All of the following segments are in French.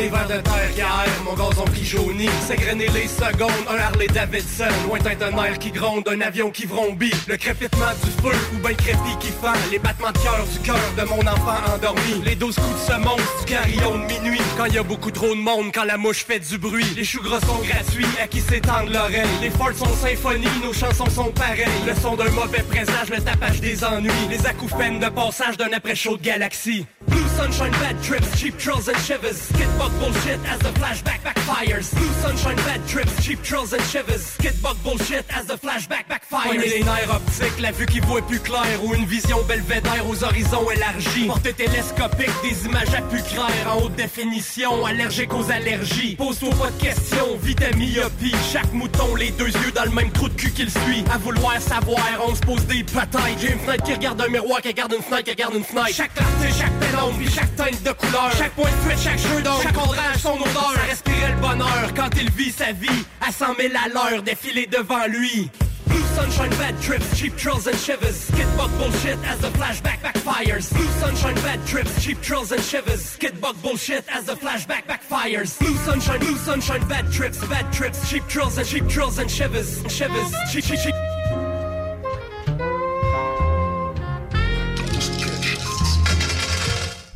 Les vers de terre qui aèrent, mon gazon qui jaunit S'égrener les secondes, un Harley Davidson. Lointain d'un air qui gronde, un avion qui vrombit. Le crépitement du feu, ou ben crépi qui fend. Les battements de cœur du cœur de mon enfant endormi. Les douze coups de semonce du carillon de minuit. Quand y a beaucoup trop de monde, quand la mouche fait du bruit. Les choux gras sont gratuits, à qui s'étendent l'oreille. Les forts sont symphonies, nos chansons sont pareilles. Le son d'un mauvais présage, le tapage des ennuis. Les acouphènes de passage d'un après-chaud de galaxie. Blue sunshine, bad trips, cheap trills and shivers Skidbug bullshit as the flashback backfires. Blue sunshine, bad trips, cheap trills and shivers. Skidbug bullshit as the flashback backfires. Les nerfs optiques, la vue qui voit plus clair Ou une vision belvédère aux horizons élargis. Portée télescopique, des images à plus claires En haute définition, allergique aux allergies. Pose-toi pas de questions, myopie. Chaque mouton, les deux yeux dans le même trou de cul qu'il suit. À vouloir savoir, on se pose des batailles. J'ai une fenêtre qui regarde un miroir, qui regarde une fenêtre, qui regarde une fenêtre. Chaque clarté, chaque pénombre, puis chaque teinte de couleur. Chaque point de fuite, chaque jeu d'ombre, chaque son odeur respirait le bonheur. Quand il vit sa vie À 100 000 à l'heure, défiler devant lui. Blue sunshine, bad trips, cheap trills and shivers. Skidbug bullshit as the flashback backfires. Blue sunshine, bad trips, cheap trills and shivers. Skidbug bullshit as the flashback backfires. Blue sunshine, blue sunshine, bad trips, bad trips Cheap trills and cheap trills and shivers, shivers, cheap, cheap, cheap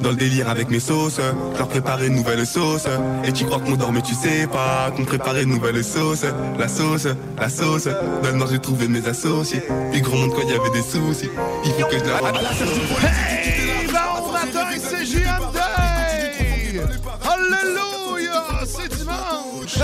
dans le délire avec mes sauces, je leur prépare une nouvelle sauce. Et tu crois qu'on dort mais tu sais pas qu'on préparait une nouvelle sauce. La sauce, la sauce, dans le nord j'ai trouvé mes associés. Puis gros monde quand il y avait des soucis, il faut que je la... Hey, c'est! Alléluia! C'est dimanche!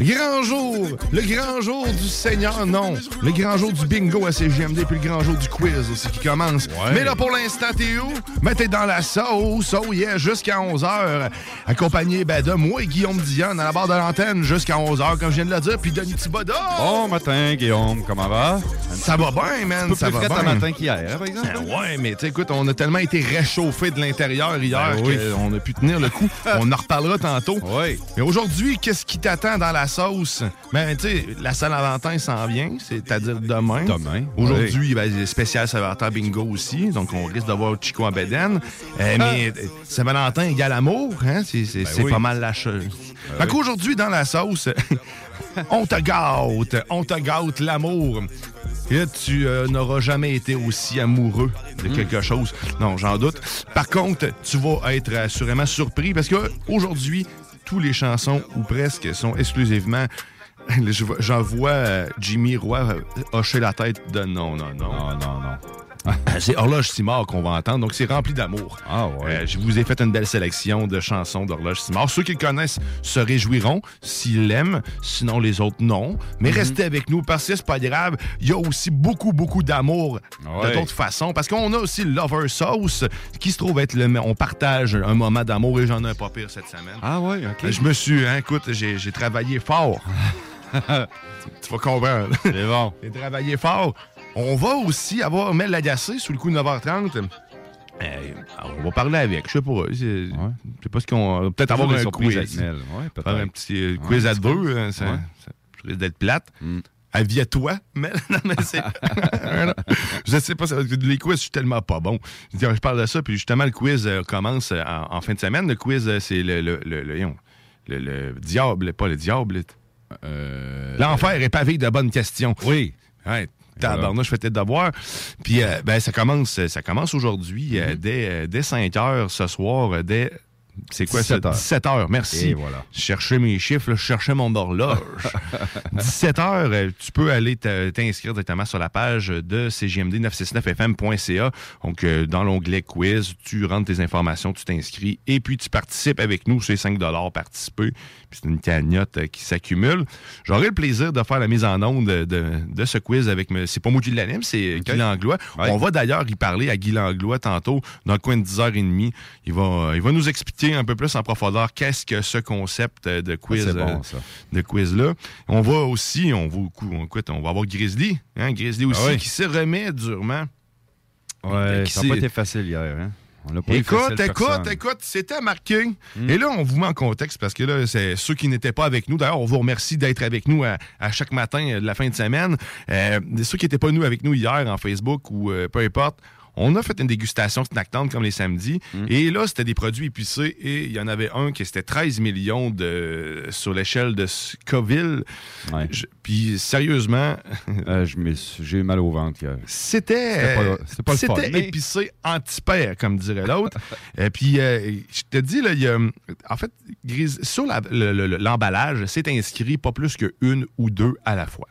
grand jour! Le grand jour du Seigneur, non. Le grand jour du bingo à CGMD, puis le grand jour du quiz aussi qui commence. Mais là, pour l'instant, t'es où? Mais t'es dans la sauce, oh yeah, jusqu'à 11h. Accompagné ben, de moi et Guillaume Dionne à la barre de l'antenne jusqu'à 11h, comme je viens de le dire, puis Denis Thibodeau! Bon matin, Guillaume, comment va? Ça va bien, man, Un peu ça plus va bien. matin qu'hier, hein, par exemple? Ben ouais, mais tu sais, écoute, on a tellement été réchauffé de l'intérieur hier Ben oui. qu'on a pu tenir le coup. on en reparlera tantôt. Oui. Mais aujourd'hui, qu'est-ce qui t'attend dans la sauce? Ben, tu sais, la Saint-Valentin s'en vient, c'est-à-dire demain. Demain, Aujourd'hui, ben, il y a spécial Saint-Valentin bingo aussi, donc on risque d'avoir Chico en Bédène. Euh, mais euh, Saint-Valentin égale amour, hein? C'est Ben oui. pas mal la chose. fait oui. qu'aujourd'hui, dans la sauce, on te gâte, on te gâte l'amour. Et tu euh, n'auras jamais été aussi amoureux de quelque chose. Non, j'en doute. Par contre, tu vas être assurément surpris parce que aujourd'hui, toutes les chansons, ou presque, sont exclusivement. J'en vois euh, Jimmy Roy euh, hocher la tête de non, non, non. Non, non, non. C'est Horloge Simard qu'on va entendre, donc c'est rempli d'amour. Ah ouais. Euh, je vous ai fait une belle sélection de chansons d'Horloge Simard. Ceux qui le connaissent se réjouiront s'ils l'aiment, sinon les autres non. Mais Mhm. restez avec nous parce que c'est pas grave. Il y a aussi beaucoup, beaucoup d'amour de d'autres façons. Parce qu'on a aussi Lover Sauce qui se trouve être le. On partage un moment d'amour et j'en ai un pas pire cette semaine. Ah ouais, OK. Je me suis, hein, écoute, j'ai j'ai travaillé fort. tu vas comprendre. C'est bon. J'ai travaillé fort. On va aussi avoir Mel Lagacé sous le coup de 9h30. Euh, on va parler avec, je sais pas. Je sais pas ce qu'on. va Peut-être avoir un quiz. avec Mel. Ouais, peut-être. Faire un petit euh, Ouais, quiz un à deux, hein, ça, Ouais. Mm. ça risque d'être plate. Avis à toi, mais non, mais c'est. je sais pas, ça- les quiz, je suis tellement pas bon. Je, parle de ça, puis justement, le quiz euh, commence en, en fin de semaine. Le quiz, c'est le, le, le, le- le- le diable, pas le diable. L'enfer est pavé de bonnes questions. Oui. Ouais. Tabarnouche, je fais tes devoirs. Puis, euh, ben, ça commence, ça commence aujourd'hui, euh, Mm-hmm. dès, euh, dès 5 heures ce soir, euh, dès. C'est quoi 17 ça? heures. 17 heures, merci. Et voilà. Je cherchais mes chiffres, là, je cherchais mon horloge. 17 heures, euh, tu peux aller t'inscrire directement sur la page de cgmd969fm.ca. Donc, euh, dans l'onglet quiz, tu rentres tes informations, tu t'inscris et puis tu participes avec nous. C'est 5 participer. Puis c'est une cagnotte euh, qui s'accumule. J'aurai le plaisir de faire la mise en onde de, de- de ce quiz avec... C'est pas moi qui l'anime, c'est Guy Langlois. On va d'ailleurs y parler à Guy Langlois tantôt, dans le coin de 10h30. Il va, euh, il va nous expliquer un peu plus en profondeur qu'est-ce que ce concept euh, de quiz, Ah, bon, euh, ça. de quiz là. On va aussi, on va, écoute, on va avoir Grizzly, hein, Grizzly aussi, Ah oui. qui se remet durement. Ouais, Qui ça n'a pas s'est- été facile hier. Hein? Pas Écoute, écoute. Hmm. écoute, c'était marqué. Et là, on vous met en contexte parce que là, c'est ceux qui n'étaient pas avec nous. D'ailleurs, on vous remercie d'être avec nous à, à chaque matin euh, de la fin de semaine. Euh, ceux qui n'étaient pas nous avec nous hier en Facebook ou euh, peu importe. On a fait une dégustation snack Town comme les samedis. Hmm. Et là, c'était des produits épicés. Et il y en avait un qui c'était 13 millions de, sur l'échelle de Scoville. Je- Puis sérieusement, Euh, J'ai eu mal au ventre hier. c'était C'était euh, épicé anti-père, comme dirait l'autre. Et puis, euh, je te dis, là, il y a, en fait, Gris- sur la- le- le- l'emballage, c'est inscrit pas plus qu'une ou deux à la fois.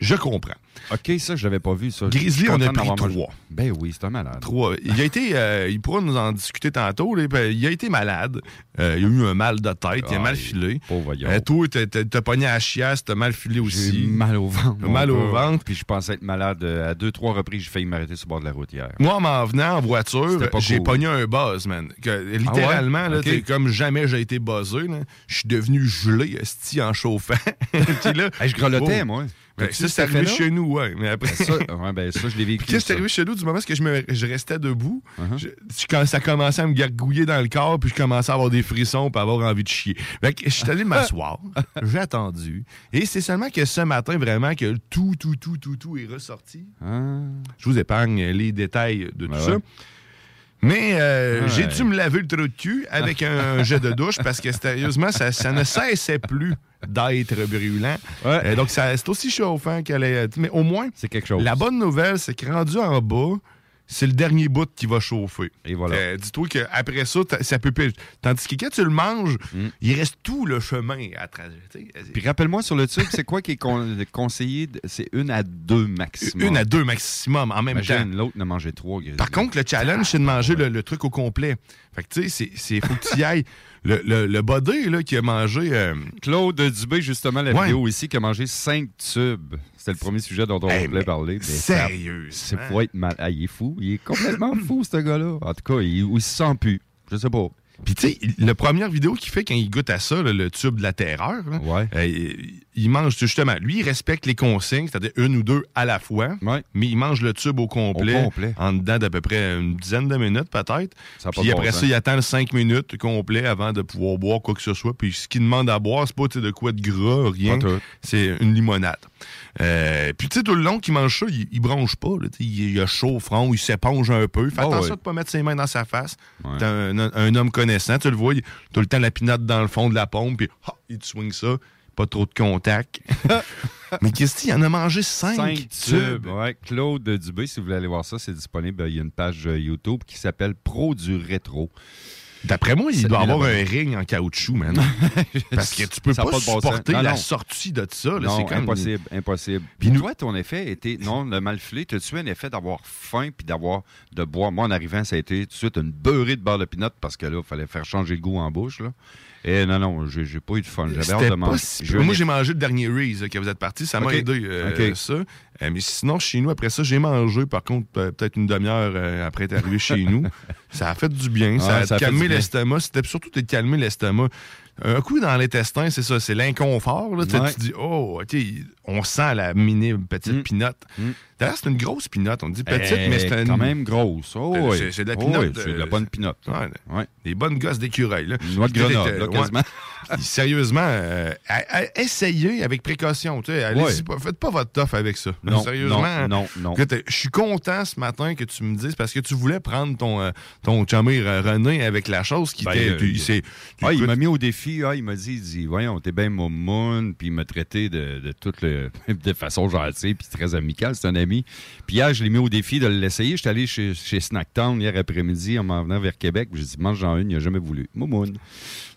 Je comprends. OK, ça, je l'avais pas vu. Ça. Grizzly, on a pris mangé- trois. Ben oui, c'est un malade. Trois. Il a été, euh, il pourra nous en discuter tantôt. là, ben, il a été malade. Euh, il a eu un mal de tête. il a Ah, mal il- filé. Pauvre. Euh, toi, t'as- pogné à la chiasse, t'as mal filé aussi. Eu mal au ventre. Mal au ventre. Puis je pensais être malade. euh, À deux, trois reprises, j'ai failli m'arrêter sur le bord de la route hier. Moi, en m'en venant en voiture, j'ai cool. pogné un buzz, man. Que, littéralement, là, t'es comme jamais j'ai été buzzé. Je suis devenu gelé, esti, en chauffant. Là, Hey, je grelottais, oh. moi. Ben, ça, c'est arrivé chez nous, ouais. Mais après. Ça, ouais, ben, ça, je l'ai vécu. Qu'est-ce qui est arrivé chez nous du moment où je, me- je restais debout? Uh-huh. je- quand ça commençait à me gargouiller dans le corps, puis je commençais à avoir des frissons, puis avoir envie de chier. Fait que je suis allé m'asseoir, j'ai attendu, et c'est seulement que ce matin, vraiment, que tout, tout, tout, tout, tout est ressorti. Ah. Je vous épargne les détails de tout Ben ça. Ouais. Mais euh, Ouais. j'ai dû me laver le trou de cul avec un jet de douche parce que sérieusement, ça, ça ne cessait plus d'être brûlant. Euh, donc, ça- c'est aussi chauffant qu'elle est. Mais au moins, c'est quelque chose. La bonne nouvelle, c'est que rendu en bas, c'est le dernier bout qui va chauffer. Et voilà. Euh, Dis-toi qu'après ça, ça peut plus. Tandis que quand tu le manges, il reste tout le chemin à travers. tu sais. Puis rappelle-moi sur le tube, c'est quoi qui est con- conseillé? C'est une à deux maximum? Une à deux maximum en même temps. L'autre ne mangeait trois. Par contre, le challenge, c'est de manger le, le truc au complet. Fait que, tu sais, c'est- c'est faut que tu y ailles. Le, le, le body, là, qui a mangé. euh, Claude Dubé, justement, la Ouais. vidéo ici, qui a mangé cinq tubes. C'était le premier sujet dont on Hey, voulait parler. mais sérieusement? C'est faut être mal. Ah, il est fou. Il est complètement fou, ce gars-là. En tout cas, il, il se sent plus. Je sais pas. Puis, tu sais, la première vidéo qu'il fait quand il goûte à ça, là, le tube de la terreur, là, euh, il, mange justement. Lui, il respecte les consignes, c'est-à-dire une ou deux à la fois, mais il mange le tube au complet, Au complet. en dedans d'à peu près une dizaine de minutes, peut-être. Puis après bon ça, il attend le cinq minutes complet avant de pouvoir boire quoi que ce soit. Puis ce qu'il demande à boire, c'est pas de quoi de gras, rien. C'est une limonade. Euh, puis tu sais, tout le long qu'il mange ça, il, il bronche pas. là, il, il a chaud au front, il s'éponge un peu. Fais Ah attention ouais. de pas mettre ses mains dans sa face. Un, un- un homme tu le vois, il tout le temps la pinotte dans le fond de la pompe, puis ah, il te swing ça. Pas trop de contact. Mais Christy, il en a mangé cinq, Cinq tubes. tubes. Ouais, Claude Dubé, si vous voulez aller voir ça, c'est disponible. Il y a une page euh, YouTube qui s'appelle Pro du rétro. D'après moi, il doit avoir un ring en caoutchouc, man. Parce que tu peux pas, pas bon supporter la non. sortie de ça. C'est comme impossible, impossible. Puis toi, ton effet était, non, le mal filé, t'as-tu un effet d'avoir faim puis d'avoir, de boire? Moi, en arrivant, ça a été tout de suite une beurrée de beurre de pinot parce que là, il fallait faire changer le goût en bouche, là. Et non, non, j'ai pas eu de fun. J'avais hâte de manger. si- Moi, j'ai mangé le dernier Reese que vous êtes parti. Ça m'a aidé, euh, ça. Euh, mais sinon, chez nous, après ça, j'ai mangé, par contre, peut-être une demi-heure euh, après être arrivé chez nous. Ça a fait du bien. ça a ça a fait calmé l'estomac. C'était surtout de calmer l'estomac. un coup dans l'intestin, c'est ça, c'est l'inconfort. Tu-. Tu dis, oh, OK, on sent la mini petite Mm. pinotte. D'ailleurs, c'est une grosse pinotte. On dit petite, Eh, mais c'est une- quand même grosse. Oh, Euh, oui. c'est- de la Oh, pinotte, oui, c'est de euh, la bonne pinotte. Ouais, Des bonnes gosses d'écureuil. là. Une noix de Grenoble, euh, là, ouais. quasiment. Sérieusement, euh, à- à- essayez avec précaution. Ouais. pas- faites pas votre toffe avec ça. Non, Sérieusement. non, non, non. Je suis content ce matin que tu me dises parce que tu voulais prendre ton, euh, ton chummy euh, René avec la chose qui Ben, euh, il Ah, il m'a mis au défi. Ah, il m'a dit, il dit, voyons, t'es bien momoun, puis il m'a traité de, de toute le, de façon gentille, puis très amicale, c'est un Puis hier, je l'ai mis au défi de l'essayer. J'étais allé chez, chez Snacktown hier après-midi en m'en venant vers Québec. J'ai dit, mange-en une, il n'a jamais voulu. Momoun.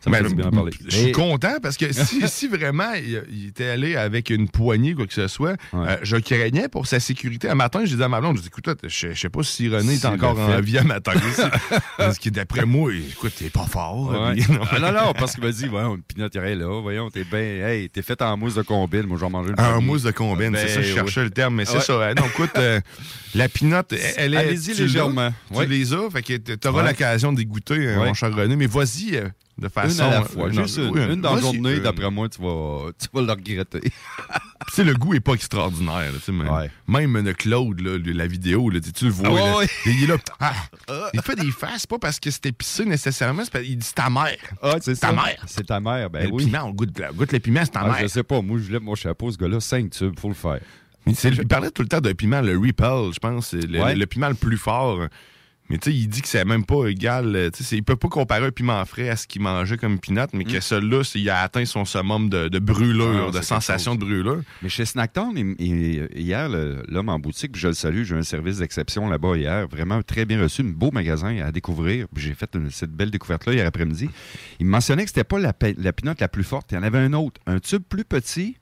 Ça Ben, fait bien parler. Je suis content parce que si, si vraiment il, il était allé avec une poignée, quoi que ce soit, euh, je craignais pour sa sécurité. Un matin, je disais à ma blonde, je dis, écoute, je je sais pas si René est encore en vie à matin. parce que d'après moi, écoute, t'es pas fort. Ouais. Puis, non. Ah, non, non, parce qu'il m'a dit, voyons, une pinotte est là, voyons, t'es bien, hey, t'es fait en mousse de combine, moi j'en mangeais une Un poignée. mousse de combine, Ben, c'est ça, je cherchais oui. le terme, mais c'est ça. hein. Non, écoute, euh, la pinotte, elle, est. Allez-y tu légèrement. Tu les as, fait que t'auras l'occasion d'y goûter, euh, mon cher René, mais vas-y de façon. Une à la fois, euh, juste non, une. Une dans la journée, une. d'après moi, tu vas, tu vas le regretter. Tu le goût est pas extraordinaire. là, mais- Même le Claude, là, la vidéo, là, tu le vois. Ah ouais, là, ouais. Il est là. ah, il fait des faces, pas parce que c'est épicé nécessairement, c'est parce qu'il dit c'est ta mère. Ah, c'est ta ça. mère. C'est ta mère, ben le oui. piment, on goûte, on goûte le piment, c'est ta Ah, mère. je sais pas, moi, je lève mon chapeau, ce gars-là, 5 tubes, faut le faire. Il, parlait tout le temps d'un piment, le Repel, je pense. c'est Le, Ouais. le piment le plus fort. Mais tu sais, il dit que c'est même pas égal. euh, tu sais, il peut pas comparer un piment frais à ce qu'il mangeait comme pinot, mais que celui-là, c'est- il a atteint son summum de, de brûlure, Ah, de sensation de brûlure. Mais chez Snacktown, hier, l'homme en boutique, puis je le salue, j'ai eu un service d'exception là-bas hier, vraiment très bien reçu, un beau magasin à découvrir. puis J'ai fait une- cette belle découverte-là hier après-midi. Il me mentionnait que c'était pas la, la pinotte la plus forte, il y en avait un autre, un tube plus petit,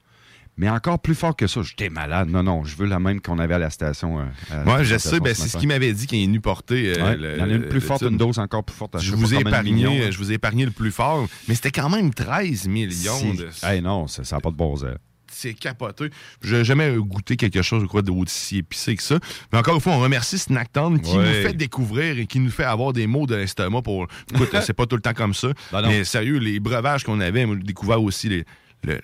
mais encore plus fort que ça. J'étais malade. Non, non, je veux la même qu'on avait à la station. euh, à Moi, je station sais, ben, ce c'est ce qu'il m'avait dit qu'il est venu porter. euh, Ouais, le- il y en a une plus forte, une dose encore plus forte. Je sais vous, ai épargné, millions, je vous ai épargné le plus fort, mais c'était quand même 13 millions. De... Hey, non, ça n'a pas de bon sens. C'est capoté. J'ai jamais goûté quelque chose, je crois, d'aussi épicé que ça. Mais encore une fois, on remercie Snacktown qui Ouais. nous fait découvrir et qui nous fait avoir des mots de l'estomac pour. Écoute, c'est pas tout le temps comme ça. Ben mais sérieux, les breuvages qu'on avait, moi, j'ai découvert aussi les. le-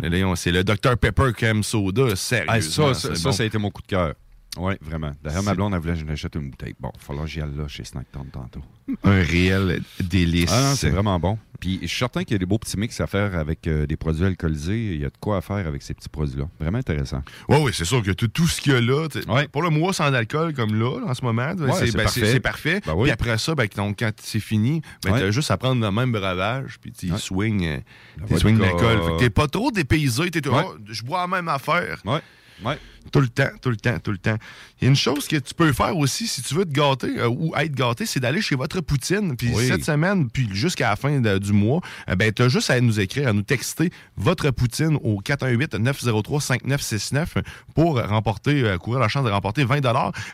Léon, c'est le Dr Pepper Crème Soda, sérieux. Ah, ça, ça, ça, ça a été mon coup de cœur. Oui, vraiment. D'ailleurs, ma blonde, elle voulait que je l'achète une bouteille. Bon, il va falloir que j'y aille là chez Snacktown tantôt. un réel délice. Ah non, c'est vraiment bon. Puis je suis certain qu'il y a des beaux petits mix à faire avec euh, des produits alcoolisés. Il y a de quoi à faire avec ces petits produits-là. Vraiment intéressant. Oui, oui, c'est sûr que tout, tout ce qu'il y a là, t'sais, pour le mois sans alcool comme là, en ce moment, ben, Ouais, c'est ben, parfait. parfait. Ben oui. Puis après ça, ben, donc, quand c'est fini, ben, Ouais. t'as juste à prendre le même breuvage, puis tu Ouais. swing, euh, La tu swing vodka. l'alcool. Que t'es pas trop dépaysé, t'es Ouais. je bois la même affaire. Ouais. Ouais. Tout le temps, tout le temps, tout le temps. Il y a une chose que tu peux faire aussi si tu veux te gâter euh, ou être gâté, c'est d'aller chez votre poutine. Puis Oui. cette semaine, puis jusqu'à la fin de- du mois, euh, ben, tu as juste à nous écrire, à nous texter votre poutine au 418-903-5969 pour remporter, euh, courir la chance de remporter 20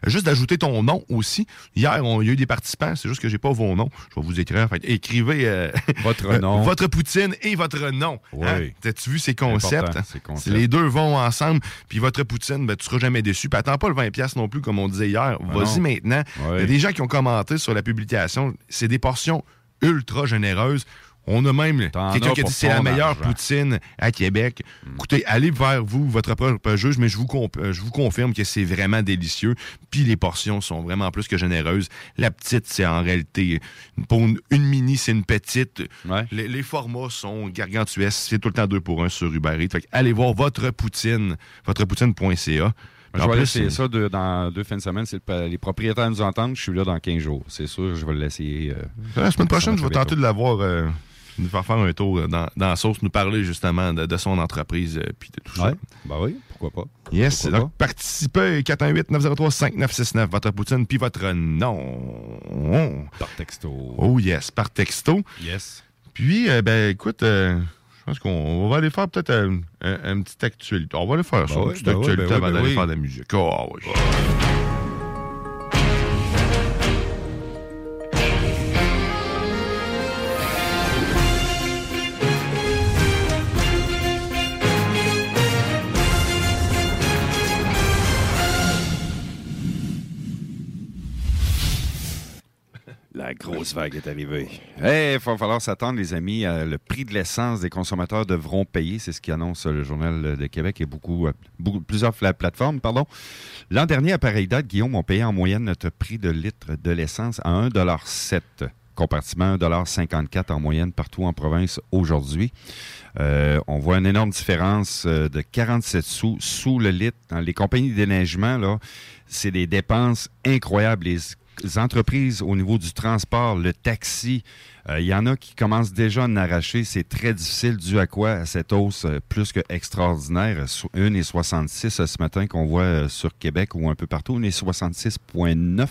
Juste d'ajouter ton nom aussi. Hier, on, il y a eu des participants, c'est juste que j'ai pas vos noms. Je vais vous écrire. Fait, écrivez euh, Votre nom. votre poutine et votre nom. Oui. Hein? T'as-tu vu ces concepts? concepts. Les deux vont ensemble. Puis votre poutine, ben, tu seras jamais déçu. Puis attends pas le 20$ piastres non plus, comme on disait hier. Vas-y non. maintenant. Il y a des gens qui ont commenté sur la publication. C'est des portions ultra généreuses. On a même quelqu'un qui a dit c'est la meilleure argent. poutine à Québec. Écoutez, allez vers vous, votre propre juge, mais je vous, comp- euh, je vous confirme que c'est vraiment délicieux. Puis les portions sont vraiment plus que généreuses. La petite, c'est en réalité, pour une, une mini, c'est une petite. Ouais. Les, les formats sont gargantuesques. C'est tout le temps deux pour un sur Uber Eats. Fait que allez voir votre poutine, votrepoutine.ca. Je vais c'est- ça de- dans deux fins de semaine. Le- les propriétaires nous entendent, je suis là dans 15 jours. C'est sûr, je vais l'essayer. euh, La semaine prochaine, je vais tenter de l'avoir, euh, de faire faire un tour dans, dans la sauce, nous parler justement de, de son entreprise euh, puis de tout Ouais. ça. Ben oui, pourquoi pas. Yes, Pourquoi donc participez 418-903-5969, votre poutine puis votre nom. Par texto. Oh yes, par texto. Yes. Puis, euh, ben écoute, euh, je pense qu'on va aller faire peut-être un, un, un petit actualité. On va aller faire ça, Ben une oui, petite ben oui, actualité ben oui, avant ben d'aller oui. faire de la musique. Ah oui. La grosse vague est arrivée. Il va falloir s'attendre, les amis. Euh, le prix de l'essence des consommateurs devront payer. C'est ce qu'annonce le Journal de Québec et beaucoup, euh, beaucoup plusieurs plateformes. pardon. L'an dernier, à pareille date, Guillaume, on payait en moyenne notre prix de litre de l'essence à 1,7 comparativement 1,54 en moyenne partout en province aujourd'hui. Euh, on voit une énorme différence de 47 sous sous le litre. Dans les compagnies de déneigement, là, c'est des dépenses incroyables. Les entreprises au niveau du transport, le taxi, euh, il y en a qui commencent déjà à en arracher. C'est très difficile dû à quoi? À cette hausse euh, plus que extraordinaire. 1,66 ce matin qu'on voit euh, sur Québec ou un peu partout. 1,66,9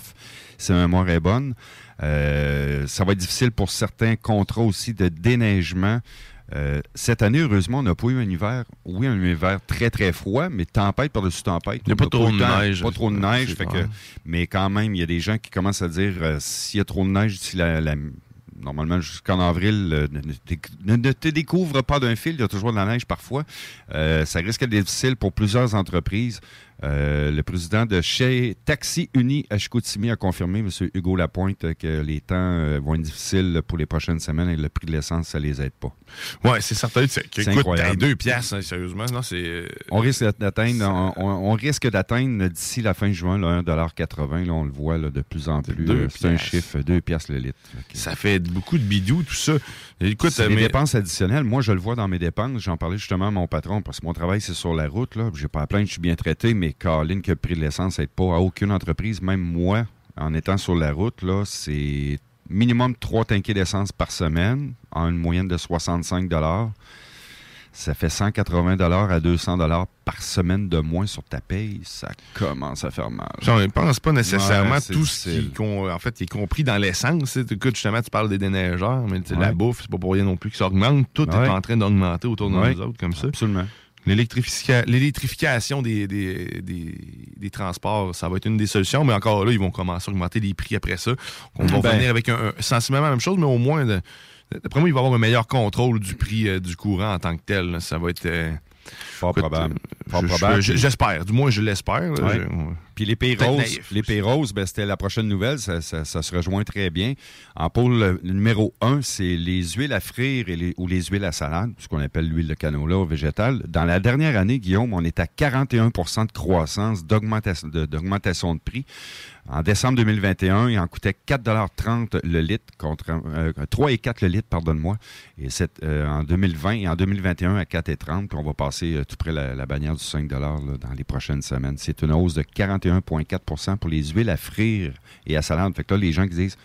c'est un mémoire est bonne. ça va être difficile pour certains contrats aussi de déneigement. Euh, cette année, heureusement, on n'a pas eu un hiver, oui, un hiver très, très froid, mais tempête par-dessus tempête. Il n'y a pas trop de neige. Pas trop de neige. mais quand même, il y a des gens qui commencent à dire euh, s'il y a trop de neige d'ici la, normalement jusqu'en avril, euh, ne, te découvre pas d'un fil, il y a toujours de la neige parfois. ça risque d'être difficile pour plusieurs entreprises. Euh, le président de chez Taxi Uni à Chicoutimi a confirmé, M. Hugo Lapointe, que les temps euh, vont être difficiles pour les prochaines semaines et le prix de l'essence, ça les aide pas. Oui, c'est certain. C'est incroyable. deux piastres, hein, sérieusement. Non, euh, on risque d'atteindre, on, risque d'atteindre d'ici la fin juin 1,80 Là, on le voit là, de plus en plus. C'est un chiffre, deux piastres le litre. Ça fait beaucoup de bidou, tout ça. Écoute, des dépenses additionnelles. Moi, je le vois dans mes dépenses. J'en parlais justement à mon patron parce que mon travail, c'est sur la route. Là. J'ai pas à plaindre, je suis bien traité, mais Caroline, que le prix de l'essence n'aide pas à aucune entreprise, même moi, en étant sur la route, là, c'est minimum trois tanquets d'essence par semaine, en une moyenne de 65 ça fait 180 à 200 par semaine de moins sur ta paye, ça commence à faire mal. Je ne pense pas nécessairement tout ce qui, en fait, est compris dans l'essence. Écoute, justement, tu parles des déneigeurs, mais la bouffe, c'est pas pour rien non plus que ça augmente. Tout est en train d'augmenter autour de nous autres comme ça. Absolument. L'électrification des, des, des, transports, ça va être une des solutions, mais encore là, ils vont commencer à augmenter les prix après ça. On va ben. venir avec un, sensiblement la même chose, mais au moins, d'après moi, il va y avoir un meilleur contrôle du prix euh, du courant en tant que tel. Ça va être. Euh, Fort probable. J'espère. Du moins, je l'espère. Puis les pays roses, les pays roses ben, c'était la prochaine nouvelle. Ça, se rejoint très bien. En pôle numéro un, c'est les huiles à frire et ou les huiles à salade, ce qu'on appelle l'huile de canola végétale. Dans la dernière année, Guillaume, on est à 41% de croissance, d'augmentation de prix. En décembre 2021, il en coûtait 4,30 le litre contre 3 euh, et 4 le litre, pardonne-moi. Et euh, en 2020 et en 2021 à 4,30. Puis on va passer euh, tout près la, bannière du 5 dans les prochaines semaines. C'est une hausse de 41,4% pour les huiles à frire et à salade. Fait que là, les gens qui disent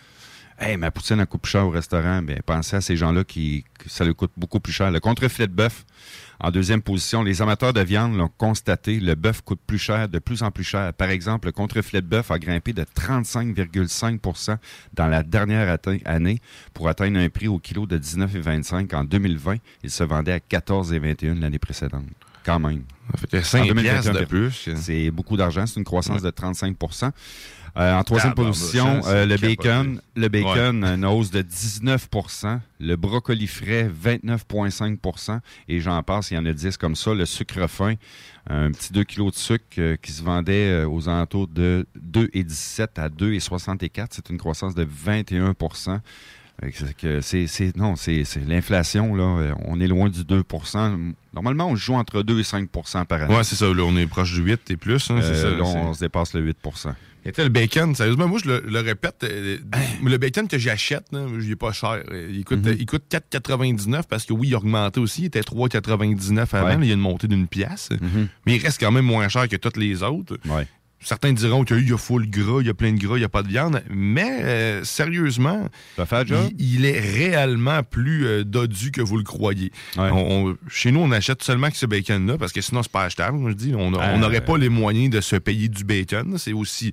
Hey, ma poutine, elle coûte plus cher au restaurant. Bien, pensez à ces gens-là qui, ça leur coûte beaucoup plus cher. Le contrefilet de bœuf, en deuxième position, les amateurs de viande l'ont constaté, le bœuf coûte plus cher, de plus en plus cher. Par exemple, le contrefilet de bœuf a grimpé de 35,5% dans la dernière année pour atteindre un prix au kilo de 19,25 en 2020. Il se vendait à 14,21 l'année précédente. Quand même. Ça fait 5 de plus. C'est beaucoup d'argent. C'est une croissance de 35 euh, en troisième position, euh, le bacon, le bacon, une hausse de 19% le brocoli frais, 29,5% et j'en passe, il y en a 10 comme ça. Le sucre fin, un petit 2 kg de sucre euh, qui se vendait aux alentours de 2,17 à 2,64. C'est une croissance de 21 c'est, non, c'est, l'inflation, là. On est loin du 2% Normalement, on joue entre 2 et 5% par année. Oui, c'est ça. Là, on est proche du 8 et plus. Hein, là, on se dépasse le 8 était le bacon, sérieusement, moi je le, répète, euh, le bacon que j'achète, il est pas cher. Il coûte, mm-hmm. il coûte 4,99 parce que oui, il a augmenté aussi. Il était 3,99 avant. il y a une montée d'une pièce. Mm-hmm. Mais il reste quand même moins cher que toutes les autres. Certains diront qu'il y a full gras, il y a plein de gras, il n'y a pas de viande. Mais euh, sérieusement, il, est réellement plus euh, dodu que vous le croyez. chez nous, on achète seulement que ce bacon-là parce que sinon, c'est pas achetable. Je dis, on n'aurait pas les moyens de se payer du bacon. C'est aussi.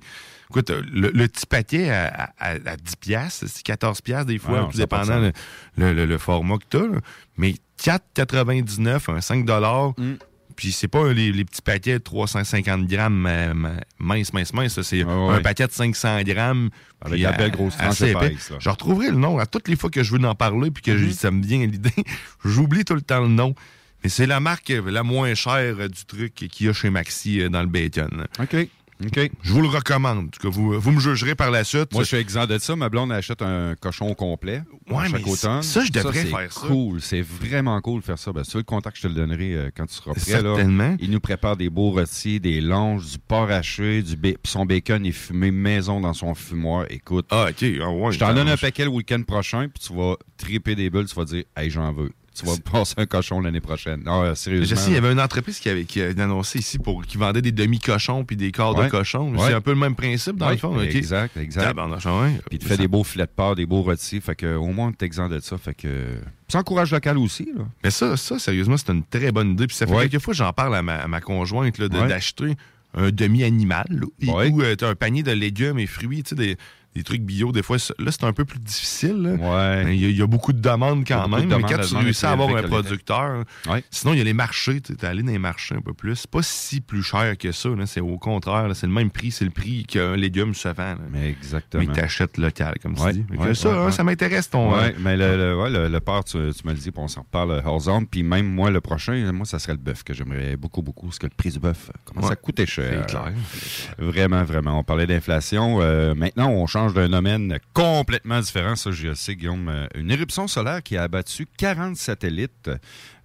Écoute, le, petit paquet à, 10 piastres, c'est 14 piastres des fois, tout dépendant le, le, format que tu as. Mais 4,99, un 5 puis c'est pas les, petits paquets de 350 grammes euh, mince, mince, mince. C'est ah un paquet de 500 grammes. Avec la belle grosse tranche Je retrouverai le nom à toutes les fois que je veux en parler puis que mm-hmm. ça me vient l'idée. J'oublie tout le temps le nom. Mais c'est la marque la moins chère du truc qu'il y a chez Maxi euh, dans le bacon. OK. OK. Je vous le recommande. Cas, vous, vous me jugerez par la suite. Moi, je suis exempt de ça. Ma blonde achète un cochon complet. Ouais, chaque mais automne. ça, je devrais c'est faire ça. cool. C'est vraiment cool de faire ça. Ben, si tu veux le contact, je te le donnerai euh, quand tu seras prêt. Là. Certainement. Il nous prépare des beaux rôtis, des longes, du porc haché, du ba- son bacon est fumé maison dans son fumoir. Écoute, Ah, OK. Ah, ouais, je t'en donne un paquet le week-end prochain, puis tu vas triper des bulles, tu vas dire, hey, j'en veux. Tu vas passer un cochon l'année prochaine. Non, euh, Je sérieusement. sais, il y avait une entreprise qui avait, qui annoncé ici pour qui vendait des demi-cochons puis des quarts de. Ouais. C'est un peu le même principe, dans Ouais, le fond. Exact, exact. Ouais. Puis tu fais des beaux filets de porc, des beaux rôtis. Fait que au moins, tu exempt de ça. Fait que. Ça encourage local aussi, là. Mais ça, ça, sérieusement, c'est une très bonne idée. Puis ça fait quelques fois que j'en parle à ma, à ma conjointe là, de- Ouais. d'acheter un demi-animal et- Ouais. ou euh, un panier de légumes et fruits, tu sais, des, des trucs bio. Des fois, ça- là, c'est un peu plus difficile. là. Ouais. Il y, a, il y a beaucoup de demandes quand de même. Mais quand tu réussis à avoir un producteur, Ouais. sinon, il y a les marchés. Tu es allé dans les marchés un peu plus. C'est pas si plus cher que ça. C'est au contraire. C'est le même prix. C'est le prix qu'un légume se vend. Mais exactement. Mais t'achètes local, comme tu dis. Ça, hein, ça m'intéresse ton. Ouais, euh, mais le, le, le, le porc, tu, tu me le dis, on s'en reparle euh, hors zone. Puis même moi, le prochain, moi, ça serait le bœuf que j'aimerais beaucoup, beaucoup. Parce que le prix du bœuf commence Ouais. à coûter cher. C'est clair. Vraiment, vraiment. On parlait d'inflation. Euh, maintenant, on change d'un domaine complètement différent. Ça, je sais, Guillaume. Euh, Une éruption solaire qui a abattu 40 satellites.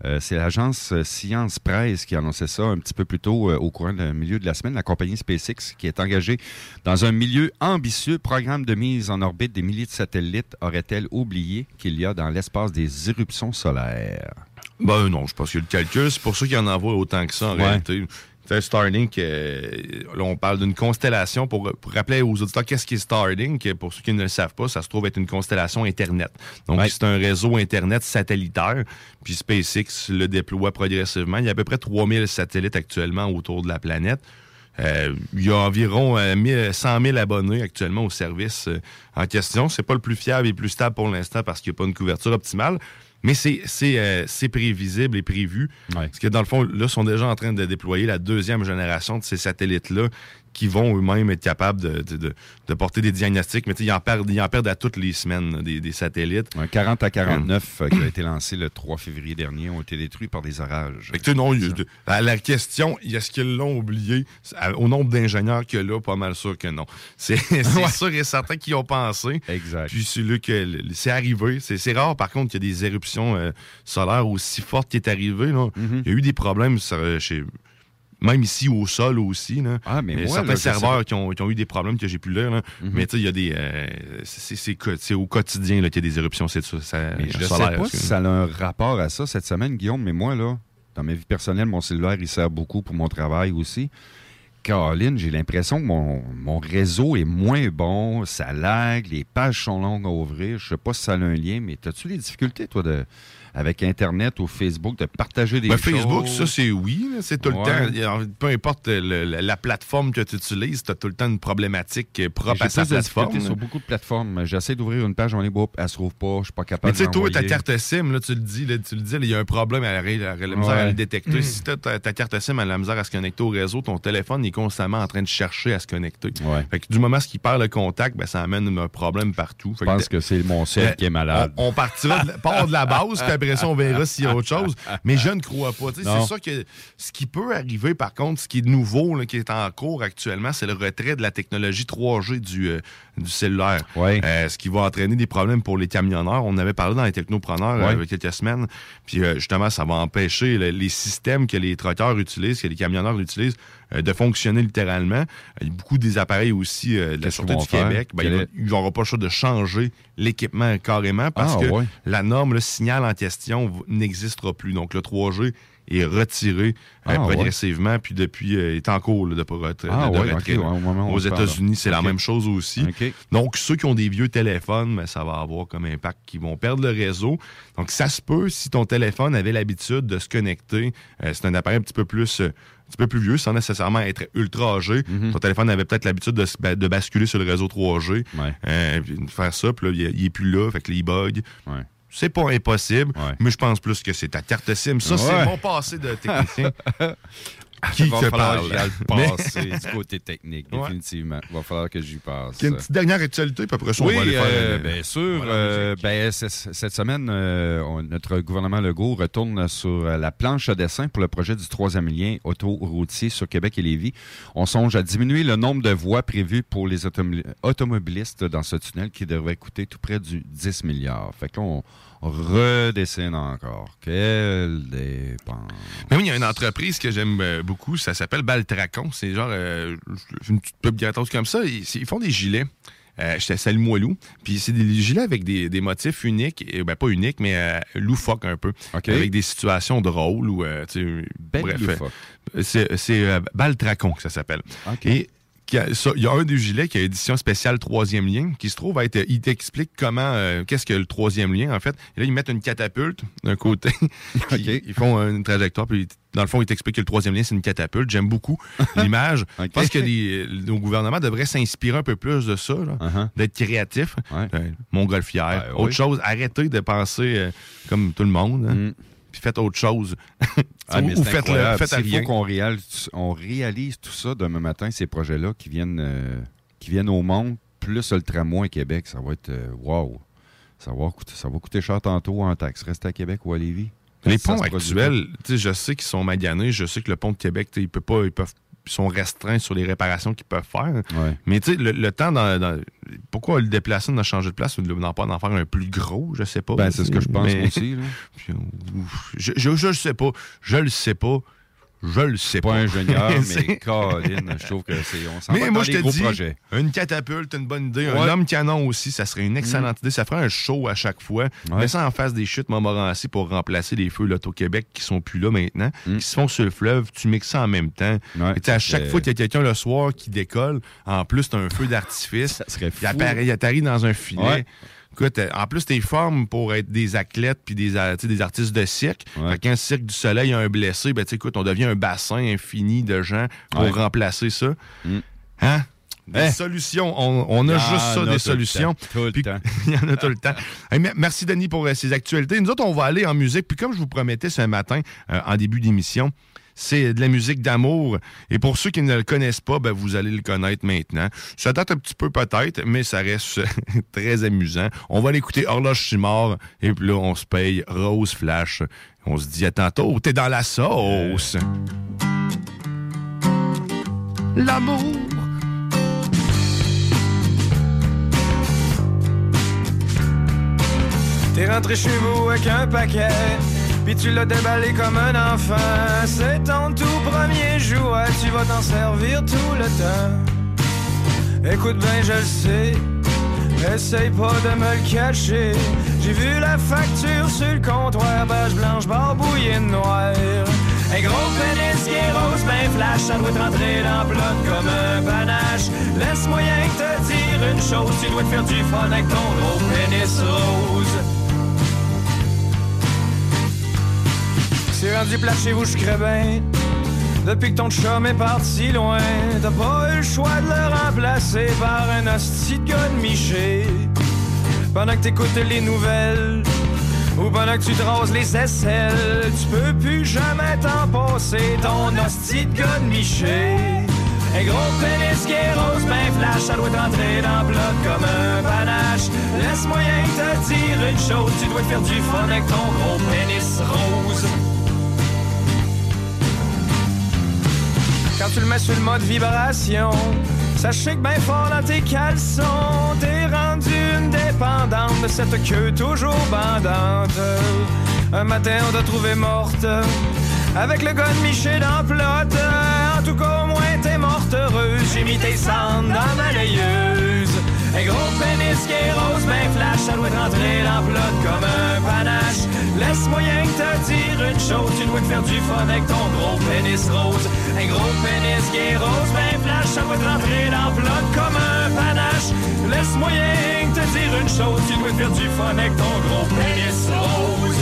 Euh, C'est l'agence Science Presse qui annonçait ça un petit peu plus tôt euh, au courant du milieu de la semaine. La compagnie SpaceX, qui est engagée dans un milieu ambitieux programme de mise en orbite des milliers de satellites, aurait-elle oublié qu'il y a dans l'espace des éruptions solaires? Ben non, je pense que le calcul, c'est pour ça qu'il y en envoie autant que ça en Ouais. réalité. Starlink, euh, là, on parle d'une constellation. Pour, pour rappeler aux auditeurs qu'est-ce qui est Starlink, pour ceux qui ne le savent pas, ça se trouve être une constellation Internet. Donc, Ouais. c'est un réseau Internet satellitaire. Puis SpaceX le déploie progressivement. Il y a à peu près 3000 satellites actuellement autour de la planète. Euh, il y a environ euh, 1000 100 000 abonnés actuellement au service euh, en question. C'est pas le plus fiable et le plus stable pour l'instant parce qu'il n'y a pas une couverture optimale. Mais c'est euh, c'est prévisible et prévu. Ouais. Parce que dans le fond, là, ils sont déjà en train de déployer la deuxième génération de ces satellites-là qui vont eux-mêmes être capables de, de, porter des diagnostics. Mais ils en perdent, ils en perdent à toutes les semaines, là, des, des satellites. Un 40 à 49 euh, qui a été lancé le 3 février dernier ont été détruits par des orages. Que, non, la, la question, est-ce qu'ils l'ont oublié? Au nombre d'ingénieurs qu'il y a là, pas mal sûr que non. C'est Ouais. sûr et certain qu'ils ont pensé. Exact. Puis c'est là que le- c'est arrivé. C'est rare, par contre, qu'il y ait des éruptions euh, solaires aussi fortes qui est arrivé. là. Mm-hmm. Il y a eu des problèmes sur, euh, chez. Même ici au sol aussi. Là. Ah, mais a moi, certains là, serveurs qui ont, qui ont eu des problèmes que j'ai pu lire. là. Mhm. Mais tu sais, il y a des. euh, c'est- au quotidien qu'il y a des éruptions c'est ça, ça- Mais je ne sais pas si ça a un rapport à ça cette semaine, Guillaume, mais moi, là, dans ma vie personnelle, mon cellulaire, il sert beaucoup pour mon travail aussi. Caroline, j'ai l'impression que mon, mon réseau est moins bon, ça lag, les pages sont longues à ouvrir. Je sais pas si ça a un lien, mais as-tu des difficultés, toi, de, avec Internet ou Facebook, de partager des Ben, choses? Facebook, ça, c'est oui. C'est tout Ouais. le temps. Peu importe le- la plateforme que tu utilises, tu as tout le temps une problématique euh, propre à sa plateforme. sur beaucoup de plateformes. J'essaie d'ouvrir une page, on est beau, elle se trouve pas, je suis pas capable Mais tu sais, toi, ta carte SIM, là, tu le dis, là, tu le dis, il y a un problème, elle a, elle a la misère à le détecter. Mm. Si ta, ta carte SIM, a la misère à se connecter au réseau, ton téléphone est constamment en train de chercher à se connecter. Ouais. Fait que du moment qu'il perd le contact, ben, ça amène un problème partout. Fait Je pense que c'est mon cell Euh, qui est malade. On, on partira de, la- part de la base, après ça, on verra s'il y a autre chose. Mais je ne crois pas. C'est ça que ce qui peut arriver, par contre, ce qui est nouveau, là, qui est en cours actuellement, c'est le retrait de la technologie 3G du, euh, du cellulaire. Euh, ce qui va entraîner des problèmes pour les camionneurs. On avait parlé dans les technopreneurs euh, il y a quelques semaines. Puis euh, justement, ça va empêcher le- les systèmes que les trotteurs utilisent, que les camionneurs utilisent, euh, de fonctionner littéralement. Beaucoup des appareils aussi euh, de la Sûreté du faire? Québec. Ben, Quel il pas le choix de changer l'équipement carrément parce Ah, que ouais. la norme, le signal en question n'existera plus. Donc, le 3G est retiré euh, Ah, progressivement, puis depuis, euh, est en cours là, de, Ah, de ouais, retrait, ouais, Aux États-Unis, c'est la même chose aussi. Donc, ceux qui ont des vieux téléphones, ben, ça va avoir comme impact qu'ils vont perdre le réseau. Donc, ça se peut si ton téléphone avait l'habitude de se connecter. euh, c'est un appareil un petit peu plus. euh, un petit peu plus vieux, sans nécessairement être ultra âgé. Mhm. Ton téléphone avait peut-être l'habitude de, de basculer sur le réseau 3G, Ouais. euh, puis de faire ça, puis là, il, il est plus là, fait que là, il bug. Ouais. C'est pas impossible, Ouais. mais je pense plus que c'est ta carte SIM. Ça, c'est mon passé de technicien. qui va te falloir parle? que j'y aille Mais- passer du côté technique, Ouais. définitivement. Il va falloir que j'y passe. Qu'il y a une petite dernière actualité, puis après ça, on oui, va aller faire. euh, bien sûr. euh, ben, cette semaine, euh, on- notre gouvernement Legault retourne sur euh, la planche à dessin pour le projet du troisième lien autoroutier sur Québec et Lévis. On songe à diminuer le nombre de voies prévues pour les automo- automobilistes dans ce tunnel qui devrait coûter tout près du 10 milliards. Fait qu'on redessine encore. Quelle dépense. Mais oui, il y a une entreprise que j'aime euh, beaucoup, ça s'appelle Baltracon. C'est genre euh, une petite pub gratos comme ça. Ils, ils font des gilets. Euh, J'étais à. Puis c'est des gilets avec des, des motifs uniques, et, ben pas uniques, mais euh, loufoques un peu. Avec des situations drôles ou. euh, Belle bref. euh, C'est Baltracon que ça s'appelle. Et il y a un des gilets qui a édition spéciale troisième lien, qui se trouve à être. Il t'explique comment. euh, Qu'est-ce que le troisième lien, en fait. Et là, ils mettent une catapulte d'un côté. ils, ils font une trajectoire, puis dans le fond, ils t'expliquent que le troisième lien, c'est une catapulte. J'aime beaucoup l'image. Je pense que les- nos gouvernements devraient s'inspirer un peu plus de ça, Uh-huh. d'être créatifs. Euh, montgolfière, Ben, autre oui. chose. Arrêtez de penser euh, comme tout le monde. hein. Puis faites autre chose. Ah, Ou faites à S'il faut qu'on réalise, on réalise tout ça demain matin, ces projets-là qui viennent, euh, qui viennent au monde, plus le tramway à Québec, ça va être euh, wow. Ça va, coûter, ça va coûter cher tantôt en taxe. Rester à Québec ou à Lévis. Les ponts actuels, je sais qu'ils sont maganés, je sais que le pont de Québec, ils peuvent pas, ils peuvent sont restreints sur les réparations qu'ils peuvent faire. Ouais. Mais tu sais, le, le temps dans, dans- Pourquoi le déplacer, de changer de place n'en pas d'en faire un plus gros, je sais pas. Ben, c'est ce que je pense Mais- aussi, là. Puis, ouf, je, je, je sais pas. Je le sais pas. Je le sais Pas pas. ingénieur, mais Colin, je trouve que c'est. On s'en va Mais dans moi, je des te gros dis, projets. une catapulte, une bonne idée. Ouais. Mm. Un homme canon aussi, ça serait une excellente idée. Ça ferait un show à chaque fois. Mets ça en face des chutes Montmorency pour remplacer les feux l'Auto-Québec qui sont plus là maintenant, qui se font sur le fleuve. Tu mixes ça en même temps. Et tu sais, à chaque Mm. c'est- fois qu'il y a quelqu'un le soir qui décolle, en plus, tu un feu d'artifice. ça serait Il apparaît- il atterrit dans un filet. Ouais. Écoute, euh, en plus, t'es formes pour être des athlètes puis des, euh, des artistes de cirque. Fait quand le Cirque du Soleil a un blessé, ben, écoute, on devient un bassin infini de gens pour Ouais. remplacer ça. Mm. Hein? Des solutions. On, on a juste ça, des solutions. Il y en a tout le temps. Hey, merci, Denis, pour euh, ces actualités. Nous autres, on va aller en musique. Puis comme je vous promettais ce matin, euh, en début d'émission, c'est de la musique d'amour. Et pour ceux qui ne le connaissent pas, ben, vous allez le connaître maintenant. Ça date un petit peu peut-être, mais ça reste très amusant. On va l'écouter Horloge Chimard. Et puis là, on se paye Rose Flash. On se dit à tantôt. T'es dans la sauce. L'amour. T'es rentré chez vous avec un paquet, puis tu l'as déballé comme un enfant. C'est ton tout premier jouet, tu vas t'en servir tout le temps. Écoute bien, je le sais, essaye pas de me le cacher. J'ai vu la facture sur le comptoir, page blanche barbouillée de noir. Un gros pénis rose, ben flash, ça doit te rentrer dans le comme un panache. Laisse moyen te dire une chose, tu dois te faire du fun avec ton gros pénis rose. C'est rendu plat chez vous, je bien. Depuis que ton chum est parti loin, t'as pas eu le choix de le remplacer par un hostie de miché. Pendant que t'écoutes les nouvelles, ou pendant que tu te rases les aisselles, tu peux plus jamais t'en passer ton hostie de miché. Un gros pénis qui est rose, ben flash, ça doit te rentrer dans le bloc comme un panache. Laisse moyen te dire une chose, tu dois faire du fun avec ton gros pénis rose. Quand tu le mets sur le mode vibration, sachez que ben fort dans tes caleçons, t'es rendu une dépendante de cette queue toujours bandante. Un matin, on t'a trouvé morte, avec le gars de Miché dans plot. En tout cas, au moins, t'es morte heureuse. J'ai mis tes cendres dans ma layeuse. Un gros pénis qui est rose, ben flash, ça doit rentrer dans le plot comme un panache. Laisse moyen que te dire une chose, tu dois te faire du fun avec ton gros pénis rose. Un gros pénis qui est rose, ben flash, ça doit rentrer dans le plot comme un panache. Laisse moyen que te dire une chose, tu dois te faire du fun avec ton gros pénis rose.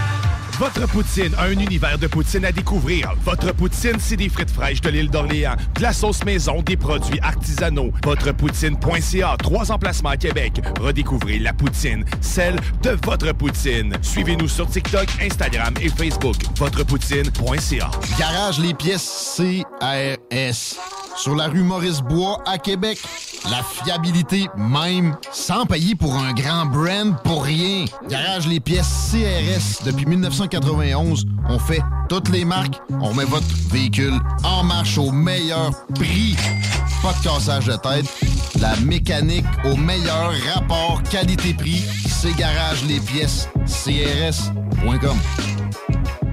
Votre poutine, un univers de poutine à découvrir. Votre poutine, c'est des frites fraîches de l'île d'Orléans, de la sauce maison, des produits artisanaux. Votrepoutine.ca, trois emplacements à Québec. Redécouvrez la poutine, celle de votre poutine. Suivez-nous sur TikTok, Instagram et Facebook. Votrepoutine.ca. Garage les pièces CRS. Sur la rue Maurice-Bois à Québec. La fiabilité même, sans payer pour un grand brand pour rien. Garage les pièces CRS depuis 1991. On fait toutes les marques. On met votre véhicule en marche au meilleur prix. Pas de cassage de tête. La mécanique au meilleur rapport qualité-prix. C'est Garage les pièces CRS.com.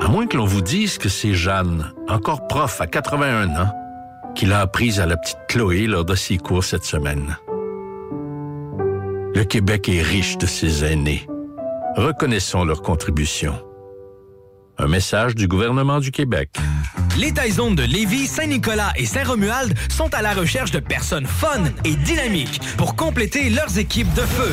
À moins que l'on vous dise que c'est Jeanne, encore prof à 81 ans, qui l'a apprise à la petite Chloé lors de ses cours cette semaine. Le Québec est riche de ses aînés. Reconnaissons leur contribution. Un message du gouvernement du Québec. Les Taizones de Lévis, Saint-Nicolas et Saint-Romuald sont à la recherche de personnes fun et dynamiques pour compléter leurs équipes de feu.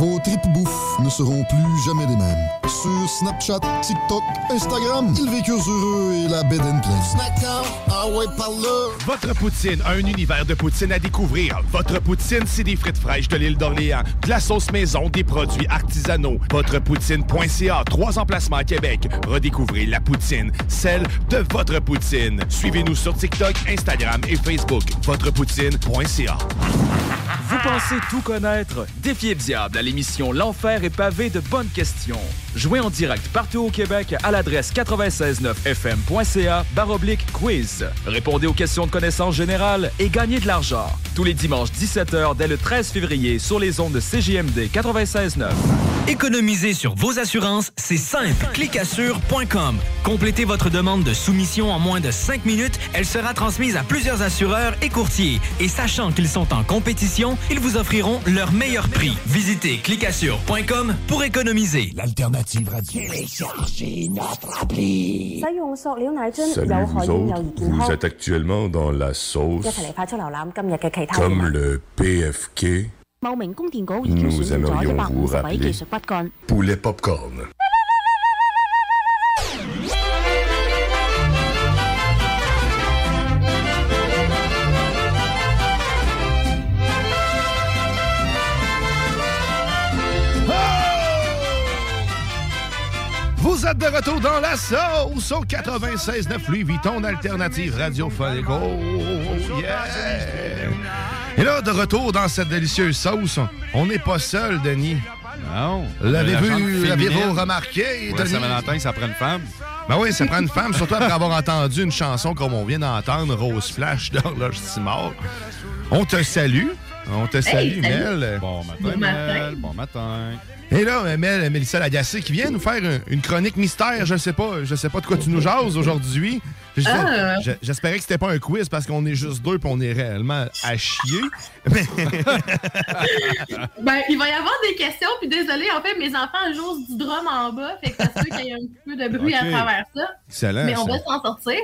Vos tripes bouffe ne seront plus jamais les mêmes. Sur Snapchat, TikTok, Instagram, ils vécurent heureux et la bed and ah ouais. Votre poutine, un univers de poutine à découvrir. Votre poutine, c'est des frites fraîches de l'île d'Orléans, de la sauce maison, des produits artisanaux. Votrepoutine.ca, trois emplacements à Québec. Redécouvrez la poutine, celle de votre poutine. Suivez-nous sur TikTok, Instagram et Facebook. Votrepoutine.ca. Vous pensez tout connaître? Défiez le diable à l'émission L'Enfer est pavé de bonnes questions. Jouez en direct partout au Québec à l'adresse 969fm.ca baroblique quiz. Répondez aux questions de connaissance générale et gagnez de l'argent. Tous les dimanches 17h dès le 13 février sur les ondes de CJMD 96.9. Économiser sur vos assurances, c'est simple. Clicassure.com. Complétez votre demande de soumission en moins de 5 minutes. Elle sera transmise à plusieurs assureurs et courtiers. Et sachant qu'ils sont en compétition, ils vous offriront leur meilleur prix. Visitez clicassure.com pour économiser. L'alternative radio. Téléchargez notre appli. Salut, vous autres, vous êtes actuellement dans la sauce comme le PFK. Nous aimerions vous rappeler Poulet Popcorn. Vous êtes de retour dans la sauce au 96.9 Louis Vuitton, alternative radiophonique. Oh, yeah! Et là, de retour dans cette délicieuse sauce, on n'est pas seul, Denis. Non. L'avez-vous remarqué, Ouais, Denis? Saint-Valentin, ça prend une femme. Ben oui, ça prend une femme, surtout après avoir entendu une chanson comme on vient d'entendre, Rose Flash d'Horloge Simard. On te salue. On te salue, salut. Mel. Bon matin, Bon Mel. Bon matin. Et là, Mel, Mélissa Lagacé qui vient nous faire une, chronique mystère. Je sais pas, je sais pas de quoi tu nous jases aujourd'hui. Ah. J'espérais que c'était pas un quiz parce qu'on est juste deux et on est réellement à chier. ben, il va y avoir des questions, puis désolé, en fait, mes enfants jouent du drum en bas, fait que ça se qu'il y a un peu de bruit à travers ça. Excellent. Mais on va s'en sortir.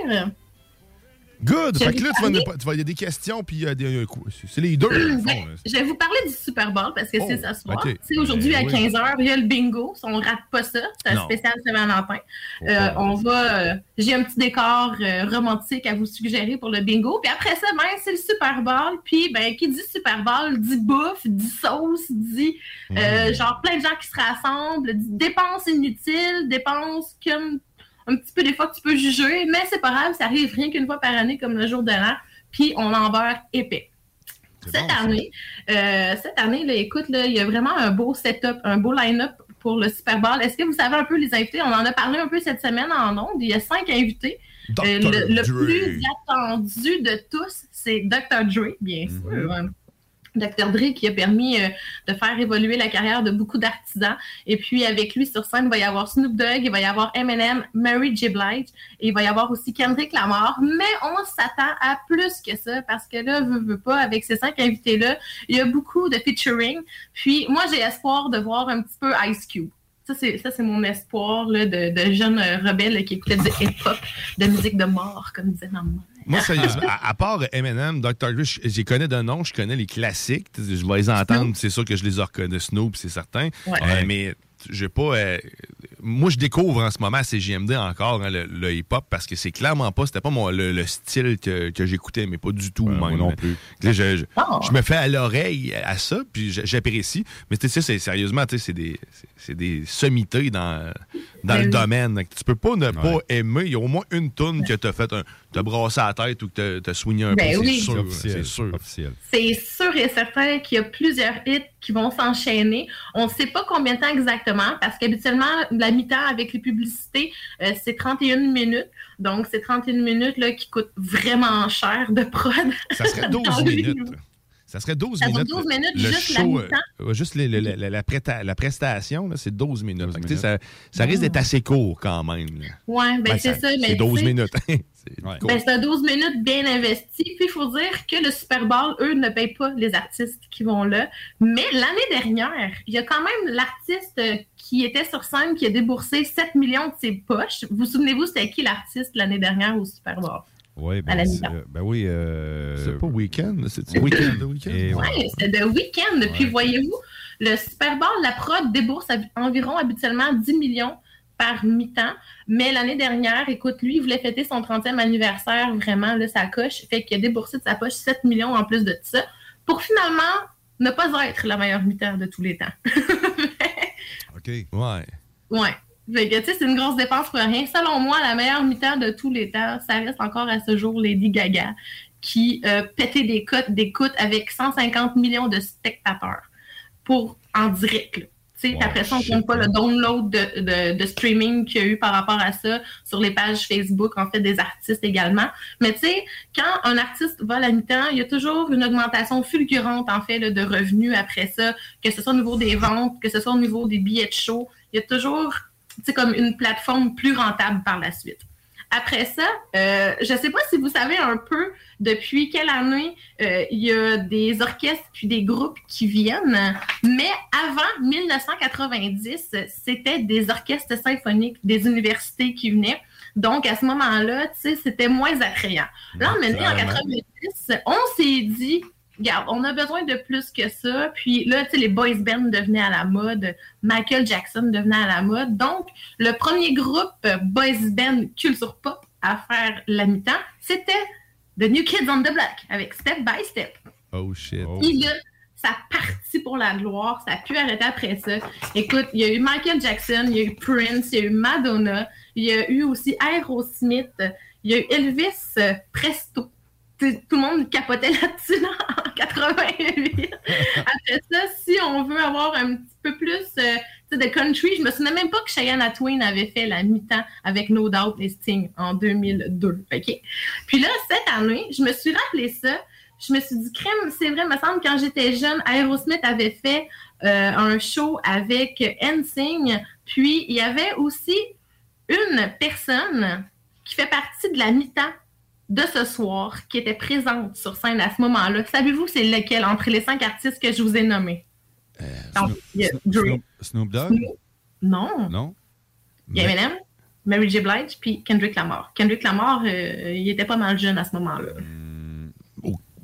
Good! Fait que là, tu vas, tu vas, il y a des questions, puis il y a des. C'est les deux. Ben, je vais vous parler du Super Bowl parce que c'est ça ce soir. C'est aujourd'hui à 15h, il y a le bingo. On ne rate pas ça. C'est un spécial Saint-Valentin. Euh, on va. Euh, j'ai un petit décor euh, romantique à vous suggérer pour le bingo. Puis après ça, ben, c'est le Super Bowl. Puis, ben, qui dit Super Bowl dit bouffe, dit sauce, dit mm. genre plein de gens qui se rassemblent, dit dépenses inutiles, dépenses comme un petit peu des fois que tu peux juger, mais c'est pas grave, ça arrive rien qu'une fois par année comme le jour de l'an, puis on en beurre épais. Cette année, euh, cette année, là, écoute, là, il y a vraiment un beau setup, un beau line-up pour le Super Bowl. Est-ce que vous savez un peu les invités? On en a parlé un peu cette semaine en ondes. Il y a cinq invités. Euh, le, plus attendu de tous, c'est Dr. Dre, bien mm-hmm. sûr. Dr. Dre qui a permis euh, de faire évoluer la carrière de beaucoup d'artisans. Et puis avec lui sur scène, il va y avoir Snoop Dogg, il va y avoir Eminem, Mary J. Blige, et il va y avoir aussi Kendrick Lamar. Mais on s'attend à plus que ça parce que là, veux, veux pas, avec ces cinq invités-là, il y a beaucoup de featuring. Puis moi, j'ai espoir de voir un petit peu Ice Cube. Ça, c'est mon espoir là, de, de jeunes rebelles qui écoutaient du hip-hop, de musique de mort, comme disait maman. Moi, sérieusement, à, part Eminem, Dr. Dre, j'y connais de nom, je connais les classiques. Je vais les entendre, c'est sûr que je les reconnais. Snoop, c'est certain. Euh, mais j'ai pas. Euh, moi, je découvre en ce moment à CGMD encore hein, le, hip-hop parce que c'est clairement pas. C'était pas mon, le, style que, j'écoutais, mais pas du tout. moi non plus. Ah. je, me fais à l'oreille à ça, puis j'apprécie. Mais tu sais, c'est sérieusement, c'est des, des sommités dans, dans ben le domaine. Tu peux pas ne pas aimer. Il y a au moins une toune que tu as fait un, te brasser la tête ou que tu as soigné un ben peu. C'est sûr. C'est sûr. C'est sûr et certain qu'il y a plusieurs hits qui vont s'enchaîner. On ne sait pas combien de temps exactement parce qu'habituellement, la mi-temps avec les publicités, euh, c'est 31 minutes. Donc, c'est 31 minutes là, qui coûtent vraiment cher de prod. Ça serait 12 minutes. Ça serait 12 ça minutes. 12 minutes le juste show, la euh, juste la, prestation, c'est 12 minutes. Ça, ça, risque d'être assez court quand même. Oui, ben, ben c'est ça. C'est 12 minutes. Ben, c'est 12 minutes bien investi. Puis il faut dire que le Super Bowl, eux, ne payent pas les artistes qui vont là. Mais l'année dernière, il y a quand même l'artiste qui était sur scène qui a déboursé 7 millions de ses poches. Vous, vous souvenez-vous, c'était qui l'artiste l'année dernière au Super Bowl? Oui, ben, ben oui. Euh, c'est pas Weekend, c'est Weekend, Weekend? Oui, c'est The Weekend. Puis voyez-vous, le Super Bowl, la prod débourse environ habituellement 10 millions par mi-temps. Mais l'année dernière, écoute, lui, il voulait fêter son 30e anniversaire, vraiment, là, sa coche. Fait qu'il a déboursé de sa poche 7 millions en plus de ça pour finalement ne pas être la meilleure mi-temps de tous les temps. OK, ouais. Ouais c'est une grosse dépense pour rien. Selon moi, la meilleure mi-temps de tous les temps, ça reste encore à ce jour Lady Gaga, qui euh, pétait des cotes d'écoute avec 150 millions de spectateurs pour en direct. après ça, on ne compte pas le download de, streaming qu'il y a eu par rapport à ça sur les pages Facebook, en fait, des artistes également. Mais tu sais, quand un artiste va à la mi-temps, il y a toujours une augmentation fulgurante, en fait, de revenus après ça, que ce soit au niveau des ventes, que ce soit au niveau des billets de show. Il y a toujours c'est comme une plateforme plus rentable par la suite. Après ça, euh, je ne sais pas si vous savez un peu depuis quelle année euh, il y a des orchestres puis des groupes qui viennent, mais avant 1990, c'était des orchestres symphoniques des universités qui venaient. Donc, à ce moment-là, c'était moins attrayant. Là, maintenant, en 90, on s'est dit, regarde, on a besoin de plus que ça. Puis là, tu sais, les boys bands devenaient à la mode, Michael Jackson devenait à la mode. Donc, le premier groupe euh, boys band culture pop à faire la mi-temps, c'était The New Kids on the Block avec Step by Step. Oh shit. Puis là, ça partit pour la gloire, ça a pu arrêter après ça. Écoute, il y a eu Michael Jackson, il y a eu Prince, il y a eu Madonna, il y a eu aussi Aerosmith, il y a eu Elvis Presto tout le monde capotait là-dessus en 88. Après ça, si on veut avoir un petit peu plus euh, de country, je me souviens même pas que Cheyenne Twain avait fait la mi-temps avec No Doubt et Sting en 2002. OK? Puis là, cette année, je me suis rappelé ça. Je me suis dit, crème, c'est vrai, me semble, quand j'étais jeune, Aerosmith avait fait euh, un show avec NSYNC. Puis il y avait aussi une personne qui fait partie de la mi-temps de ce soir, qui était présente sur scène à ce moment-là. Savez-vous c'est lequel entre les cinq artistes que je vous ai nommés? Euh, Snoop, Dogg? Non. Non? Il y a Eminem, Mary J. Blige, puis Kendrick Lamar. Kendrick Lamar, euh, il était pas mal jeune à ce moment-là. Hmm.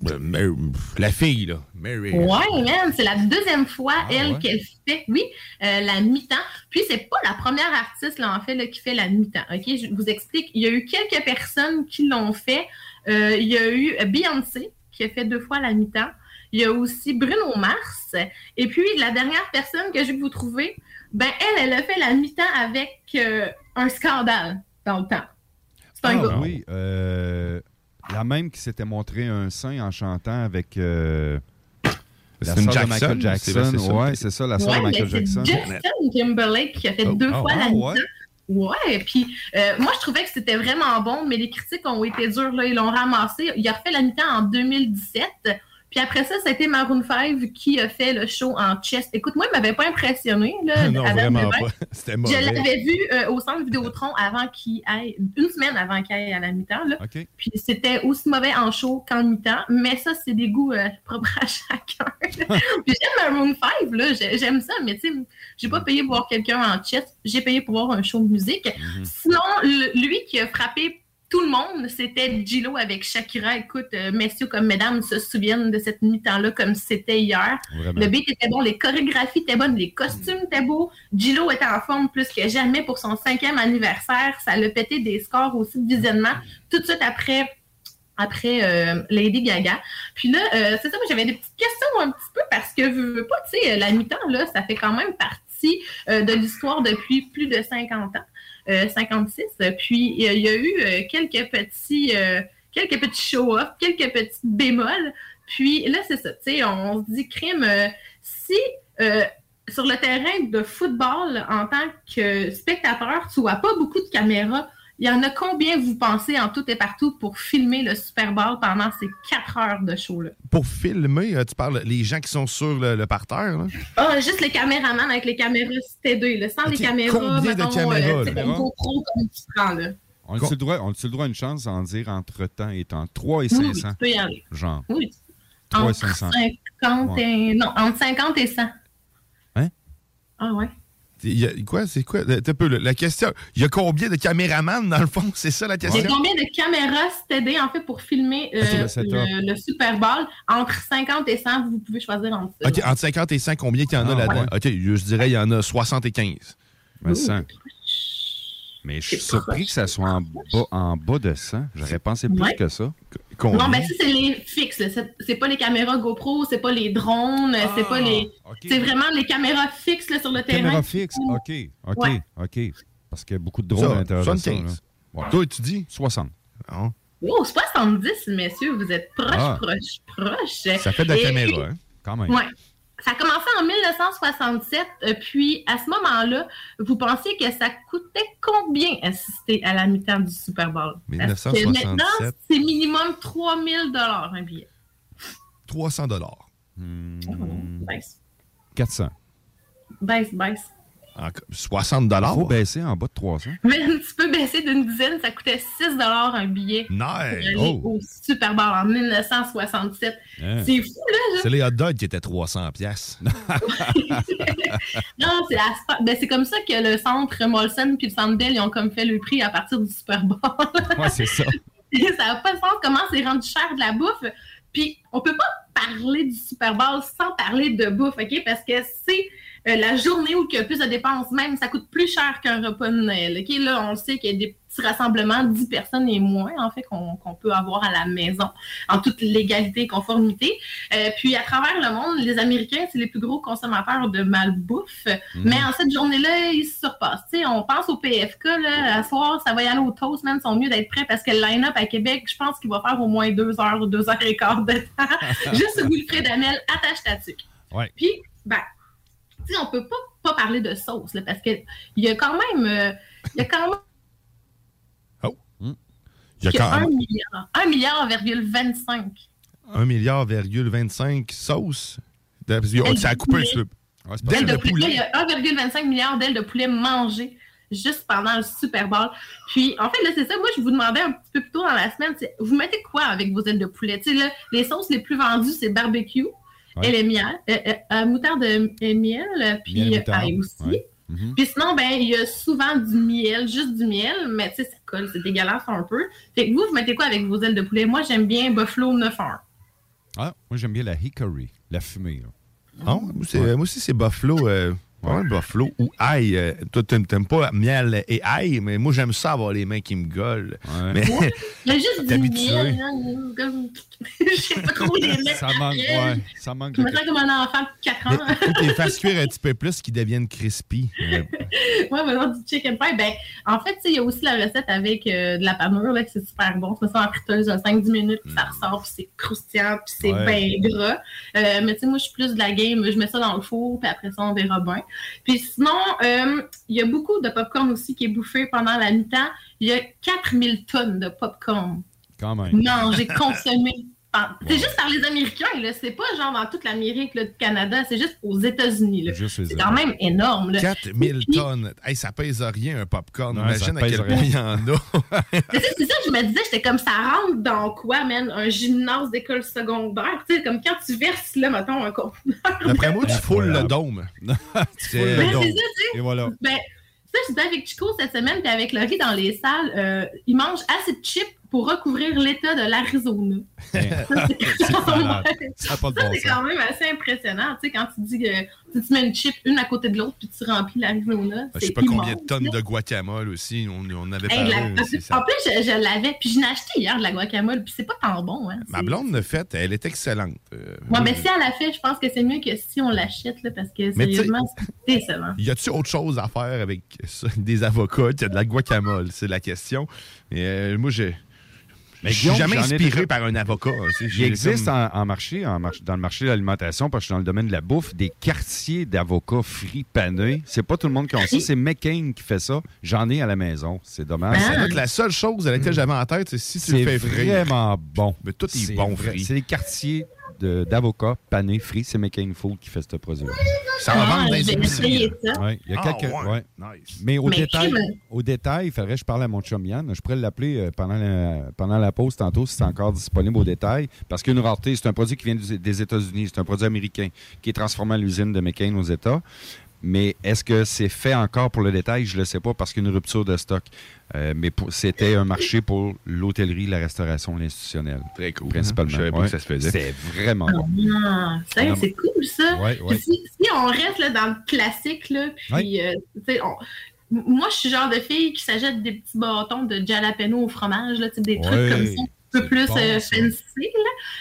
Ben, la fille, là. Mary. Ouais, man, c'est la deuxième fois, ah, elle, qu'elle fait, oui, euh, la mi-temps. Puis, c'est pas la première artiste, là, en fait, là, qui fait la mi-temps. OK, je vous explique. Il y a eu quelques personnes qui l'ont fait. Euh, il y a eu Beyoncé, qui a fait deux fois la mi-temps. Il y a aussi Bruno Mars. Et puis, la dernière personne que je vais vous trouver, ben, elle, elle a fait la mi-temps avec euh, un scandale dans le temps. C'est un ah, gars. Oui, la même qui s'était montré un sein en chantant avec. Euh, la sœur de Michael Jackson. Oui, c'est ça, la sœur de Michael Jackson. Justin Timberlake qui a fait oh, deux oh, fois la mi-temps. Ouais, puis euh, moi je trouvais que c'était vraiment bon, mais les critiques ont été dures, là, ils l'ont ramassé. Il a refait la mi-temps en 2017. Puis après ça, c'était Maroon 5 qui a fait le show en chest. Écoute, moi, il m'avait pas impressionné. Là, non, vraiment pas. C'était mauvais. Je l'avais vu euh, au centre Vidéotron avant qu'il aille, une semaine avant qu'il aille à la mi-temps. Là. Puis c'était aussi mauvais en show qu'en mi-temps. Mais ça, c'est des goûts euh, propres à chacun. Puis j'aime Maroon 5, là. J'aime ça, mais tu sais, j'ai pas payé pour voir quelqu'un en chest. J'ai payé pour voir un show de musique. Mm-hmm. Sinon, lui qui a frappé tout le monde, c'était Gilo avec Shakira. Écoute, euh, messieurs comme mesdames se souviennent de cette mi-temps-là comme c'était hier. Le beat était bon, les chorégraphies étaient bonnes, les costumes étaient beaux. Gilo était en forme plus que jamais pour son cinquième anniversaire. Ça a pété des scores aussi de visionnement tout de suite après après euh, Lady Gaga. Puis là, euh, c'est ça, j'avais des petites questions un petit peu parce que, veux, pas, tu sais, la mi-temps, là, ça fait quand même partie de l'histoire depuis plus de 50 ans. 56. Euh, Puis il y a eu euh, quelques petits, euh, quelques petits show-off, quelques petits bémols. Puis là, c'est ça, tu sais, on se dit, crime, si sur le terrain de football, en tant que spectateur, tu vois pas beaucoup de caméras, il y en a combien, vous pensez, en tout et partout pour filmer le Super Bowl pendant ces quatre heures de show-là? Pour filmer, tu parles les gens qui sont sur le, parterre? Là? Ah, juste les caméramans avec les caméras STD, là, sans les caméras, combien de caméras, euh, GoPro comme tu prends. Là. On a-tu le, droit, le droit à une chance d'en dire entre-temps étant 3 et 500? Oui, tu peux y aller. Genre. Oui. 3 et 500. 50 et... Non, entre 50 et 100. Hein? Ah ouais. Y a, quoi, c'est quoi? Peu, la question, il y a combien de caméramans dans le fond? C'est ça la question? Il y a combien de caméras STD en fait pour filmer euh, le, Super Bowl? Entre 50 et 100, vous pouvez choisir entre ça. OK, entre 50 et 100, combien il y en a ah, là-dedans? OK, je dirais il y en a 75. 100. Mais je suis surpris que ça soit en bas, en bas de 100. J'aurais pensé plus que ça. Non, mais ça, c'est les fixes. C'est pas les caméras GoPro, c'est pas les drones, c'est pas les. Ah, c'est vraiment les caméras fixes là, sur le terrain. Caméras fixes, OK. OK. OK. Parce qu'il y a beaucoup de drones à l'intérieur de ça. Toi, tu dis? 60. Oh, 70, messieurs, vous êtes proche, ah. proche, proche. Ça fait de la caméra, hein, quand même. Ouais. Ça a commencé en 1967, euh, puis à ce moment-là, vous pensiez que ça coûtait combien assister à la mi-temps du Super Bowl? 1967. Parce que maintenant, c'est minimum 3000 un billet. 300 hmm. 400. Baisse, baisse. 60 Il faut baisser en bas de 300. Mais un petit peu baisser d'une dizaine, ça coûtait 6 un billet. Nice! Oh. Au Super Bowl en 1967. Hein. C'est fou, là. C'est les hot dogs qui étaient 300 pièces. non, c'est ben, c'est comme ça que le centre Molson puis le centre Bell, ils ont comme fait le prix à partir du Super Bowl. ouais, c'est ça. ça n'a pas de sens comment c'est rendu cher de la bouffe. Puis on peut pas parler du Super Bowl sans parler de bouffe, OK? Parce que c'est euh, la journée où il y a plus de dépenses, même, ça coûte plus cher qu'un repas de Noël. OK? Là, on sait qu'il y a des petits rassemblements, 10 personnes et moins, en fait, qu'on peut avoir à la maison, en toute légalité et conformité. Euh, puis, à travers le monde, les Américains, c'est les plus gros consommateurs de malbouffe. Mhm. Mais en cette journée-là, ils se surpassent. sais, on pense au PFK, là, à soir, ça va y aller au toast, même, ils sont mieux d'être prêts parce que le line-up à Québec, je pense qu'il va faire au moins deux heures ou deux heures et quart de temps. Juste Wilfred Amel, attache ta tuque. Ouais. Puis, ben, sais, on peut pas, pas parler de sauce, là, parce qu'il y a quand même. Euh, il y a quand même. Oh! Il y a quand même. 1 milliard. 1 milliard, 25. 1 milliard, 25 sauces? Ça a coupé un peu. Ouais, de poulet. Il y a 1,25 milliard d'ailes de poulet mangées juste pendant le Super Bowl. Puis, en fait, là, c'est ça. Moi, je vous demandais un petit peu plus tôt dans la semaine, vous mettez quoi avec vos ailes de poulet? Tu sais, là, les sauces les plus vendues, c'est barbecue et les miel, euh, euh, moutarde et miel, puis ail aussi. Mhm. Puis sinon, ben, il y a souvent du miel, juste du miel, mais tu sais, ça colle, c'est dégueulasse un peu. Fait que vous, vous mettez quoi avec vos ailes de poulet? Moi, j'aime bien Buffalo 9-1. Ah, moi, j'aime bien la hickory, la fumée. Ah, moi, aussi, c'est Buffalo. Euh, Ouais, buffalo ou ail. Euh, toi, tu n'aimes pas miel et ail, mais moi, j'aime ça avoir les mains qui me gueulent. Mais, y a juste du miel. Hein, comme... Je sais pas trop les mettre. Ça manque, ouais, ça manque. Je me sens comme un enfant de 4 ans. Il faut les fasses cuire un petit peu plus, qu'ils deviennent crispy. ouais, mais du chicken pie. Ben, en fait, il y a aussi la recette avec euh, de la panure, là, que c'est super bon. Ça ça en friteuse 5-10 minutes, puis ça ressort, puis c'est croustillant, puis c'est bien gras. Euh, mais tu sais, moi, je suis plus de la game. Je mets ça dans le four, puis après ça, on verra bien. Puis sinon, euh, il y a beaucoup de popcorn aussi qui est bouffé pendant la mi-temps. Il y a 4000 tonnes de popcorn. Quand même. Mangé, consommé c'est juste par les Américains, là. C'est pas genre dans toute l'Amérique, du Canada, c'est juste aux États-Unis, C'est quand même énorme, 4000 tonnes. Hey, ça pèse rien, un popcorn. Imagine à quel point il y en a. c'est ça, je me disais, j'étais comme ça rentre dans quoi, man? Un gymnase d'école secondaire? Tu sais, comme quand tu verses, là, mettons, un conteneur. D'après moi, tu foules le dôme. c'est le dôme. Et voilà. Ben, ça, j'étais avec Chico cette semaine, puis avec Laurie dans les salles, euh, ils mangent assez de chips pour recouvrir l'État de l'Arizona. c'est quand même assez impressionnant. Tu sais, quand tu dis que tu mets une chip une à côté de l'autre puis tu remplis l'Arizona. Je sais pas combien de tonnes de guacamole aussi. On, on avait parlé. en plus, je, l'avais. Puis je l'ai acheté hier de la guacamole. Puis c'est pas tant bon. Hein, Ma blonde l'a fait. Elle est excellente. Euh, mais si elle l'a fait, je pense que c'est mieux que si on l'achète. Parce que sérieusement, c'est excellent. Y a-tu autre chose à faire avec des avocats? Il y a de la guacamole? C'est la question. Mais euh, moi, j'ai. Mais je suis jamais inspiré par un avocat. Il existe en, marché, en dans le marché de l'alimentation, parce que je suis dans le domaine de la bouffe, des quartiers d'avocats frits panés. C'est pas tout le monde qui a ça. C'est McCain qui fait ça. J'en ai à la maison. C'est dommage. C'est la seule chose à laquelle j'avais en tête, c'est si tu le fais frit. C'est vraiment bon. Mais tout est, bon frit. C'est des quartiers d'avocats panés frits. C'est McCain Food qui fait ce produit Ça va vendre ah, des épiceries. Ouais, il y a ah, quelques... ouais. Mais au détail, au détail, il faudrait que je parle à mon chum Yann. Je pourrais l'appeler euh, pendant la, pendant la pause tantôt si c'est encore disponible au détail. Parce qu'une rareté, c'est un produit qui vient des États-Unis. C'est un produit américain qui est transformé à l'usine de McCain aux États. Mais est-ce que c'est fait encore pour le détail? Je ne le sais pas parce qu'il y a une rupture de stock. Euh, mais c'était un marché pour l'hôtellerie, la restauration, l'institutionnel. Très cool. Principalement. Je savais pas que ça se faisait. C'est vraiment ah, c'est cool, ça. Si, on reste là, dans le classique, là, puis, euh, moi, je suis le genre de fille qui s'achète des petits bâtons de jalapeno au fromage, là, des trucs comme ça un peu plus euh, fancy,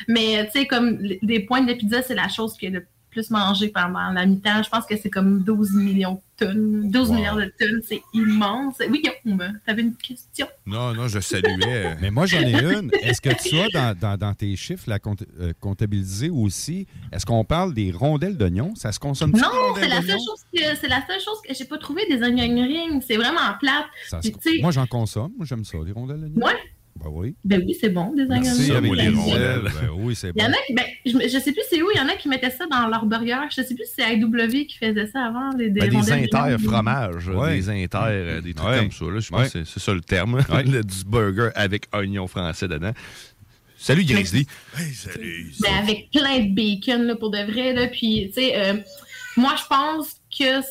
mais tu sais, comme des pointes de pizza, c'est la chose qui est le plus mangé pendant la mi-temps. Je pense que c'est comme 12 millions de tonnes. 12 milliards de tonnes, c'est immense. Oui, Guillaume, tu avais une question? Non, non, je saluais. Mais moi, j'en ai une. Est-ce que tu as dans, tes chiffres la euh, comptabilisé aussi, est-ce qu'on parle des rondelles d'oignons? Ça se consomme Non, c'est la, seule chose que, c'est la seule chose que j'ai pas trouvé des onion rings. C'est vraiment plate. moi, j'en consomme. Moi, j'aime ça, les rondelles d'oignons. Ouais. Ben oui. Ben oui, c'est bon, des les rondelles. Ben oui, c'est bon. Il y en a qui, ben, je, ne sais plus c'est où, il y en a qui mettaient ça dans leur burger. Je sais plus si c'est IW qui faisait ça avant. des ben, des inter fromages, des inter, euh, des trucs comme ça. Là. Je pense que c'est ça le terme. le, du burger avec oignon français dedans. Salut Grizzly. Hey, salut. Ben, avec plein de bacon là, pour de vrai. Là. Puis, tu sais, euh, moi, je pense que ce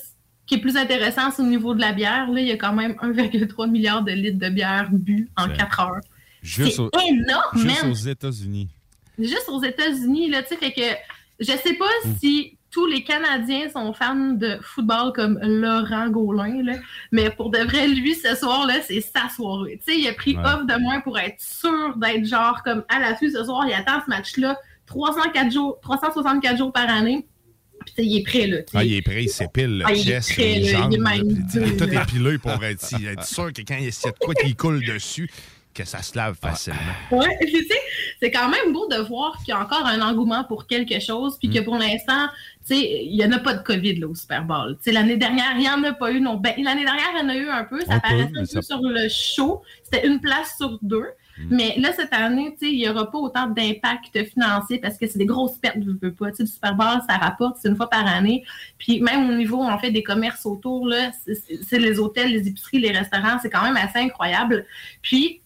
qui est plus intéressant, c'est au niveau de la bière. Là, il y a quand même 1,3 milliard de litres de bière bu en 4 heures. Énorme, Juste aux États-Unis. Juste aux États-Unis, là, tu sais, fait que je sais pas si tous les Canadiens sont fans de football comme Laurent Gaulin, là, mais pour de vrai, lui, ce soir-là, c'est sa soirée. Tu sais, il a pris off de moins pour être sûr d'être genre comme à l'affût ce soir, il attend ce match-là 304 jours, 364 jours par année. Puis il est prêt, là. Ah, il est prêt, il s'épile le ah, chest, les jambes. Il est, tout épilé pour être, être sûr que quand il y a de quoi qui coule dessus, que ça se lave facilement. Oui, tu sais, c'est quand même beau de voir qu'il y a encore un engouement pour quelque chose, puis que mm. pour l'instant, tu sais, il n'y en a pas de COVID là, au Super Bowl. Tu sais, l'année dernière, il n'y en a pas eu non. Ben, l'année dernière, il y en a eu un peu, ça apparaissait un peu sur le show. C'était une place sur deux. Mais là, cette année, il n'y aura pas autant d'impact financier parce que c'est des grosses pertes, je veux pas. le Super Bowl, ça rapporte, c'est une fois par année. Puis même au niveau, en fait, des commerces autour, là, c'est les hôtels, les épiceries, les restaurants, c'est quand même assez incroyable. Puis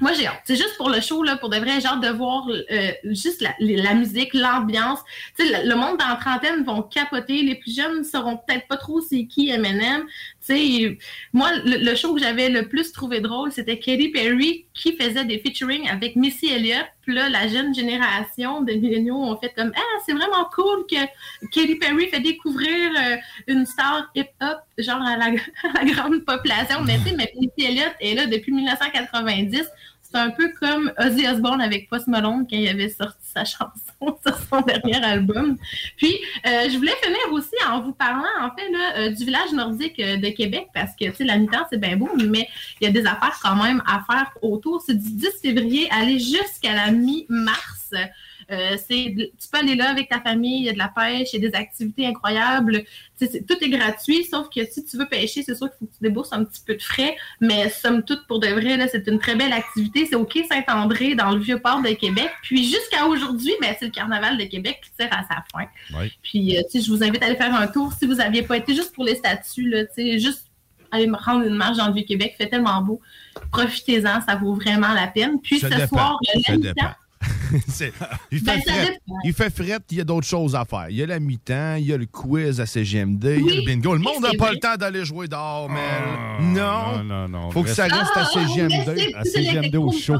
moi, j'ai hâte. C'est juste pour le show, là, pour de vrai, genre de voir euh, juste la, musique, l'ambiance. Tu le, monde dans la trentaine vont capoter. Les plus jeunes ne sauront peut-être pas trop c'est qui Eminem. Moi, le, show que j'avais le plus trouvé drôle, c'était Katy Perry qui faisait des featuring avec Missy Elliott. Puis là, la jeune génération de milléniaux ont fait comme Ah, c'est vraiment cool que Katy Perry fait découvrir euh, une star hip-hop, genre à la, grande population. Mais tu sais, Missy Elliott est là depuis 1990 c'est un peu comme Ozzy Osbourne avec Post Malone quand il avait sorti sa chanson sur son dernier album. Puis, euh, je voulais finir aussi en vous parlant, en fait, euh, du village nordique euh, de Québec, parce que, tu sais, la mi-temps, c'est bien beau, mais il y a des affaires quand même à faire autour. C'est du 10 février, aller jusqu'à la mi-mars. Euh, c'est, tu peux aller là avec ta famille, il y a de la pêche, il y a des activités incroyables. tout est gratuit, sauf que si tu veux pêcher, c'est sûr qu'il faut que tu débourses un petit peu de frais, mais somme toute, pour de vrai, là, c'est une très belle activité. C'est au Quai Saint-André, dans le Vieux-Port de Québec. Puis jusqu'à aujourd'hui, ben, c'est le Carnaval de Québec qui tire à sa fin. Puis, euh, je vous invite à aller faire un tour si vous n'aviez pas été juste pour les statues, là, juste aller me rendre une marche dans le Vieux-Québec, fait tellement beau. Profitez-en, ça vaut vraiment la peine. Puis ce soir, le il, fait ben, fret, il fait fret, il y a d'autres choses à faire. Il y a la mi-temps, il y a le quiz à CGMD, il y a le bingo. Le monde n'a pas le temps d'aller jouer dehors, mais ah, non. Non, non, Faut que ça reste à CGMD. à CGMD au show.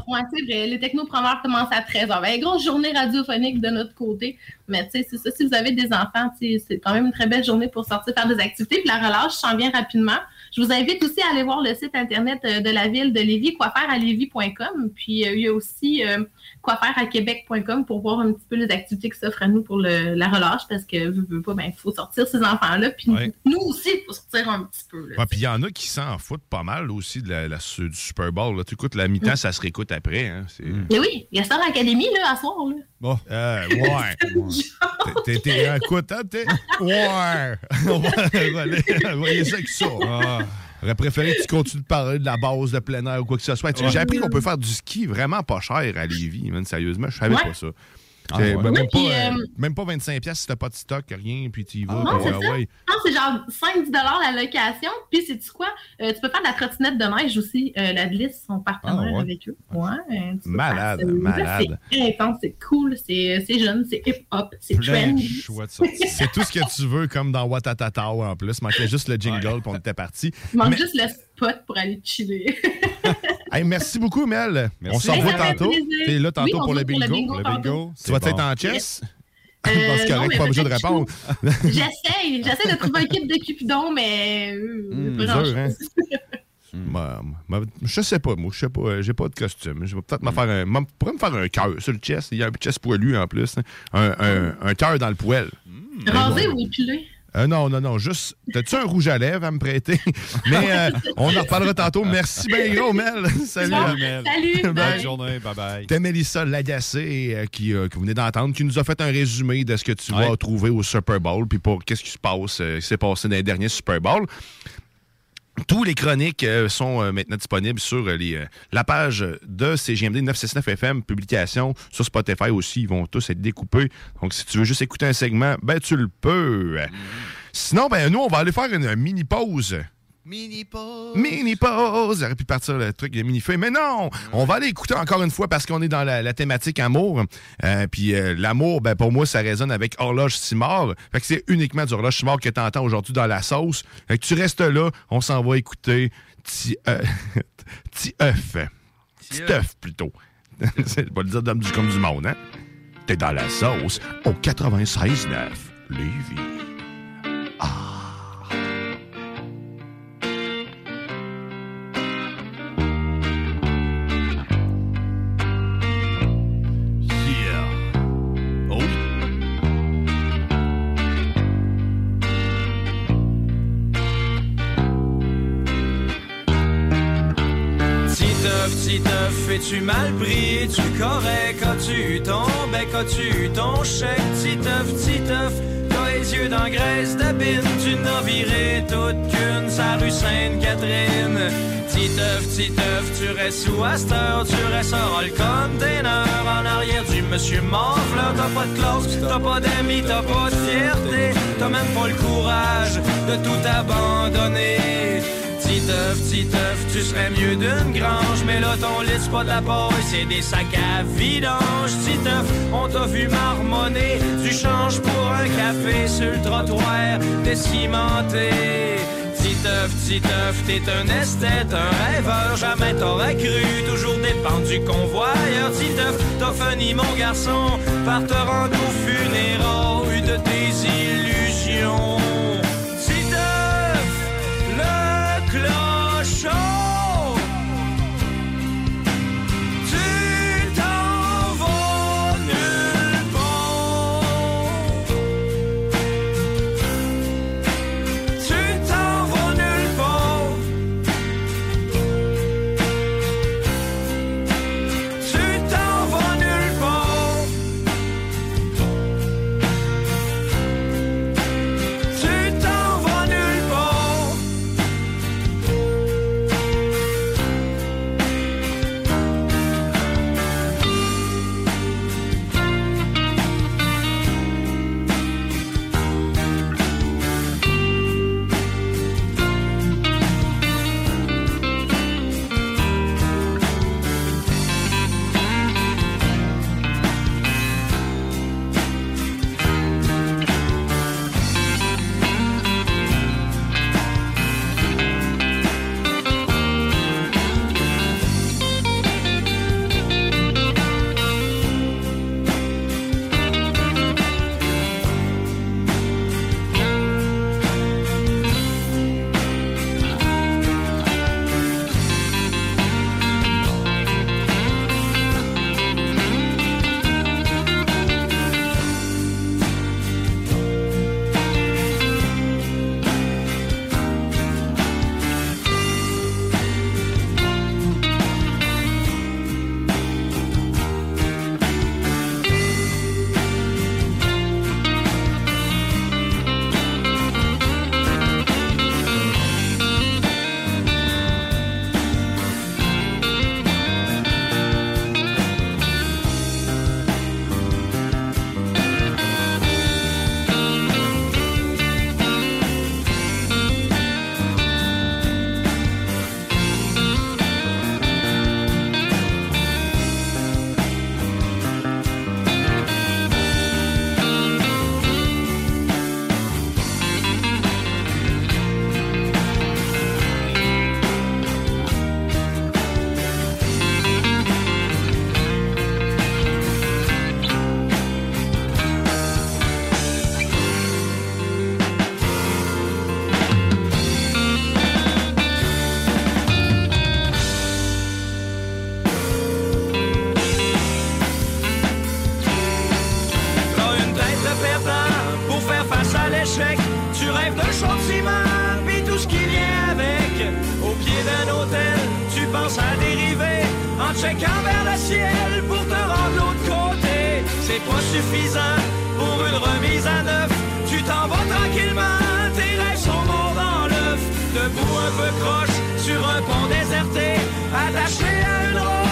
les technopreneurs commencent à 13h. Ben, grosse journée radiophonique de notre côté. Mais tu sais, c'est ça. Si vous avez des enfants, c'est quand même une très belle journée pour sortir faire des activités. Puis la relâche s'en vient rapidement. Je vous invite aussi à aller voir le site internet euh, de la ville de Lévis, quoifairealévis.com. Puis euh, il y a aussi euh, quoifaireaquebec.com pour voir un petit peu les activités qui s'offrent à nous pour la relâche parce que je veux pas, ben, il faut sortir ces enfants-là. Puis nous aussi, il faut sortir un petit peu. puis il y en a qui s'en foutent pas mal aussi de la, du Super Bowl. Là. Tu écoutes la mi-temps, mm. ça se réécoute après. Hein, Mais oui, il y a ça dans l'Académie là, à soir. Là. Bon, euh, ouais. T'es un coup, t'es. Ouais. Aller, ça que ça. Ah. J'aurais préféré que tu continues de parler de la base de plein air ou quoi que ce soit. J'ai appris qu'on peut faire du ski vraiment pas cher à Lévis, sérieusement. Je savais pas ça. Ah, ben, même, pas, euh, euh, même, pas, 25 pièces si t'as pas de stock, rien, puis tu y vas. Ah, c'est genre 5-10 la location. Puis, sais-tu quoi? Euh, tu peux faire de la trottinette de neige aussi. la glisse, sont partenaire ah, avec eux. Ouais, malade, malade. C'est intense, c'est cool, c'est jeune, c'est hip-hop, c'est trendy. c'est tout ce que tu veux, comme dans Watatata en plus. Manquait juste le jingle, puis on était parti. Manque juste le spot pour aller chiller. merci beaucoup, Mel. On s'en revoit tantôt. Tu es là tantôt pour, le bingo. le bingo. Tu vas être en chess? Euh, non, pas obligé de répondre. J'essaye. J'essaie de trouver un kit de Cupidon, mais. Euh, hmm, pas hein? bah, bah, je sais pas, moi, je sais pas, j'ai pas de costume. Je vais peut-être me faire un. pourrais me faire un cœur sur le chest. Il y a un chest poilu en plus. Hein. Un, un, un cœur dans le poêle. Rasé ou épilé? Euh, non, non, non, juste. T'as-tu un rouge à lèvres à me prêter? Mais euh, on en reparlera tantôt. Merci bien gros, Mel. Salut, Mel. Salut. Bonne journée. Bye bye. T'es Mélissa Lagacé, euh, qui, que vous venez d'entendre, qui nous a fait un résumé de ce que tu vas trouver au Super Bowl, puis pour qu'est-ce qui se passe, qui s'est passé dans les derniers Super Bowl. Tous les chroniques euh, sont euh, maintenant disponibles sur euh, les, la page de CGMD 969 FM, publication sur Spotify aussi. Ils vont tous être découpés. Donc, si tu veux juste écouter un segment, ben tu le peux. Sinon, ben nous, on va aller faire une mini pause. Mini pause. Mini pause. J'aurais pu partir le truc de mini feuille, mais non. On va aller écouter encore une fois parce qu'on est dans la, thématique amour. Euh, puis euh, l'amour, ben pour moi, ça résonne avec Horloge Simard. Fait que c'est uniquement du Horloge Simard que tu entends aujourd'hui dans la sauce. Fait que tu restes là, on s'en va écouter Petit euh, œuf. Petit œuf plutôt. c'est pas le dire d'homme du comme du monde, hein? T'es dans la sauce au 96.9 Lévis. Es-tu mal pris? Es-tu correct? As-tu tombé? As-tu ton chèque? Titeuf, titeuf, toi et les yeux dans graisse de tu n'as viré toute qu'une, sa rue Sainte-Catherine. Titeuf, Titeuf, tu restes sous Astor, tu restes hors le container en arrière du monsieur Morfleur. T'as pas de classe, t'as pas d'amis, t'as pas de fierté, t'as même pas le courage de tout abandonner. Titeuf, Titeuf, tu serais mieux d'une grange, mais là ton lit c'est pas de la paille, c'est des sacs à vidange. Titeuf, on t'a vu marmonner, tu changes pour un café sur le trottoir, t'es cimenté. Titeuf, Titeuf, t'es un esthète, un rêveur, jamais t'aurais cru, toujours dépendu convoyeur. Titeuf, t'as fini mon garçon, par te rendre au funérailles de tes illusions. Tu rêves d'un châtiment, puis tout ce qui vient avec. Au pied d'un hôtel, tu penses à dériver. En checkant vers le ciel pour te rendre l'autre côté. C'est pas suffisant pour une remise à neuf. Tu t'en vas tranquillement, tes rêves sont morts dans l'œuf. Debout un peu croche sur un pont déserté. Attaché à une roche,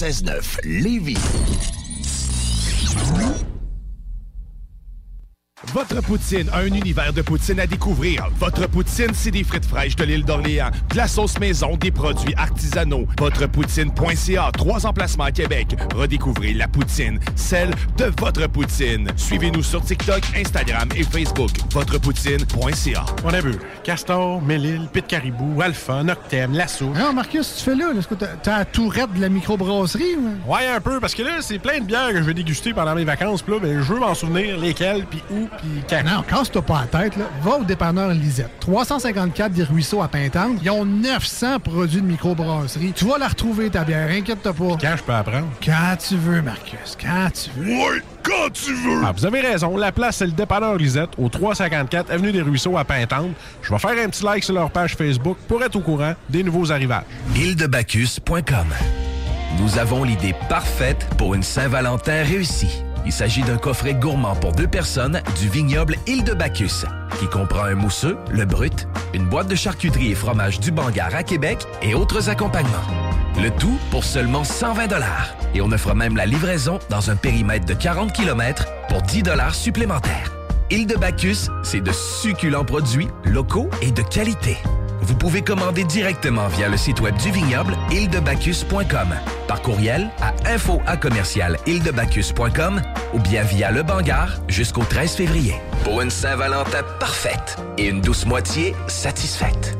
96.9 Lévis. Votre poutine, un univers de poutine à découvrir. Votre poutine, c'est des frites fraîches de l'île d'Orléans, de la sauce maison, des produits artisanaux. Votrepoutine.ca, trois emplacements à Québec. Redécouvrez la poutine, celle de votre poutine. Suivez-nous sur TikTok, Instagram et Facebook. Votrepoutine.ca. On a vu Castor, Mélile, Pit Caribou, Alpha, Noctem, Lasso. Non, Marcus, tu fais là? Est-ce que t'as t'as la tourette de la microbrasserie? ou? Ouais, un peu, parce que là, c'est plein de bières que je vais déguster pendant mes vacances. Puis là, ben, je veux m'en souvenir lesquelles, puis où, puis quand. Non, casse-toi pas la tête, là. Va au dépanneur Lisette. 354 des Ruisseaux à Pintante. Ils ont 900 produits de microbrasserie. Tu vas la retrouver, ta bière, inquiète-toi pas. Quand je peux apprendre? Quand tu veux, Marcus, quand tu veux. Ouais, quand tu veux! Ah, vous avez raison. La place, c'est le dépanneur Lisette, au 354 Avenue des Ruisseaux à Pintante. Je vais faire un petit like sur leur page Facebook pour être au courant des nouveaux arrivages. Îledebacchus.com Nous avons l'idée parfaite pour une Saint-Valentin réussie. Il s'agit d'un coffret gourmand pour deux personnes du vignoble Île de Bacchus, qui comprend un mousseux, le brut, une boîte de charcuterie et fromage du Bangar à Québec et autres accompagnements. Le tout pour seulement 120 dollars. Et on offre même la livraison dans un périmètre de 40 km pour 10 dollars supplémentaires. Île de Bacchus, c'est de succulents produits locaux et de qualité. Vous pouvez commander directement via le site web du vignoble îledebacchus.com, par courriel à info à commercial ou bien via le Bangar jusqu'au 13 février. Pour une Saint-Valentin parfaite et une douce moitié satisfaite.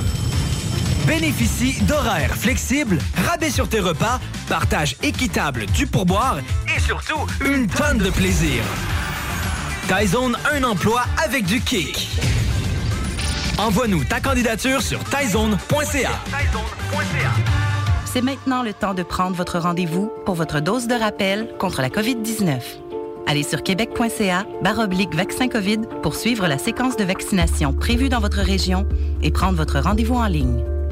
Bénéficie d'horaires flexibles, rabais sur tes repas, partage équitable du pourboire et surtout une tonne de plaisir. Tyzone, un emploi avec du kick. Envoie-nous ta candidature sur tyzone.ca. C'est maintenant le temps de prendre votre rendez-vous pour votre dose de rappel contre la COVID-19. Allez sur québec.ca baroblique vaccin COVID pour suivre la séquence de vaccination prévue dans votre région et prendre votre rendez-vous en ligne.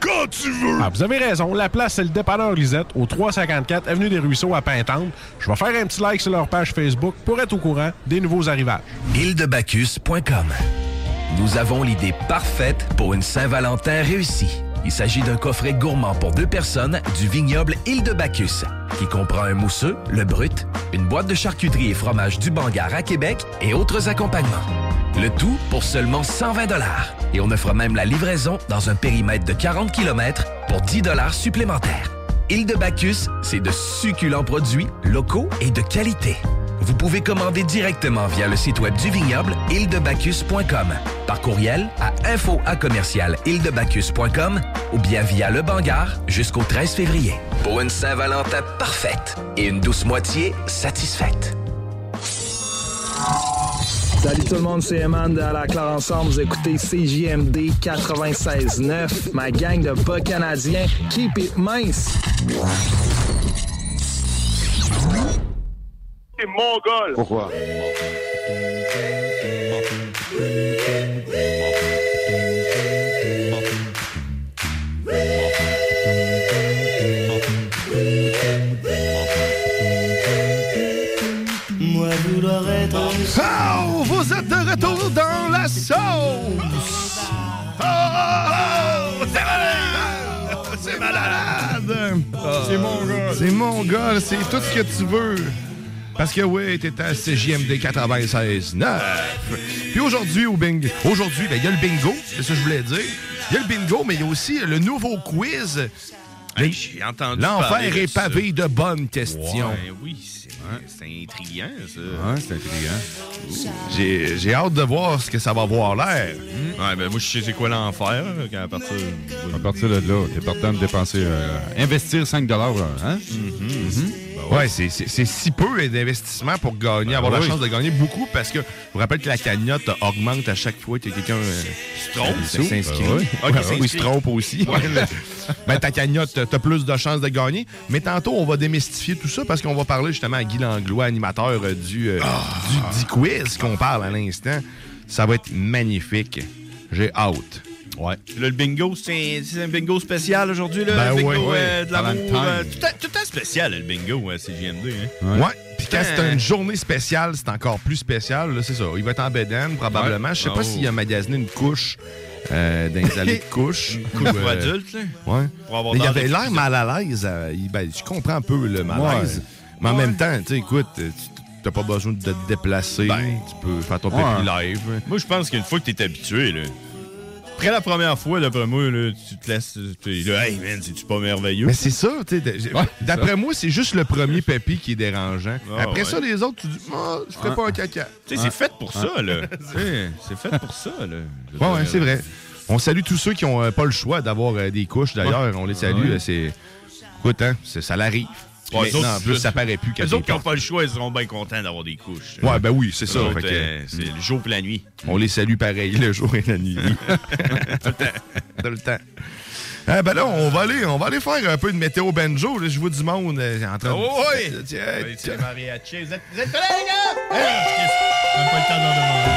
quand tu veux! Ah, vous avez raison. La place, c'est le dépanneur Lisette, au 354 Avenue des Ruisseaux à Pintante. Je vais faire un petit like sur leur page Facebook pour être au courant des nouveaux arrivages. Îledebacchus.com Nous avons l'idée parfaite pour une Saint-Valentin réussie. Il s'agit d'un coffret gourmand pour deux personnes du vignoble Île de Bacchus, qui comprend un mousseux, le brut, une boîte de charcuterie et fromage du Bangar à Québec et autres accompagnements. Le tout pour seulement 120 dollars. Et on offre même la livraison dans un périmètre de 40 km pour 10 dollars supplémentaires. Île de Bacchus, c'est de succulents produits locaux et de qualité. Vous pouvez commander directement via le site web du vignoble îledebacchus.com, par courriel à info à commercial ou bien via le Bangar jusqu'au 13 février. Pour une Saint-Valentin parfaite et une douce moitié satisfaite. Salut tout le monde, c'est Eman de À la Claire Ensemble. Vous écoutez CJMD 96.9, ma gang de bas canadiens. Keep it mince. C'est mongol. Pourquoi? Oh, vous êtes de retour dans la sauce! Oh, oh, oh, c'est malade! C'est malade! C'est mon gars. C'est mon gars, c'est tout ce que tu veux. Parce que oui, t'es à CJMD 96.9. Puis aujourd'hui, au bingo, aujourd'hui, ben, il y a le bingo, c'est ça que je voulais dire. Il y a le bingo, mais il y a aussi le nouveau quiz. J'ai entendu L'enfer est pavé de bonnes questions. Ouais, oui, c'est intriguant, ça. Ouais, c'est intriguant. J'ai, j'ai hâte de voir ce que ça va avoir l'air. Ouais, ben moi, je sais c'est quoi l'enfer. À partir, À partir de là, t'es partant de dépenser, euh, investir 5 hein? Mhm. Ouais, c'est, c'est- c'est si peu d'investissement pour gagner, avoir Ah la chance de gagner beaucoup parce que je vous rappelle que la cagnotte augmente à chaque fois que quelqu'un euh, Se trompe. s'inscrit. Oui. Ouais, se trompe aussi. Ouais. ben, ta cagnotte, t'as plus de chances de gagner. Mais tantôt, on va démystifier tout ça parce qu'on va parler justement à Guy Langlois, animateur euh, du, euh, Ah. du, du quiz qu'on parle à l'instant. Ça va être magnifique. J'ai hâte. Ouais. Là, le bingo, c'est un bingo spécial aujourd'hui. Ben bingo ouais, ouais. euh, de l'amour. Euh, tout, temps- tout temps spécial, le bingo, euh, c'est JMD. Hein? Ouais. Puis quand c'est Euh. une journée spéciale, c'est encore plus spécial. là, C'est ça. Il va être en bedaine, probablement. Je sais pas oh. s'il a magasiné une couche euh, dans les allées de couche. couche Ou, pour adultes, là. Ouais. Pour avoir il avait l'air mal à l'aise. ben, je comprends un peu le malaise. Mais en même temps, tu sais, écoute, tu n'as pas besoin de te déplacer. tu peux faire ton Ben, Ouais. petit live. Moi, je pense qu'une fois que t'es habitué, là. Après la première fois, d'après moi, là, tu te laisses. tu là, hey man, c'est-tu pas merveilleux? Mais c'est ça, tu sais. D'après moi, c'est juste le premier pépi qui est dérangeant. Ah, Après ouais. ça, les autres, tu dis, Ah, je ferai Ah. pas un caca. Tu sais, c'est fait pour ça, là. C'est fait pour ça, là. Ouais, ouais, c'est vrai. On salue tous ceux qui n'ont pas le choix d'avoir euh, des couches, d'ailleurs. Ouais. On les salue. Ouais. euh, C'est... Écoute, hein, c'est- ça l'arrive. Puis les en autres, plus, ça paraît plus qu'à Les autres qui n'ont pas le choix, ils seront bien contents d'avoir des couches. Ouais, ben oui, c'est ça. Fait que- euh, c'est le jour et la nuit. On les salue pareil, le jour et la nuit. Tout le temps. Ah, ben là, on va aller, on va aller faire un peu de météo banjo. Là, je vois du monde euh, en train de. Oh, oui! Tiens, Oui, tiens. c'est mariachi. Vous êtes, vous êtes prêts, les gars? Même pas le temps d'en demander.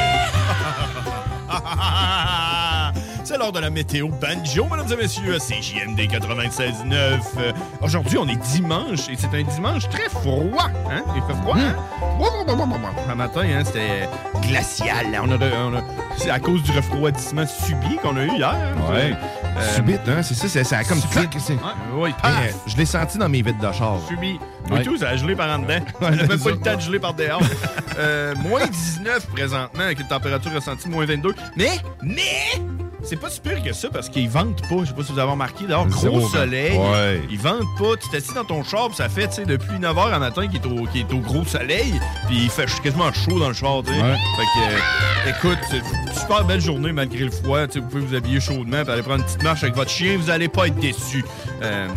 C'est l'heure de la météo banjo, mesdames et messieurs, à CJMD 96.9. Euh, Aujourd'hui, on est dimanche et c'est un dimanche très froid. Hein? Il fait froid, hein? Un matin, hein, c'était glacial. On a, on a- c'est à cause du refroidissement subi qu'on a eu hier. hein, Ouais. Euh, Subite, hein? C'est ça, c'est, ça a comme clac, c'est- Oui, paf! je l'ai senti dans mes vitres de char. Subi. Ouais. Et tout, ça a gelé par en dedans. On Ouais, c'est pas eu le temps de geler par dehors. Euh, moins 19 présentement, avec une température ressentie de moins 22. Mais, mais, c'est pas si pire que ça parce qu'ils ventent pas. Je sais pas si vous avez remarqué. Dehors, gros soleil. Ouais. Ils vendent pas. Tu t'assis dans ton char, puis ça fait, tu sais, depuis 9h à matin qu'il est, au, qu'il est au gros soleil. Puis il fait quasiment chaud dans le char, tu sais. Ouais. Fait que, euh, écoute, super belle journée malgré le froid. Tu sais, vous pouvez vous habiller chaudement, puis aller prendre une petite marche avec votre chien. Vous allez pas être déçus. Euh,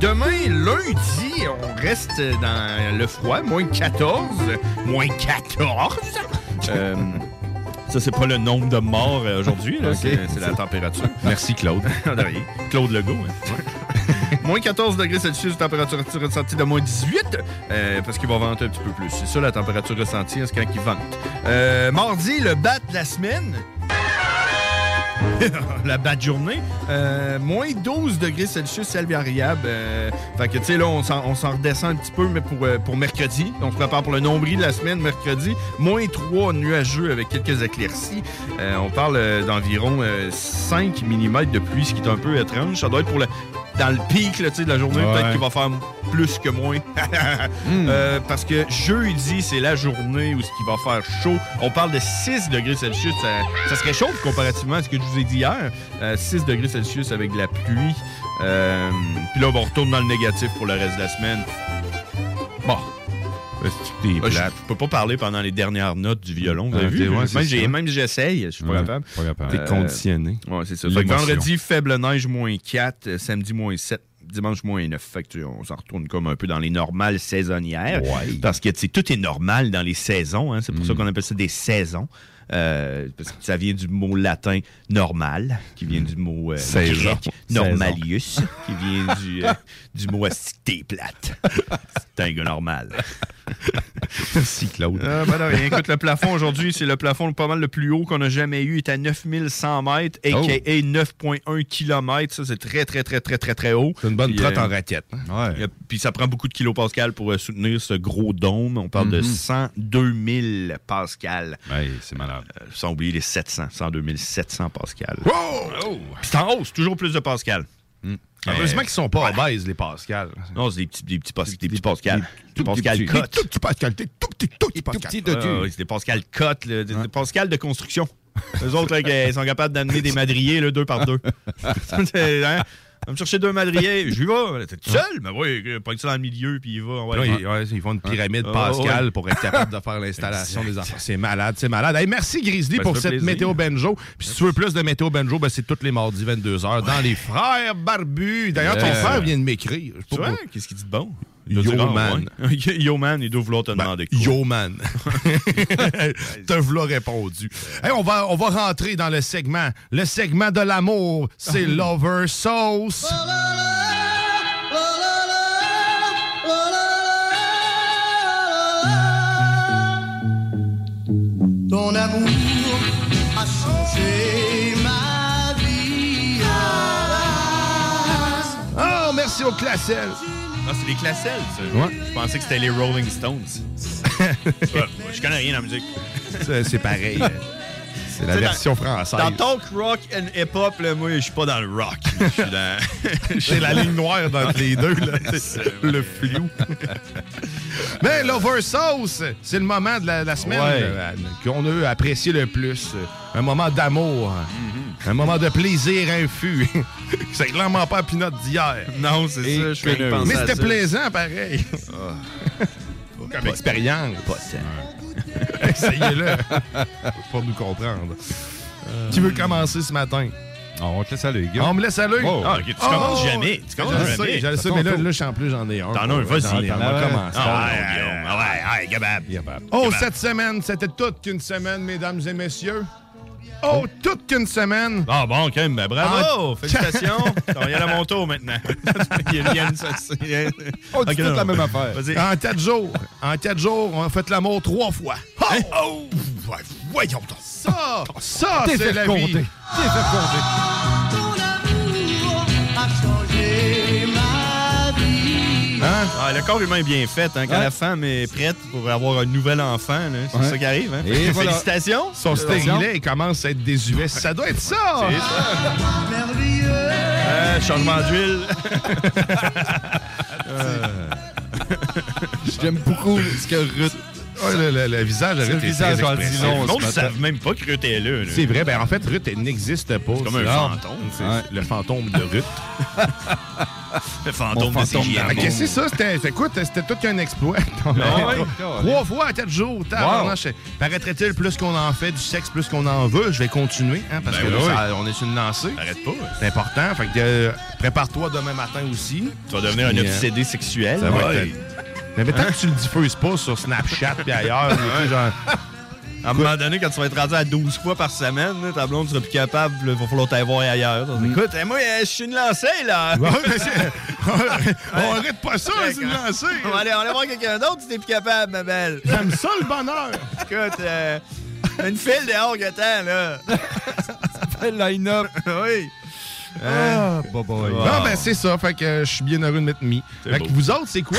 demain, lundi, on reste dans le froid, moins 14. Moins 14. Euh, ça, c'est pas le nombre de morts euh, aujourd'hui, c'est, la température. Merci, Claude. De rien. Claude Legault. hein. moins 14 degrés Celsius, température ressentie de moins 18, euh, parce qu'il va venter un petit peu plus. C'est ça la température ressentie, hein, c'est quand il vente. Euh, mardi, le bat de la semaine. la bat de journée. Euh, moins 12 degrés Celsius, ciel variable. Euh, fait que, tu sais, là, on s'en, redescend un petit peu, mais pour, euh, pour mercredi. On se prépare pour le nombril de la semaine, mercredi. Moins 3 nuageux avec quelques éclaircies. Euh, on parle d'environ euh, 5 mm de pluie, ce qui est un peu étrange. Ça doit être pour le. Dans le pic là, de la journée, Ouais. peut-être qu'il va faire plus que moins. Euh, parce que jeudi, c'est la journée où ce qui va faire chaud. On parle de 6 degrés Celsius. Ça, ça se réchauffe comparativement à ce que je vous ai dit hier. Euh, 6 degrés Celsius avec de la pluie. Euh, Puis là, on retourne dans le négatif pour le reste de la semaine. Bon. Des Euh, Je, plates. je peux pas parler pendant les dernières notes du violon. Vous Ah, avez vu? ouais, même, si j'essaye, je suis pas Ouais, capable. pas capable. T'es conditionné. Ouais, c'est ça. Fait que L'émotion. vendredi, faible neige, moins 4. euh, Samedi, moins 7. Dimanche, moins 9. Fait que on s'en retourne comme un peu dans les normales saisonnières. Ouais. Parce que, tout est normal dans les saisons. hein. C'est pour ça qu'on appelle ça des saisons. Euh, parce que ça vient du mot latin normal, qui vient du mot euh, grec normalius, qui vient du, euh, du mot asticté plate? C'est un gars normal. Merci, Claude. Ah, ben non, rien. Écoute, le plafond aujourd'hui, c'est le plafond pas mal le plus haut qu'on a jamais eu. Il est à 9100 mètres, a.k.a. Oh. 9,1 km. Ça, c'est très, très, très, très, très, très haut. C'est une bonne Puis, trotte euh, en raquette. hein? euh, Puis ça prend beaucoup de kilopascal pour euh, soutenir ce gros dôme. On parle de Mhm. 102 000 pascal. Ouais, c'est malade. Euh, sans oublier les 700, 102 700 pascal. Wow! Puis c'est en hausse, toujours plus de pascal. Hmm. Heureusement qu'ils sont pas obèses, les Pascal. Non, c'est des petits, des petits, des petits Pascal. Des Pascal Des Cotte. Tout petit Pascal, des tout petits, tout petits Pascal. Ah, c'est des Pascal Cotte, des, des Pascal de construction. Eux autres, là, qui sont capables d'amener des madriers là, deux par deux. hein? Va me chercher deux madriers. Je lui vais. T'es tout seul? Mais oui, pas que ça dans le milieu, puis il va. Ouais, Là, ils, ouais, ils font une pyramide Ah, Pascal ouais. pour être capable de faire l'installation des enfants. C'est malade, c'est malade. Hey, merci Grizzly Ben, pour cette plaisir. météo benjo. Puis si tu veux plus de météo benjo, ben, c'est tous les mardis 22h dans les frères barbus. D'ailleurs, ton frère vient de m'écrire. Qu'est-ce qu'il dit de bon? Yo, ah, man. ouais. Yo man, il doit vouloir te demander quoi. Yo man. Te v'là répondu. Hey, on, va, on va rentrer dans le segment. Le segment de l'amour, c'est Lover Sauce. Ton amour a changé ma vie. Ah, merci au Classel. Ah, c'est les Classels, ça. Ouais. Je pensais que c'était les Rolling Stones. Ouais, je connais rien en musique. C'est pareil. C'est la version dans- française. Dans talk rock and hip-hop, là, moi, je suis pas dans le rock. Je suis dans. C'est la ligne noire entre les deux, là. Le flou. Mais l'Over Sauce, c'est le moment de la, la semaine Ouais. qu'on a apprécié le plus. Un moment d'amour. Mm-hmm. Un moment de plaisir infus. c'est clairement pas la pinotte d'hier. Non, c'est ça, je Mais c'était plaisant, pareil. Comme expérience. Essayez-le pour nous comprendre. Qui veut commencer ce matin? on te laisse aller, gars. On me laisse aller? Oh. Ah, tu commences jamais. Tu commences je jamais. sais, Attends, mais là, là, je suis en plus, j'en ai un. T'en as un, vas-y. On va Ah commencer. Ah ouais. Ah ouais, ouais, Gabab. Oh, cette semaine, c'était toute qu'une semaine, mesdames et messieurs. Oh, toute qu'une semaine. Ah bon, quand même, ben, bravo! Ah. Félicitations! On y aller à mon tour maintenant. Il vient de ça. On dit toute la même affaire. Vas-y. En quatre jours. En quatre jours, on a fait l'amour trois fois. Oh! oh! Ouais, Voyons donc. Ça, ça, T'es c'est la compter. vie. T'es fait compter. Ton amour a changé ma vie. Hein? Ah, le corps humain est bien fait. Hein, quand la femme est prête pour avoir un nouvel enfant, c'est ça qui arrive. Hein? Et voilà. Félicitations! Son stérilet, il commence à être désuet. Ça doit être ça. C'est ça. Merveilleux. Euh, changement d'huile. J'aime beaucoup ce que Ruth. Ouais, le, le- le visage de Ruth le est visage très en dit expressif. long, Le monde ne savent même pas que Ruth est là. là. C'est vrai. Ben, en fait, Ruth, elle n'existe pas. C'est comme un fantôme. Ouais. le fantôme de Ruth. Le fantôme de fantôme. Ah, Qu'est-ce que c'est ça? C'était, écoute, c'était tout qu'un exploit. Ah ouais? Trois fois à quatre jours. tabarnak. Paraîtrait-il, plus qu'on en fait du sexe, plus qu'on en veut. Je vais continuer, hein, parce Ben que là, oui. ça- on est sur une lancée. Arrête pas. C'est important. Fait que euh, prépare-toi demain matin aussi. Tu vas devenir un euh, obsédé sexuel. Ça va Ouais. être- Mais tant que tu le diffuses pas sur Snapchat puis ailleurs, tu sais, genre, À un moment donné, quand tu vas être rendu à 12 fois par semaine, ta blonde sera plus capable, il va falloir t'aller voir ailleurs. Écoute, eh, moi, euh, je suis une lancée, là. Ouais, mais on arrête pas ça, c'est une lancée. On va aller, on va aller voir quelqu'un d'autre si t'es plus capable, ma belle. J'aime ça le bonheur. Écoute, euh, une file dehors que t'as, là. Line-up. oui. Ah, bah, bah, Non, ben c'est ça. Fait que euh, je suis bien heureux de m'être mis. Fait que vous autres, c'est quoi?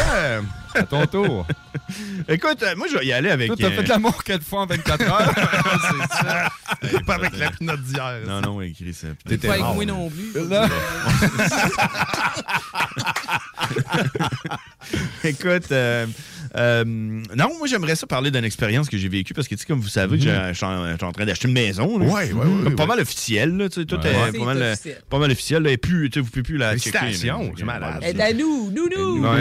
À ton tour. Écoute, euh, moi, je vais y aller avec. Toi, t'as euh, fait l'amour quatre fois en 24 heures. c'est ça. pas avec la pinotte d'hier. Non, non, écrit ça. T'étais Pas avec moi non plus. Écoute, euh, euh, non, moi j'aimerais ça parler d'une expérience que j'ai vécue parce que, tu sais, comme vous savez, j'ai- je suis en, train d'acheter une maison. là. Ouais, ouais, ouais, Comme Pas mal officiel, là, tu sais, tout Ouais. est C'est pas mal, officiel. pas mal officiel. Là, et plus, tu sais, vous pouvez plus la. Félicitations, c'est malade. Aide à nous, nous, nous. Bravo.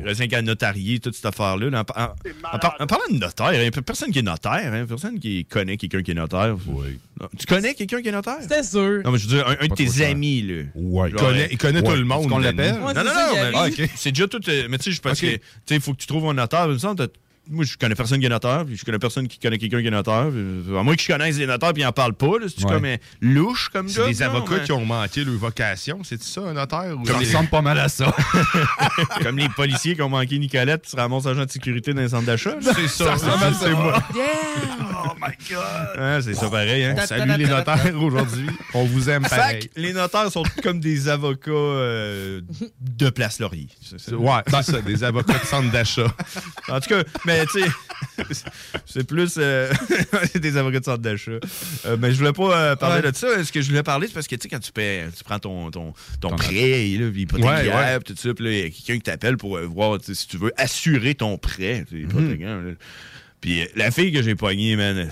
raisin- raisin qu'à notarier, toute cette affaire-là. là. En, en- en par- en parlant de notaire, il n'y a personne qui est notaire. Hein, personne qui connaît quelqu'un qui est notaire. Oui. Tu connais quelqu'un qui est notaire? C'était sûr. Non, mais je veux dire, un, un de tes amis, là. Ouais. Il connaît, il connaît Ouais. tout le monde. Est-ce qu'on l'appelle? Non, c'est non, non, c'est déjà tout. euh, mais tu sais, je pense que tu sais, il faut que tu trouves un notaire. Il me semble, moi, je connais personne qui est notaire, puis je connais personne qui connaît quelqu'un qui est notaire. puis, À moins que je connaisse des notaires, puis ils n'en parlent pas. Ouais. comme euh, louche comme C'est job, des avocats mais- qui ont manqué leur vocation. C'est ça, un notaire? Ou Ça ressemble pas mal à ça. Comme les policiers qui ont manqué Nicolette, qui se ramassent agent de sécurité dans les centres d'achat. C'est ça, Ça c'est ça. moi. Yeah! Oh my God! Hein, c'est ça pareil. Hein? Salut les notaires aujourd'hui. On vous aime Fait pareil. que les notaires sont comme des avocats euh, de Place Laurier. C'est ça. Ouais, c'est ça, des avocats de centre d'achat. En tout cas, mais mais tu sais, c'est plus euh, des avocats de centre d'achat. Euh, mais je voulais pas euh, parler de ça. Ce que je voulais parler, c'est parce que tu sais, quand tu, paies, tu prends ton, ton, ton prêt, là, hypothécaire, Ouais, ouais. tout ça, puis il y a quelqu'un qui t'appelle pour euh, voir si tu veux assurer ton prêt. là. Puis euh, la fille que j'ai pognée, man,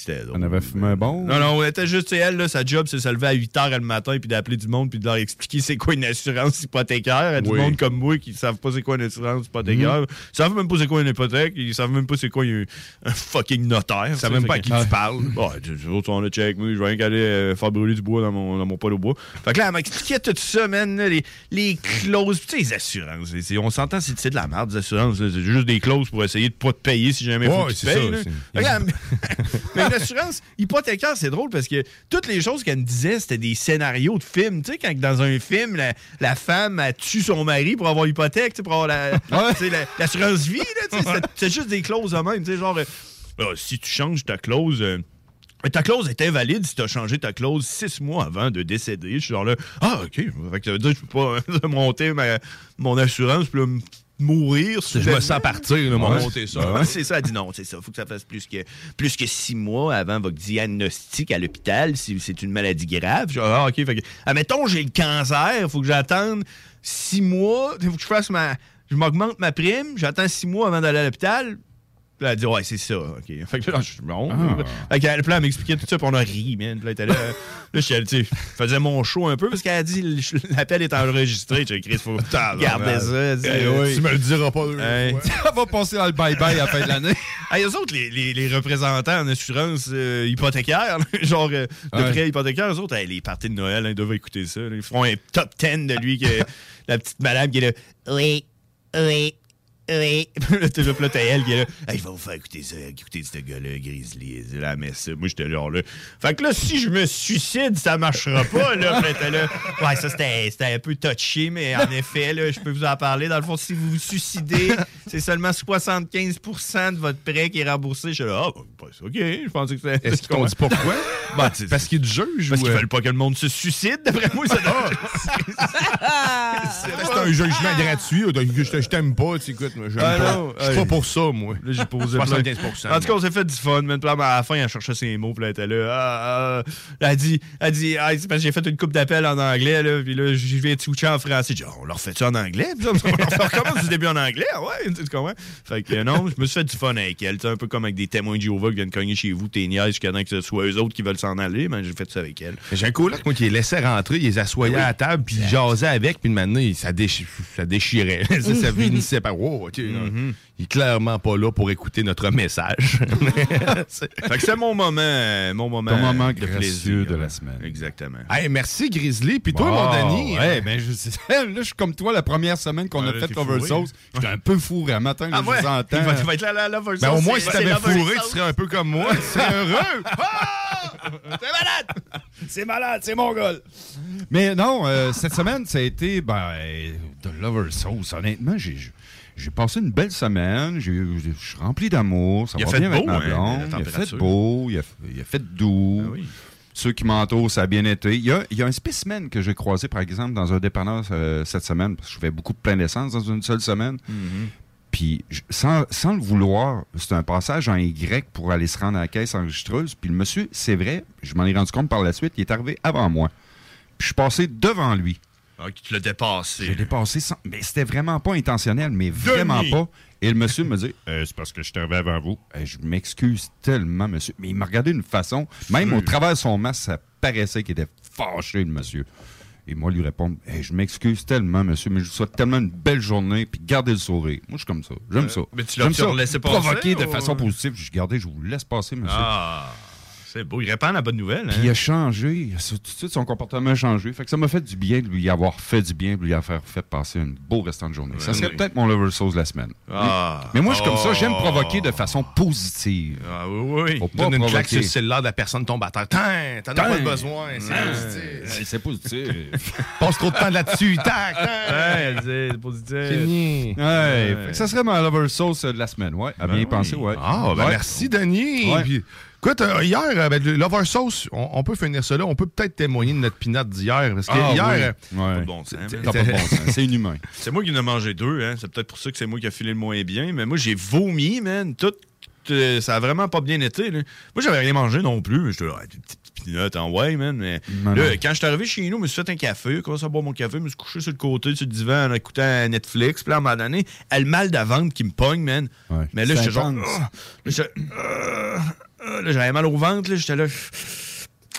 c'était. On avait fumé un bon. Non, non, elle était juste, elle, là, sa job, c'est de se lever à 8 h le matin puis d'appeler du monde puis de leur expliquer c'est quoi une assurance hypothécaire. Il y a Du Oui. monde comme moi qui savent pas c'est quoi une assurance hypothécaire. Mhm. Ils savent même pas c'est quoi une hypothèque. Ils savent même pas c'est quoi un, un fucking notaire. Ils savent même pas à qui tu parles. Tu- autres, on a check, moi, je vais rien qu'aller euh, faire brûler du bois dans mon, dans mon pot au bois. Fait que là, elle m'expliquait tout ça, man, les, les clauses, tu sais, les assurances. on s'entend, c'est de la merde, les assurances. C'est juste des clauses pour essayer de pas te payer si jamais il faut que tu payes. ça, une assurance hypothécaire, c'est drôle parce que toutes les choses qu'elle me disait, c'était des scénarios de films. Tu sais, quand dans un film, la, la femme elle tue son mari pour avoir l'hypothèque, pour avoir la- sais, la- l'assurance vie, c'est- juste des clauses de même. Tu sais, genre, euh, Ah, si tu changes ta clause. euh, ta clause est invalide si tu as changé ta clause six mois avant de décéder. Je suis genre là, ah, OK. Fait que ça veut dire que je peux pas euh, monter ma- mon assurance puis mourir. Je me sens partir, là, Ouais. monté ça. Ouais, c'est ça. Elle dit non, c'est ça. faut que ça fasse plus que, plus que six mois avant votre diagnostic à l'hôpital si c'est une maladie grave. Je dis, ah, OK. Fait que, admettons, j'ai le cancer. faut que j'attende six mois. faut que je fasse ma. Je m'augmente ma prime. J'attends six mois avant d'aller à l'hôpital. Puis là, elle dit, ouais, c'est ça. OK. Fait que là, je suis bon. Fait qu'elle- elle m'expliquait tout ça, puis on a ri, man. Puis là, elle était là. là, je tu sais, je faisais mon show un peu parce qu'elle a dit, l'appel est enregistré. J'ai écrit, faut garder ça. elle dit, Eh oui. Tu me le diras pas deux Hey. On va passer dans le bye-bye à la fin de l'année. Hey, eux autres, les, les- les représentants en assurance euh, hypothécaire, genre euh, de Ouais. prêt hypothécaire, eux autres, hey, les parties de Noël, hein, ils doivent écouter ça. là. Ils feront un top 10 de lui, que, la petite madame qui est là. Oui, oui, oui. Là, là, t'as elle qui est là. Hey, je vais vous faire écouter ça, écouter ce gars-là, Grizzly. C'est la messe. Moi, j'étais là, là. Fait que là, si je me suicide, ça marchera pas, là. Là, là. Ouais, ça, c'était c'était un peu touché, mais en effet, là, je peux vous en parler. Dans le fond, si vous vous suicidez, c'est seulement 75% de votre prêt qui est remboursé. Je suis là, ah, bah, c'est OK. Je pensais que c'était. Est-ce qu'ils t'ont dit pourquoi? Ben, c'est- Parce qu'il juge Parce ou, qu'ils euh, veulent pas que le monde se suicide, d'après moi. Ça C'est un jugement gratuit. là, donc, Je t'aime pas, tu sais, écoute, moi, Ah, pas. non, Je suis pas pour ça, moi. Là, j'ai posé 75 plein- En tout cas, on s'est fait du fun, là, à la fin, elle cherchait ses mots, puis là, elle était là. Ah, ah. Elle dit, elle dit ah, c'est parce que j'ai fait une coupe d'appel en anglais, là, puis là, je vais switcher en français. J'ai dit, on leur fait ça en anglais? Puis on leur recommence du début en anglais? Ouais, tu comprends? Fait que euh, non, je me suis fait du fun avec elle. Un peu comme avec des témoins de Jéhovah qui viennent cogner chez vous, tes niaises, jusqu'à temps que ce soit eux autres qui veulent s'en aller, mais j'ai fait ça avec elle. J'ai un coloc, moi, qui les laissait rentrer, il les assoyait à la table, puis jasait avec, puis maintenant, il- ça, déchi- ça déchirait. ça, ça finissait par wow, Mm-hmm. Il est clairement pas là pour écouter notre message. Fait que c'est mon moment, mon moment, Ton moment de plaisir de la semaine. Exactement. hey, merci, Grizzly. Puis toi, Wow, mon Denis. Ouais, ben, je là, je suis comme toi, la première semaine qu'on Ouais, a fait Cover. Sauce, j'étais un peu fourré. Un matin, Ah je ouais? vous entends. Il va, il va être là, là, là, Ben, au moins, si c'est- t'avais c'est fourré, tu serais un peu comme moi. Serais heureux. C'est malade! C'est malade, c'est mon gars. Mais non, euh, cette semaine, ça a été ben, de Lover Sauce. Honnêtement, j'ai j'ai passé une belle semaine. Je suis rempli d'amour. Ça Il va bien avec ma hein, blonde. il a fait beau, il a, il a fait doux. Ah Ceux qui m'entourent, ça a bien été. Il y a, il y a un spécimen que j'ai croisé, par exemple, dans un dépanneur euh, cette semaine, parce que je fais beaucoup de plein d'essence dans une seule semaine. Puis, je- sans, sans le vouloir, c'est un passage en Y pour aller se rendre à la caisse enregistreuse. Puis le monsieur, c'est vrai, je m'en ai rendu compte par la suite, il est arrivé avant moi. Puis je suis passé devant lui. Ah, tu l'as dépassé. J'ai dépassé sans... Mais c'était vraiment pas intentionnel, mais vraiment pas. Et le monsieur me dit Euh, C'est parce que je suis arrivé avant vous. Eh, je m'excuse tellement, monsieur. Mais il m'a regardé d'une façon, même au travers de son masque, ça paraissait qu'il était fâché, le monsieur. Et moi, lui répondre Je m'excuse tellement, monsieur, mais je vous souhaite tellement une belle journée, puis gardez le sourire. Moi, je suis comme ça. J'aime Euh, ça. mais tu l'as- laissé passer, Provoquer de ou- façon positive. Je gardais, je vous laisse passer, monsieur. Ah, c'est beau. Il répand la bonne nouvelle. Puis il Hein? a changé. Tout de suite, son comportement a changé. Fait que ça m'a fait du bien de lui avoir fait du bien, de lui avoir fait passer un beau restant de journée. ça Ouais, serait oui. peut-être mon lover sauce de la semaine. Ah. Mais moi, je suis comme ça. J'aime Oh. provoquer de façon positive. Ah oui, oui. Faut pas Donne une claque sur provoquer. le cellulaire de la personne tombe à terre. Tain, t'en as pas besoin. C'est positif. C'est positif. Passe trop de temps là-dessus. Tac, tac. Ouais, c'est positif. Fini. Ouais, ça serait mon lover sauce euh, de la semaine. Ouais, à bien Ben y penser, oui. ouais. Ah, ben Ouais. merci, Denis. Ouais. Puis, Écoute, euh, hier, euh, ben, l'over sauce, on, peut finir ça là. On peut peut-être témoigner de notre pinot d'hier. Parce que ah, hier. Oui. bon C'est inhumain. C'est moi qui en ai mangé deux. Hein. C'est peut-être pour ça que c'est moi qui a filé le moins bien. Mais moi, j'ai vomi, man. Tout. ça a vraiment pas bien été. Moi, j'avais rien mangé non plus. J'étais petite en way, man. Mais là, quand je suis arrivé chez nous, je me suis fait un café, j'ai commencé à boire mon café, je me suis couché sur le côté, sur le divan, en écoutant Netflix. Puis là, à un moment donné, elle mal de ventre qui me pogne, man. Mais là, j'étais genre. Oh! Euh, euh, là, j'avais mal au ventre, là, j'étais là.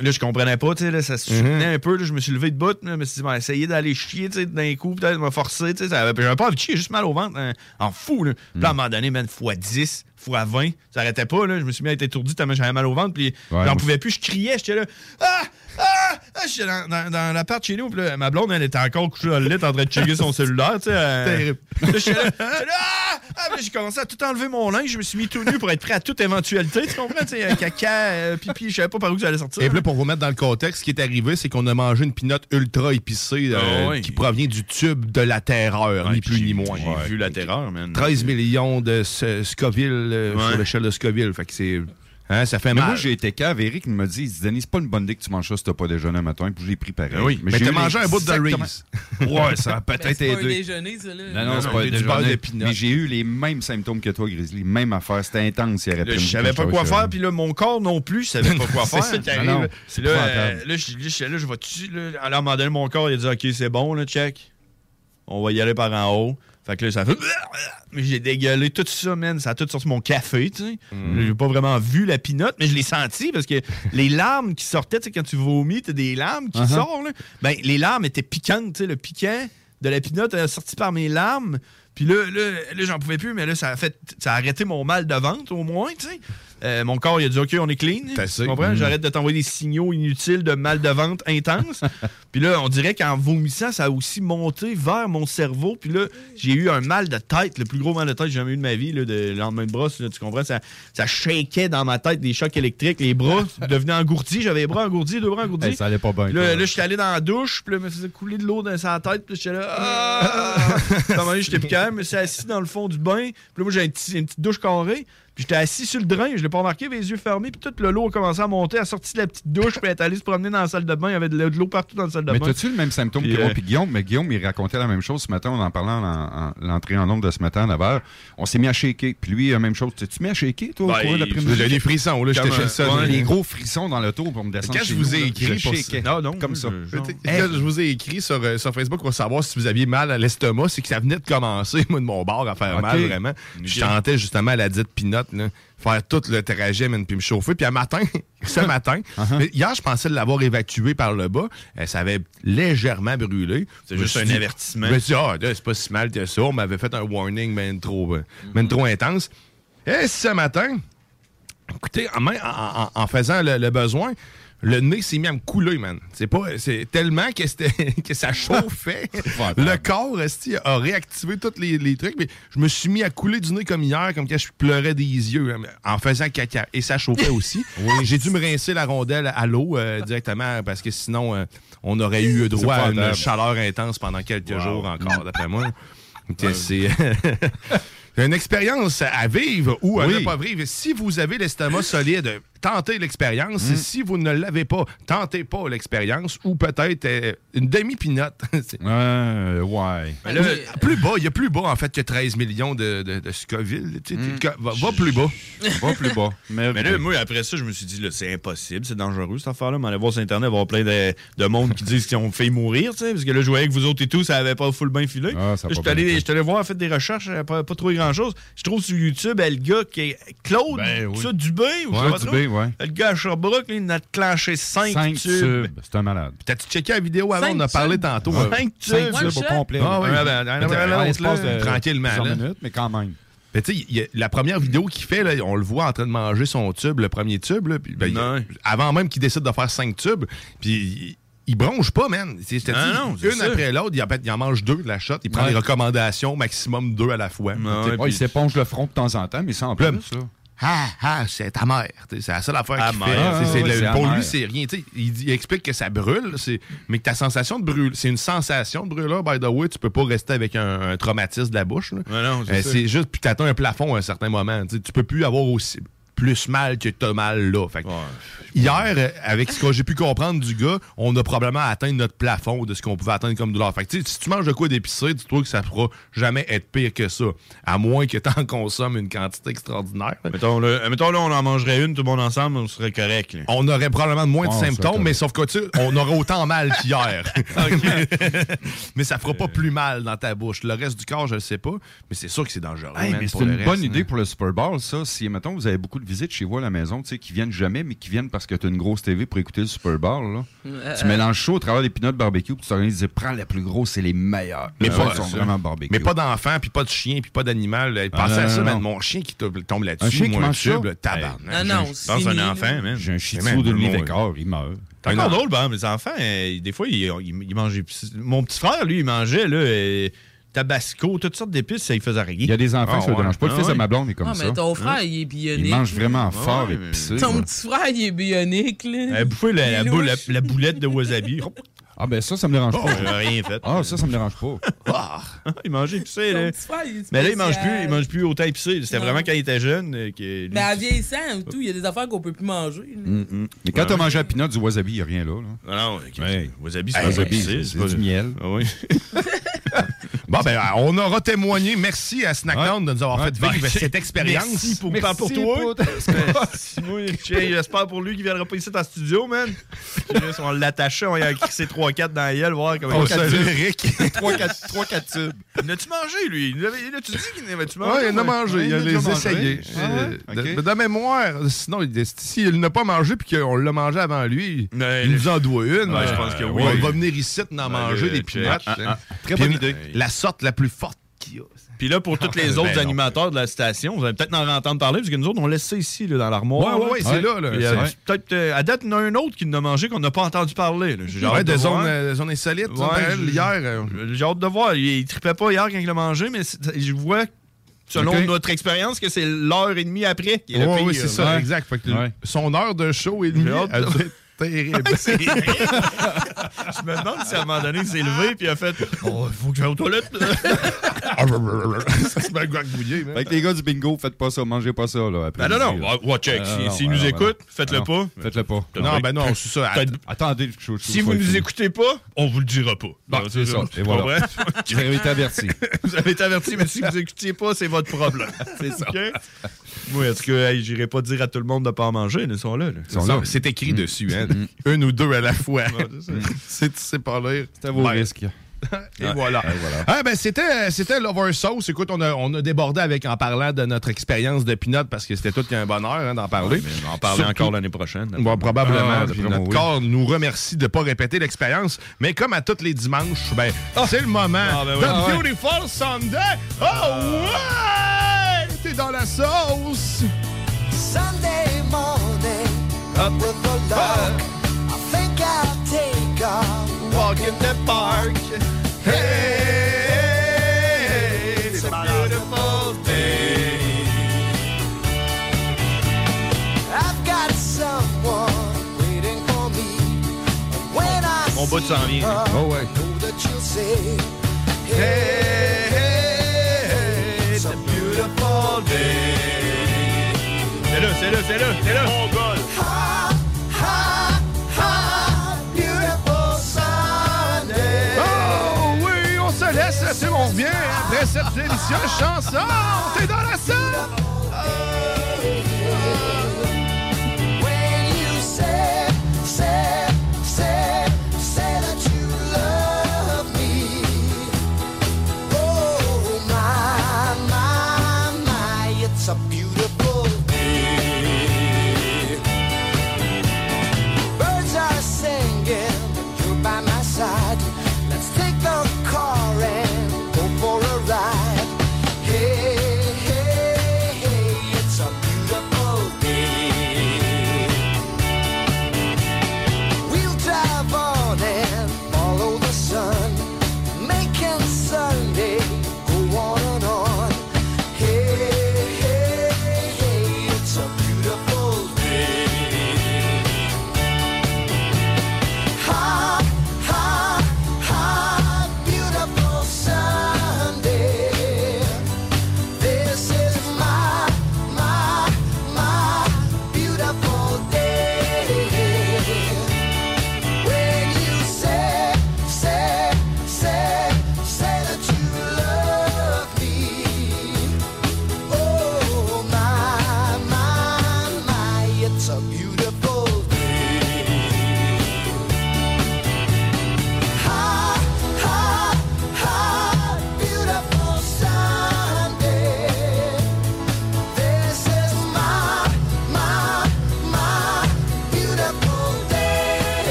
Là, je comprenais pas, tu sais, ça se soutenait mhm. un peu, là, je me suis levé de bout, là, je me suis dit, d'aller chier, tu sais, d'un coup, peut-être me forcer, tu sais, j'avais pas envie de chier, juste mal au ventre, hein, en fou, là. Puis là, à un moment donné, man, fois 10, fois 20, ça arrêtait pas, là, je me suis mis à être étourdi tellement j'avais mal au ventre, puis j'en pouvais plus, je criais, j'étais là, ah! Ah! ah! J'étais dans, dans, dans l'appart chez nous, puis là, ma blonde, elle était encore couchée dans le lit en train de checker son cellulaire, tu sais. Euh, Terrible. Là, ah! ah! j'ai commencé à tout enlever mon linge, je me suis mis tout nu pour être prêt à toute éventualité, tu comprends? Tu sais, caca, euh, pipi, je savais pas par où ça allait sortir. Et puis là, pour vous mettre dans le contexte, ce qui est arrivé, c'est qu'on a mangé une pinotte ultra épicée euh, ah qui provient du tube de la terreur, ni plus ni moins. J'ai vu la terreur, man. 13 millions de Scoville sur l'échelle de Scoville, fait que c'est Hein, ça fait mais mal. Moi, j'ai été cave. Eric me dit, il dit, Denis, c'est pas une bonne idée que tu manges ça si t'as pas déjeuné matin. Puis je l'ai pris pareil. Ben oui, mais, mais t'as mangé un bout de Reese. ouais, ça a peut-être aidé. C'est pas un déjeuner, ça, là. Non, non, c'est pas un déjeuner. Mais j'ai eu les mêmes symptômes que toi, Grizzly. Même affaire. C'était intense. Il aurait Je savais pas quoi faire. Puis là, mon corps non plus, je savais pas quoi faire. C'est ça qui arrive. Là, je vais dessus. À un moment donné, mon corps, il a dit, OK, c'est bon, là, check. On va y aller par en haut. Fait que là, ça fait. J'ai dégueulé tout ça, man. Ça a tout sorti mon café, tu sais. Mm. J'ai pas vraiment vu la pinotte, mais je l'ai senti parce que les larmes qui sortaient, tu sais, quand tu vomis, t'as des larmes qui uh-huh. sortent, là. Ben, les larmes étaient piquantes, tu sais. Le piquant de la pinotte a sorti par mes larmes. Puis là, là, là j'en pouvais plus, mais là, ça a fait. Ça a arrêté mon mal de ventre, au moins, tu sais. Euh, mon corps, il a dit OK, on est clean. Tu comprends? Mm. J'arrête de t'envoyer des signaux inutiles de mal de ventre intense. puis là, on dirait qu'en vomissant, ça a aussi monté vers mon cerveau. Puis là, j'ai eu un mal de tête, le plus gros mal de tête que j'ai jamais eu de ma vie, là, de lendemain de brosse. tu comprends? Ça, ça shakeait dans ma tête des chocs électriques. Les bras devenaient engourdis. J'avais les bras engourdis, deux bras engourdis. ça allait pas bien. Là, là j'étais allé dans la douche. Puis là, je me faisais couler de l'eau dans sa tête. Puis j'étais là. Ah! j'étais plus calme. Je me suis assis dans le fond du bain. Puis là, moi, j'ai une petite douche carrée j'étais assis sur le drain, je l'ai pas remarqué, les yeux fermés, puis tout le lot a commencé à monter, a sorti de la petite douche, puis elle est allée se promener dans la salle de bain. Il y avait de l'eau partout dans la salle de bain. Mais t'as-tu le même symptôme que moi, euh, puis Guillaume? Mais Guillaume, il racontait la même chose ce matin, on en parlait en, l'entrée en nombre de ce matin à 9 On s'est mis à shaker. Puis lui, la même chose. T'es-tu mis à shaker, toi, au ben, cours de l'après-midi? J'ai des frissons, là, j'étais chez le sol. Les gros frissons dans le tour pour me descendre. Quand je vous ai écrit, non, non, comme ça. Je vous ai écrit sur, sur Facebook pour savoir si vous aviez mal à l'estomac, c'est que ça venait de commencer, moi, de mon bord, à faire mal, vraiment. Je chantais justement la dite pinotte, là faire tout le trajet, puis me chauffer. Puis un matin, ce matin, uh-huh. hier, je pensais l'avoir évacué par le bas. Euh, ça avait légèrement brûlé. C'est juste un avertissement. Je me suis dit, ah, c'est pas si mal que ça. On m'avait fait un warning, mais trop, euh, trop intense. Et ce matin, écoutez, en, faisant le besoin, le nez s'est mis à me couler, man. C'est pas, c'est tellement que, que ça chauffait. le corps a réactivé tous les, trucs. Mais je me suis mis à couler du nez comme hier, comme quand je pleurais des yeux hein, en faisant caca. Et ça chauffait aussi. J'ai dû me rincer la rondelle à l'eau euh, directement parce que sinon, euh, on aurait eu droit à une chaleur intense pendant quelques jours encore, d'après moi. C'est une expérience à vivre ou à ne pas vivre. Si vous avez l'estomac solide, tentez l'expérience. Mm. Si vous ne l'avez pas, tentez pas l'expérience ou peut-être euh, une demi-pinote. euh, ouais. plus bas, il y a plus bas en fait que 13 millions de, de, de Scoville. Mm. Va, plus bas. va plus bas. Mais, là, moi, après ça, je me suis dit, c'est impossible, c'est dangereux cette affaire-là. Mais aller voir sur Internet, il va y avoir plein de, de monde qui disent qu'ils ont fait mourir, parce que là, je voyais que vous autres et tout, ça avait pas full bien filé. Ah, je suis allé, allé, voir, en fait, des recherches, pas, pas trouvé grand-chose. Je trouve sur YouTube, le gars qui est Claude, ben, ça, Dubé, ou ouais, Dubé, le gars à Sherbrooke, il a clenché 5 tubes. C'est un malade. T'as-tu checké la vidéo avant? On a parlé tantôt. 5 tubes. 5 tubes au complet. Ah oui. Ben, tranquillement. minutes, mais quand même. Mais tu sais, la première vidéo qu'il fait, là, on le voit en train de manger son tube, le premier tube. Là, ben, avant même qu'il décide de faire 5 tubes, puis il bronche pas, man. C'est non, une après l'autre, il, il, en mange deux de la shot. Il prend les recommandations, maximum deux à la fois. Il s'éponge le front de temps en temps, mais sans plus. Ça. Ah, ah, c'est ta mère. C'est la seule affaire qu'il fait. Ah, pour lui, c'est rien. Il, il, explique que ça brûle, mais que ta sensation de brûle, c'est une sensation de brûlure, by the way. Tu peux pas rester avec un, traumatisme de la bouche. Euh, c'est juste, puis t'atteins un plafond à un certain moment. Tu peux plus avoir aussi plus mal que t'as mal là. Fait que Hier, euh, avec ce que j'ai pu comprendre du gars, on a probablement atteint notre plafond de ce qu'on pouvait atteindre comme douleur. Fait que, tu si tu manges de quoi d'épicé, dis-toi que ça pourra jamais être pire que ça. À moins que tu en consommes une quantité extraordinaire. Mettons, là, mettons, là, on en mangerait une, tout le monde ensemble, on serait correct. là. On aurait probablement moins de Oh, ça symptômes, mais sauf que tu sais, on aurait autant mal qu'hier. mais ça fera pas plus mal dans ta bouche. Le reste du corps, je le sais pas, mais c'est sûr que c'est dangereux. Hey, man, mais pour c'est le une reste, bonne hein. idée pour le Super Bowl, ça. Si, mettons, vous avez beaucoup de visites chez vous à la maison, tu sais, qui viennent jamais, mais qui viennent parce que tu as une grosse TV pour écouter le Super Bowl, là. Euh, tu mélanges chaud au travers des peanuts barbecue, puis tu t'organises, prends la plus grosse, c'est les meilleurs. Mais Les pas, sont vraiment barbecue. mais pas d'enfant, puis pas de chien, puis pas d'animal. Ah, Pensez non, à ça, man. Mon chien qui tombe là-dessus, chien qui moi, mange le ça? tube, tabarnak. Non, non, Je- c'est pense à un enfant, man. J'ai un tzu de quart, il meurt. C'est encore drôle, ben, mes enfants, euh, des fois, ils, ils- ils mangeaient. Mon petit frère, lui, il mangeait là, tabasco, toutes sortes d'épices, ça il faisait rien. Il y a des enfants, ça le dérange pas. Le fils de ma blonde est comme Ah, ça. mais ton frère, il est bionique. Il mange vraiment fort ouais, épicé. Ton petit frère, il est bionique, là. Elle a bouffé la, la, Il boule- la- la boulette de wasabi. Ah, ben ça, ça me dérange Oh, pas. il rien fait. Ah, ça, ça me dérange pas. Ah, il mangeait épicé, là. frère, il Mais là, il mange plus, il mange plus autant épicé. C'était Non. vraiment quand il était jeune euh, que. lui- Mais en vieillissant ou tout, il y a des affaires qu'on peut plus manger. Mm, mm. Mais quand Ouais, t'as ouais. mangé à peanut, du wasabi, il n'y a rien là. là. Ah non. Wasabi, c'est Hey, pas épicé, c'est pas- du miel. Ah oui. Bon, ben, on aura témoigné. Merci à Snackdown de nous avoir fait vivre Ben, cette expérience. Merci pour, Merci pour toi. J'espère pour lui qu'il viendra pas ici dans le studio, man. On l'attachait, on y a crissé 3-4 dans la gueule, voir comment On il Eric. 3-4 tubes. N'as-tu mangé, lui? L'as-tu dit qu'il n'avait-tu mangé? Oui, il en a mangé. Il a les essayé. Ah? Euh, de, mémoire, sinon, il- s'il n'a pas mangé puis qu'on l'a mangé avant lui, il nous en doit une. Je pense que Euh, oui. On va venir ici en manger des peanuts. ah, ah, très bonne idée. La sorte la plus forte qu'il y a. Puis là, pour tous les Ben autres non. animateurs de la station, vous allez peut-être en entendre parler, parce que nous autres, on laisse ça ici, là, dans l'armoire. Ouais, ouais, ouais, c'est là, euh, peut-être, euh, à date, il y en a un autre qui en a mangé qu'on n'a pas entendu parler. J'ai Ouais, hâte de des zones, euh, zones insolites. Ouais, j'ai- hier. euh, J'ai hâte de voir. Il, il trippait pas hier quand il l'a mangé, mais je vois, selon notre expérience, que c'est l'heure et demie après qui est le Ouais, pire. oui, c'est ça, Ouais. exact. Fait que Ouais. Son heure de show et demie Terrible. C'est je me demande si à un moment donné, il s'est levé et il a fait Oh, il faut que j'aille aux toilettes. Ça se met à gargouiller, man. Fait que les gars du bingo, faites pas ça, mangez pas ça. Là, après Ah non, non, ouais, ouais, check. Ah, Si- S'ils ouais, nous écoutent, faites-le Non, pas. Faites-le pas. Non, ben non, c'est ça. Attendez, je, je, Si vous nous écoutez pas, on vous le dira pas. Bon, c'est ça. Et Tu voilà. comprends? Vous avez été avertis. Vous avez été averti, mais si vous écoutiez pas, c'est votre problème. C'est ça. Moi, est-ce que hey, j'irai pas dire à tout le monde de pas en manger? Ils sont là. là. C'est ça, C'est écrit dessus, hein. Une ou deux à la fois. C'est tu sais pas lire. C'est à vos Ben, risques. Et voilà. Et voilà. Ah, ben, c'était, c'était Lover Sauce. Écoute, on a, on a débordé avec en parlant de notre expérience de Pinot parce que c'était tout qu'un bonheur hein, d'en parler. Mais on va en parler Surtout- encore l'année prochaine. Bon, probablement. Ah, Puis notre oui. corps nous remercie de ne pas répéter l'expérience. Mais comme à tous les dimanches, ben, c'est le moment. Ah, ben oui. The Ah, ouais. Beautiful Sunday. Oh, ouais! T'es dans la sauce. Sunday morning, up with the lark. I think I'll take a walk in the park. Hey, it's a beautiful day. I've got someone waiting for me. And when I Mon bout s'en vient. her, Oh, ouais. know that you'll say, hey, hey, it's a beautiful day. C'est là, c'est là, c'est là. Oh oui, on se laisse là-dessus. On revient après cette délicieuse chanson. T'es dans la salle.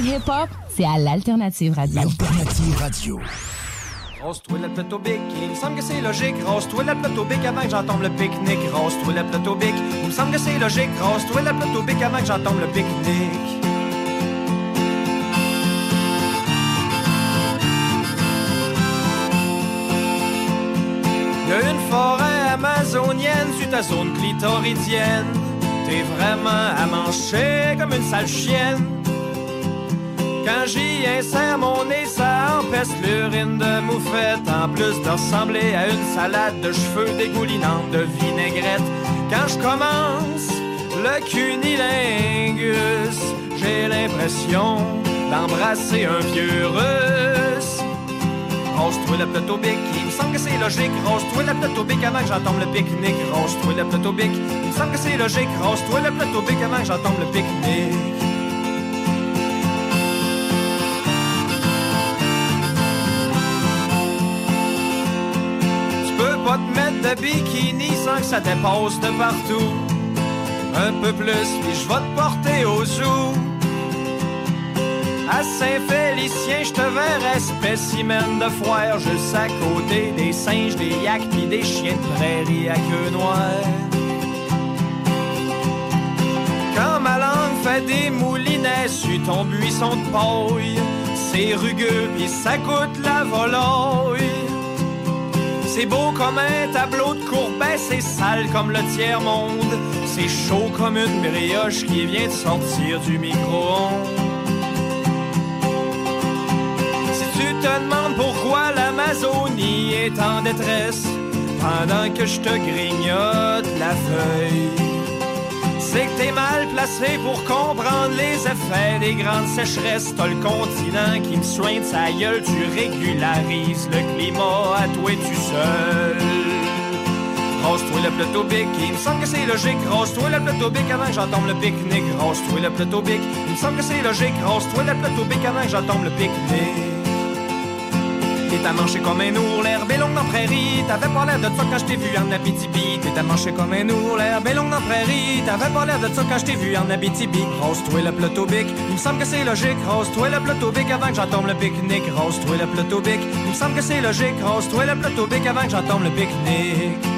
Classique hip-hop, c'est à l'Alternative Radio. L'Alternative Radio. Rose-toi le plateau bic, il me semble que c'est logique. Rose-toi le plateau bic avant que j'entende le pique-nique. Rose-toi le plateau bic, il me semble que c'est logique. Rose-toi le plateau bic avant que j'entende le pique-nique. Y'a une forêt amazonienne sur ta zone clitoridienne. T'es vraiment à manger comme une sale chienne. Quand j'y insère mon nez, ça empeste l'urine de moufette. En plus de ressembler à une salade de cheveux dégoulinante de vinaigrette. Quand je commence le cunilingus, j'ai l'impression d'embrasser un vieux russe. Rose-toi plateau bic, il me semble que c'est logique. Rose-toi plateau bic avant que j'entende le pique-nique. Rose-toi plateau bic, il me semble que c'est logique. Rose-toi bic avant que j'entende le pique-nique. Bikini sans que ça dépasse de partout. Un peu plus, puis je vais te porter au zoo. À Saint-Félicien, je te verrai spécimen de foire juste à côté des singes, des yaks pis des chiens de prairie à queue noire. Quand ma langue fait des moulinets sur ton buisson de paille, c'est rugueux pis ça coûte la volaille. C'est beau comme un tableau de courbet, c'est sale comme le tiers-monde. C'est chaud comme une brioche qui vient de sortir du micro-ondes. Si tu te demandes pourquoi l'Amazonie est en détresse, pendant que je te grignote la feuille c'est que t'es mal placé pour comprendre les effets des grandes sécheresses. T'as le continent qui me soigne sa gueule, tu régularises le climat à toi et tu seul. Rose-toi le plateau bic, il me semble que c'est logique. Rose-toi le plateau bic avant que j'entende le pique-nique. Rose-toi le plateau bic, il me semble que c'est logique. Rose-toi le plateau bic avant que j'entende le pique-nique. T'es à comme un ours, l'herbe est longue dans prairie. T'avais pas l'air de ça quand je t'ai vu en Abitibi. T'es à comme un ours, l'herbe est longue dans prairie. T'avais pas l'air de ça quand je t'ai vu en Abitibi. Rose-toi le plateau bic, il me semble que c'est logique. Rose-toi le plateau avant que j'entende le pique-nique. Rose-toi le plateau bic, il me semble que c'est logique. Rose-toi le plateau bic avant que j'entende le pique-nique.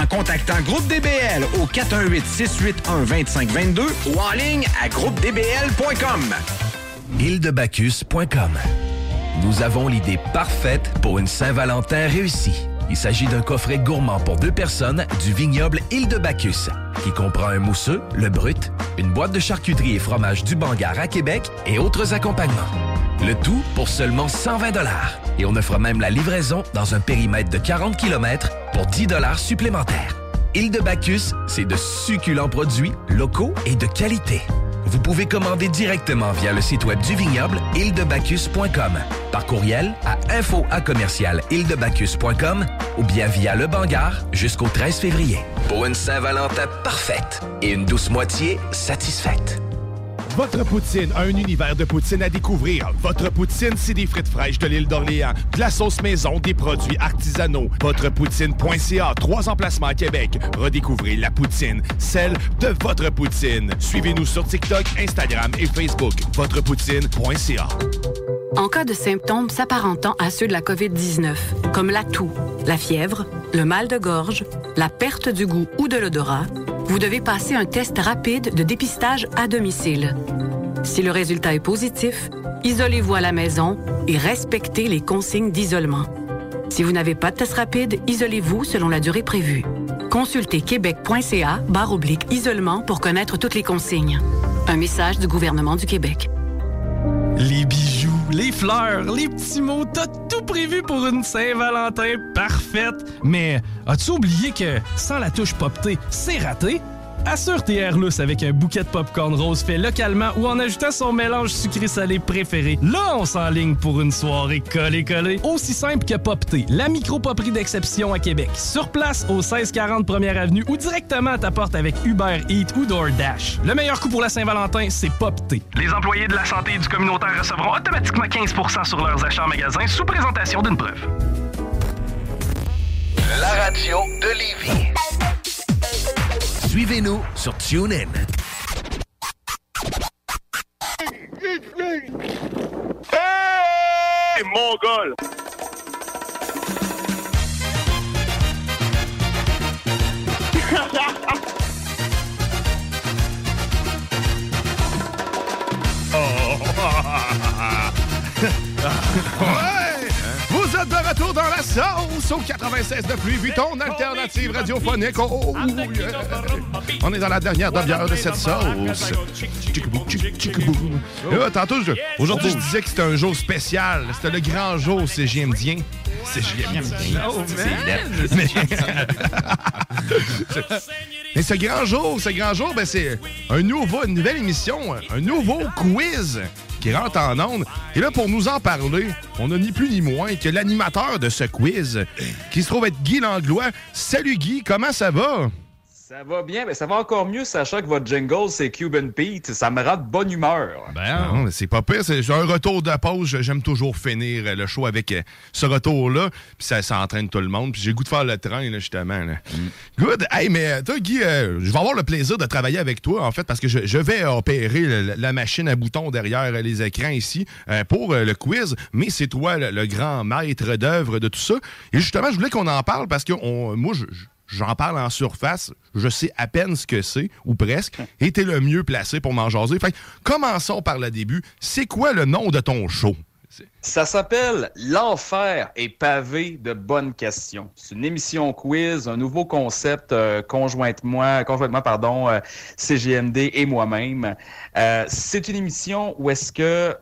contactant Groupe DBL au 418-681-2522 ou en ligne à groupedbl.com. Île-de-Bacchus.com Nous avons l'idée parfaite pour une Saint-Valentin réussie. Il s'agit d'un coffret gourmand pour deux personnes du vignoble Île de Bacchus, qui comprend un mousseux, le brut, une boîte de charcuterie et fromage du Bangar à Québec et autres accompagnements. Le tout pour seulement 120 Et on offre même la livraison dans un périmètre de 40 km pour 10 supplémentaires. Île de Bacchus, c'est de succulents produits locaux et de qualité. Vous pouvez commander directement via le site web du vignoble ildebacchus.com, par courriel à info ou bien via le Bangar jusqu'au 13 février. Pour une Saint-Valentin parfaite et une douce moitié satisfaite. Votre poutine, un univers de poutine à découvrir. Votre poutine, c'est des frites fraîches de l'île d'Orléans, de la sauce maison, des produits artisanaux. Votrepoutine.ca, trois emplacements à Québec. Redécouvrez la poutine, celle de votre poutine. Suivez-nous sur TikTok, Instagram et Facebook. Votrepoutine.ca. En cas de symptômes s'apparentant à ceux de la COVID-19, comme la toux, la fièvre, le mal de gorge, la perte du goût ou de l'odorat, vous devez passer un test rapide de dépistage à domicile. Si le résultat est positif, isolez-vous à la maison et respectez les consignes d'isolement. Si vous n'avez pas de test rapide, isolez-vous selon la durée prévue. Consultez québec.ca barre oblique isolement pour connaître toutes les consignes. Un message du gouvernement du Québec. Les bijoux, les fleurs, les petits mots, t'as tout prévu pour une Saint-Valentin parfaite. Mais as-tu oublié que sans la touche poptée, c'est raté? Assure tes airless avec un bouquet de popcorn rose fait localement ou en ajoutant son mélange sucré-salé préféré. Là, on s'enligne pour une soirée collée-collée. Aussi simple que Popté, la micro-poperie d'exception à Québec. Sur place au 1640 Première Avenue ou directement à ta porte avec Uber Eats ou DoorDash. Le meilleur coup pour la Saint-Valentin, c'est Popté. Les employés de la santé et du communautaire recevront automatiquement 15% sur leurs achats en magasin sous présentation d'une preuve. La radio de Lévis. Suivez-nous sur TuneIn. Hey, Mongol! Ouais! Êtes de retour dans la sauce au 96 de pluie Vuitton, alternative radiophonique. Oh, yeah. On est dans la dernière demi-heure de cette sauce. Là, tantôt, je- aujourd'hui, je disais que c'était un jour spécial. C'était le grand jour CGMDien. CGMDien. Oh, C'est. Mais... Mais ce grand jour, ce grand jour, ben, c'est un nouveau, une nouvelle émission, un nouveau quiz qui rentre en onde. Et là, pour nous en parler, on n'a ni plus ni moins que l'animateur de ce quiz, qui se trouve être Guy Langlois. Salut Guy, comment ça va? Ça va bien, mais ça va encore mieux, sachant que votre jingle, c'est Cuban Pete. Ça me rend de bonne humeur. Non, mais c'est pas pire. C'est un retour de pause. J'aime toujours finir le show avec euh, ce retour-là. Puis ça, ça entraîne tout le monde. Puis j'ai le goût de faire le train, là, justement. là. Good. Hey, mais euh, toi, Guy, euh, je vais avoir le plaisir de travailler avec toi, en fait, parce que je, je vais opérer la machine à boutons derrière les écrans ici euh, pour euh, le quiz. Mais c'est toi le, le grand maître d'œuvre de tout ça. Et justement, je voulais qu'on en parle parce que on- moi, je- je- J'en parle en surface, je sais à peine ce que c'est, ou presque, et t'es le mieux placé pour m'en jaser. Fait commençons par le début. C'est quoi le nom de ton show? Ça s'appelle L'enfer est pavé de bonnes questions. C'est une émission quiz, un nouveau concept euh, conjointement, conjointement pardon, euh, CGMD et moi-même. Euh, c'est une émission où est-ce que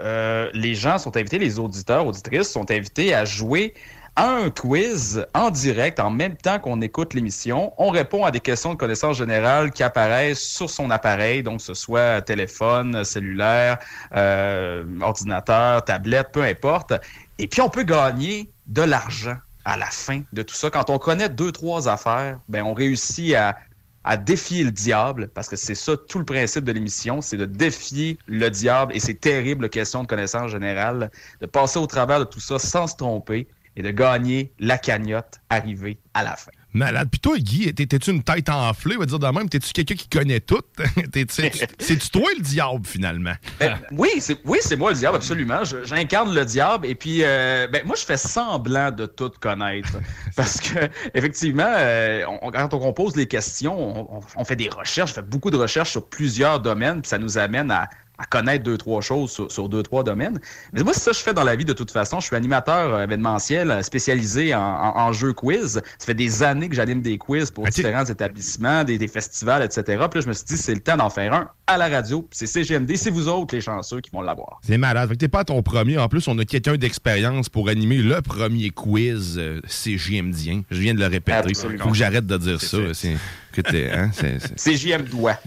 les gens sont invités, les auditeurs, auditrices sont invités à jouer un quiz en direct en même temps qu'on écoute l'émission. On répond à des questions de connaissance générale qui apparaissent sur son appareil, donc ce soit téléphone, cellulaire, euh, ordinateur, tablette, peu importe. Et puis on peut gagner de l'argent à la fin de tout ça. Quand on connaît deux, trois affaires, ben on réussit à, à défier le diable, parce que c'est ça tout le principe de l'émission, c'est de défier le diable et ces terribles questions de connaissance générale, de passer au travers de tout ça sans se tromper et de gagner la cagnotte arrivée à la fin. Malade. Puis toi, Guy, t'es- t'es-tu une tête enflée, on va dire de même? T'es-tu quelqu'un qui connaît tout? T'es- c'est- C'est-tu toi le diable, finalement? Ben, oui, c'est oui, c'est moi le diable, absolument. Je- J'incarne le diable et puis euh, ben, moi je fais semblant de tout connaître parce que effectivement, euh, on- quand on compose les questions, on, on- on fait des recherches, je fais beaucoup de recherches sur plusieurs domaines, puis ça nous amène à, à connaître deux trois choses sur, sur deux trois domaines. Mais moi c'est ça que je fais dans la vie de toute façon. Je suis animateur euh, événementiel euh, spécialisé en, en, en jeux quiz. Ça fait des années que j'anime des quiz pour différents établissements, des, des festivals, etc. Puis là je me suis dit c'est le temps d'en faire un à la radio. C'est CGMD, c'est vous autres les chanceux qui vont l'avoir. C'est malade. Fait que t'es pas ton premier. En plus, on a quelqu'un d'expérience pour animer le premier quiz euh, CGMDien. Je viens de le répéter. Absolument. Faut que j'arrête de dire ça. C'est que t'es- hein, c'est- c'est- CGM doigt.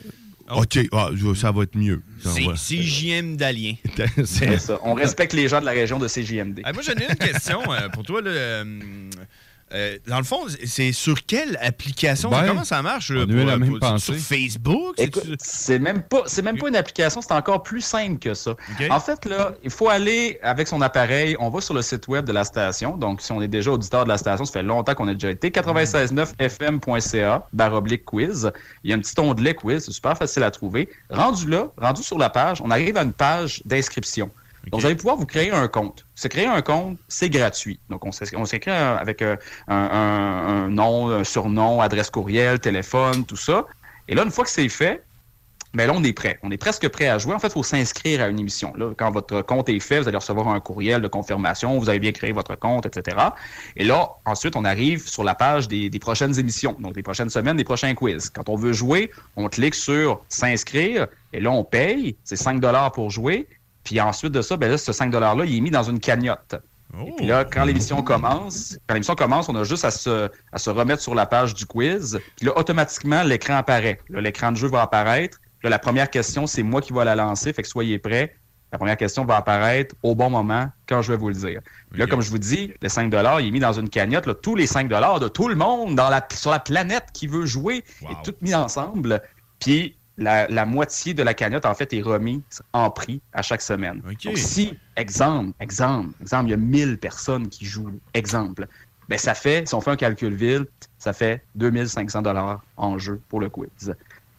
OK, ah, ça va être mieux. C'est va. c'est JM d'Alien. C'est ça. On respecte les gens de la région de CJMD. Ah, moi, j'en ai une question euh, pour toi. là, euh, euh, dans le fond, c'est sur quelle application? Ben, Comment ça marche? là, on a eu pour- la même pour- pensée. Sur Facebook? C'est même pas c'est même pas une application, c'est encore plus simple que ça. En fait là, il faut aller avec son appareil, on va sur le site web de la station. Donc si on est déjà auditeur de la station, ça fait longtemps qu'on a déjà été 969fm.ca baroblique quiz. Il y a un petit onglet quiz, c'est super facile à trouver. Rendu là, rendu sur la page, on arrive à une page d'inscription. Donc, vous allez pouvoir vous créer un compte. Se créer un compte, c'est gratuit. Donc, on un- avec euh, un, un- un nom, un surnom, adresse courriel, téléphone, tout ça. Et là, une fois que c'est fait, mais là, on est prêt. On est presque prêt à jouer. En fait, il faut s'inscrire à une émission. Là, quand votre compte est fait, vous allez recevoir un courriel de confirmation. Vous avez bien créé votre compte, etc. Et là, ensuite, on arrive sur la page des, des prochaines émissions. Donc, des prochaines semaines, des prochains quiz. Quand on veut jouer, on clique sur s'inscrire. Et là, on paye. C'est 5 pour jouer. Puis ensuite de ça, ben là, ce 5 $-là, il est mis dans une cagnotte. Et puis là, quand l'émission commence, quand l'émission commence, on a juste à se, à se remettre sur la page du quiz. Puis là, automatiquement, l'écran apparaît. L'écran de jeu va apparaître. Là, la première question, c'est moi qui vais la lancer. Fait que soyez prêts. La première question va apparaître au bon moment quand je vais vous le dire. Puis Là, comme je vous dis, le 5 il est mis dans une cagnotte. Là, tous les 5 de tout le monde dans la, sur la planète qui veut jouer est tout mis ensemble. Puis la, la moitié de la cagnotte, en fait, est remise en prix à chaque semaine. Donc, si, exemple, exemple, exemple, il y a 1000 personnes qui jouent, exemple, ben ça fait, si on fait un calcul vide, ça fait 2500 dollars en jeu pour le quiz.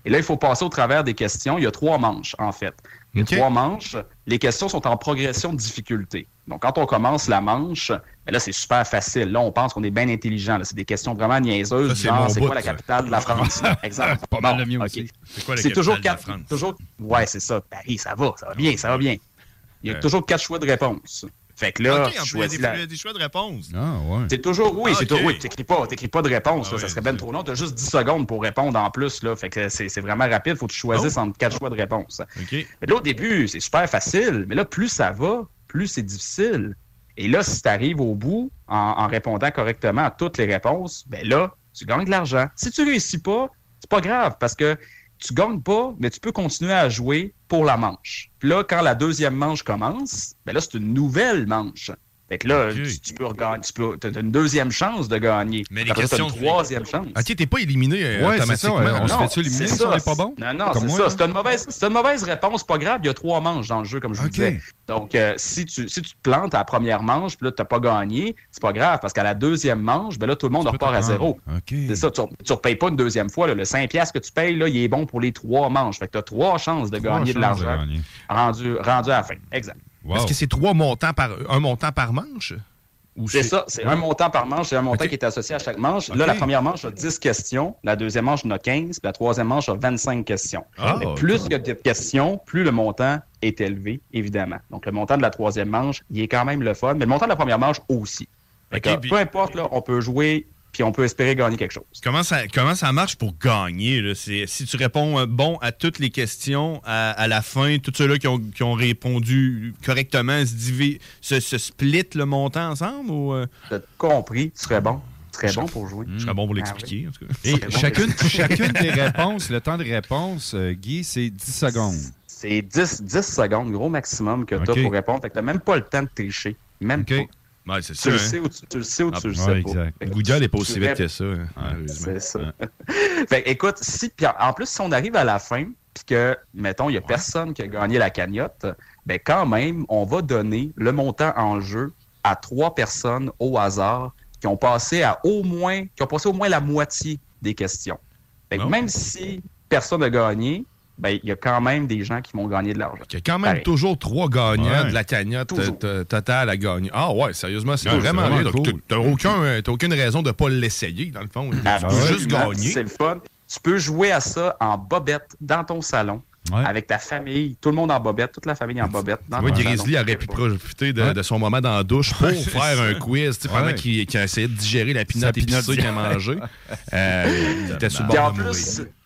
Et là, il faut passer au travers des questions. Il y a trois manches, en fait. Il y a OK. trois manches. Les questions sont en progression de difficulté. Donc, quand on commence la manche, ben là, c'est super facile. Là, on pense qu'on est bien intelligent. là. C'est des questions vraiment niaiseuses. C'est quoi la capitale de la France? Exemple. Pas mal le aussi. C'est quoi la C'est toujours quatre. la France? Toujours, ouais, c'est ça. Paris, ça va, ça va bien, ça va bien. Il y a toujours quatre choix de réponse. Fait que là, choisis des, la- des choix de réponse. Ah, ouais. c'est toujours, oui, Ah, c'est oui, t'écris pas, t'écris pas de réponse, Ah là, ça serait bien trop long. T'as juste 10 secondes pour répondre en plus, là. Fait que c'est c'est vraiment rapide, faut que tu choisisses Oh. entre quatre choix de réponse. Mais là, au début, c'est super facile, mais là, plus ça va, plus c'est difficile. Et là, si tu arrives au bout en, en répondant correctement à toutes les réponses, ben là, tu gagnes de l'argent. Si tu réussis pas, c'est pas grave parce que tu gagnes pas, mais tu peux continuer à jouer pour la manche. Puis là, quand la deuxième manche commence, ben là, c'est une nouvelle manche. Fait que là, tu, tu peux regagner, tu peux, as une deuxième chance de gagner. Mais les Après t'as questions- une troisième chance. OK, t'es pas éliminé euh, Ouais, c'est ça, on se Non, fait-tu éliminer c'est si on ça. n'est pas bon? Non, non, c'est ça. C'est une, mauvaise, c'est une mauvaise réponse, pas grave. Il y a trois manches dans le jeu, comme je vous disais. Donc, euh, si, tu, si tu te plantes à la première manche, puis là, tu n'as pas gagné, c'est pas grave, parce qu'à la deuxième manche, ben là, tout le monde repart à zéro. C'est ça, tu ne repayes pas une deuxième fois. là. Le 5$ piastres que tu payes, là, il est bon pour les trois manches. Fait que tu as trois chances de Trois gagner de chances de l'argent rendu, rendu à la fin. Exact. Wow. Est-ce que c'est trois montants par un montant par manche? Ou C'est ça, c'est un montant par manche, c'est un montant qui est associé à chaque manche. Là, la première manche a 10 questions, la deuxième manche en a 15, puis la troisième manche a 25 questions. Ah, Mais plus il y a de questions, plus le montant est élevé, évidemment. Donc, le montant de la troisième manche, il est quand même le fun, mais le montant de la première manche aussi. Que, puis- Peu importe, là, on peut jouer, puis on peut espérer gagner quelque chose. Comment ça, comment ça marche pour gagner? là? C'est- Si tu réponds euh, bon à toutes les questions, à, à la fin, tous ceux-là qui ont, qui ont répondu correctement se, divi- se, se split le montant ensemble? Ou, euh, Tu as compris, tu serais bon. Tu serais bon pour jouer. Je serais bon pour Ah l'expliquer. en tout cas. Et serait bon. chacune, chacune des réponses, le temps de réponse, euh, Guy, c'est 10 secondes. C'est 10, 10 secondes, gros maximum que tu as pour répondre. Fait que tu n'as même pas le temps de tricher. Même OK. pas. Ouais, c'est Tu ça. le hein. sais ou tu, tu le sais ou tu le ouais, sais pas. exact. Fait que Google n'est pas tu- aussi tu vite que ça, hein. C'est ça. fait écoute, si, en- plus, si on arrive à la fin, puis que, mettons, il n'y a personne qui a gagné la cagnotte, ben quand même, on va donner le montant en jeu à trois personnes au hasard qui ont passé à au moins, qui ont passé au moins la moitié des questions. Fait que Non. même si personne n'a gagné, ben il y a quand même des gens qui vont gagner de l'argent. Il y a quand même Pareil. toujours trois gagnants Ouais. de la cagnotte euh, totale à gagner. Ah ouais, sérieusement, c'est Ouais, vraiment, vraiment cool. aucun, euh, t'as aucune raison de ne pas l'essayer, dans le fond. Tu peux Absolument, juste gagner. C'est le fun. Tu peux jouer à ça en bobette dans ton salon. Ouais. Avec ta famille, tout le monde en bobette, toute la famille en bobette. Salon. Grizzly aurait pu profiter de, Ouais. de son moment dans la douche pour faire un quiz, tu pendant qu'il qu'il essayait de digérer la pinotte pinotte épicée qu'il a mangée. Euh, il était sur le bord de mourir.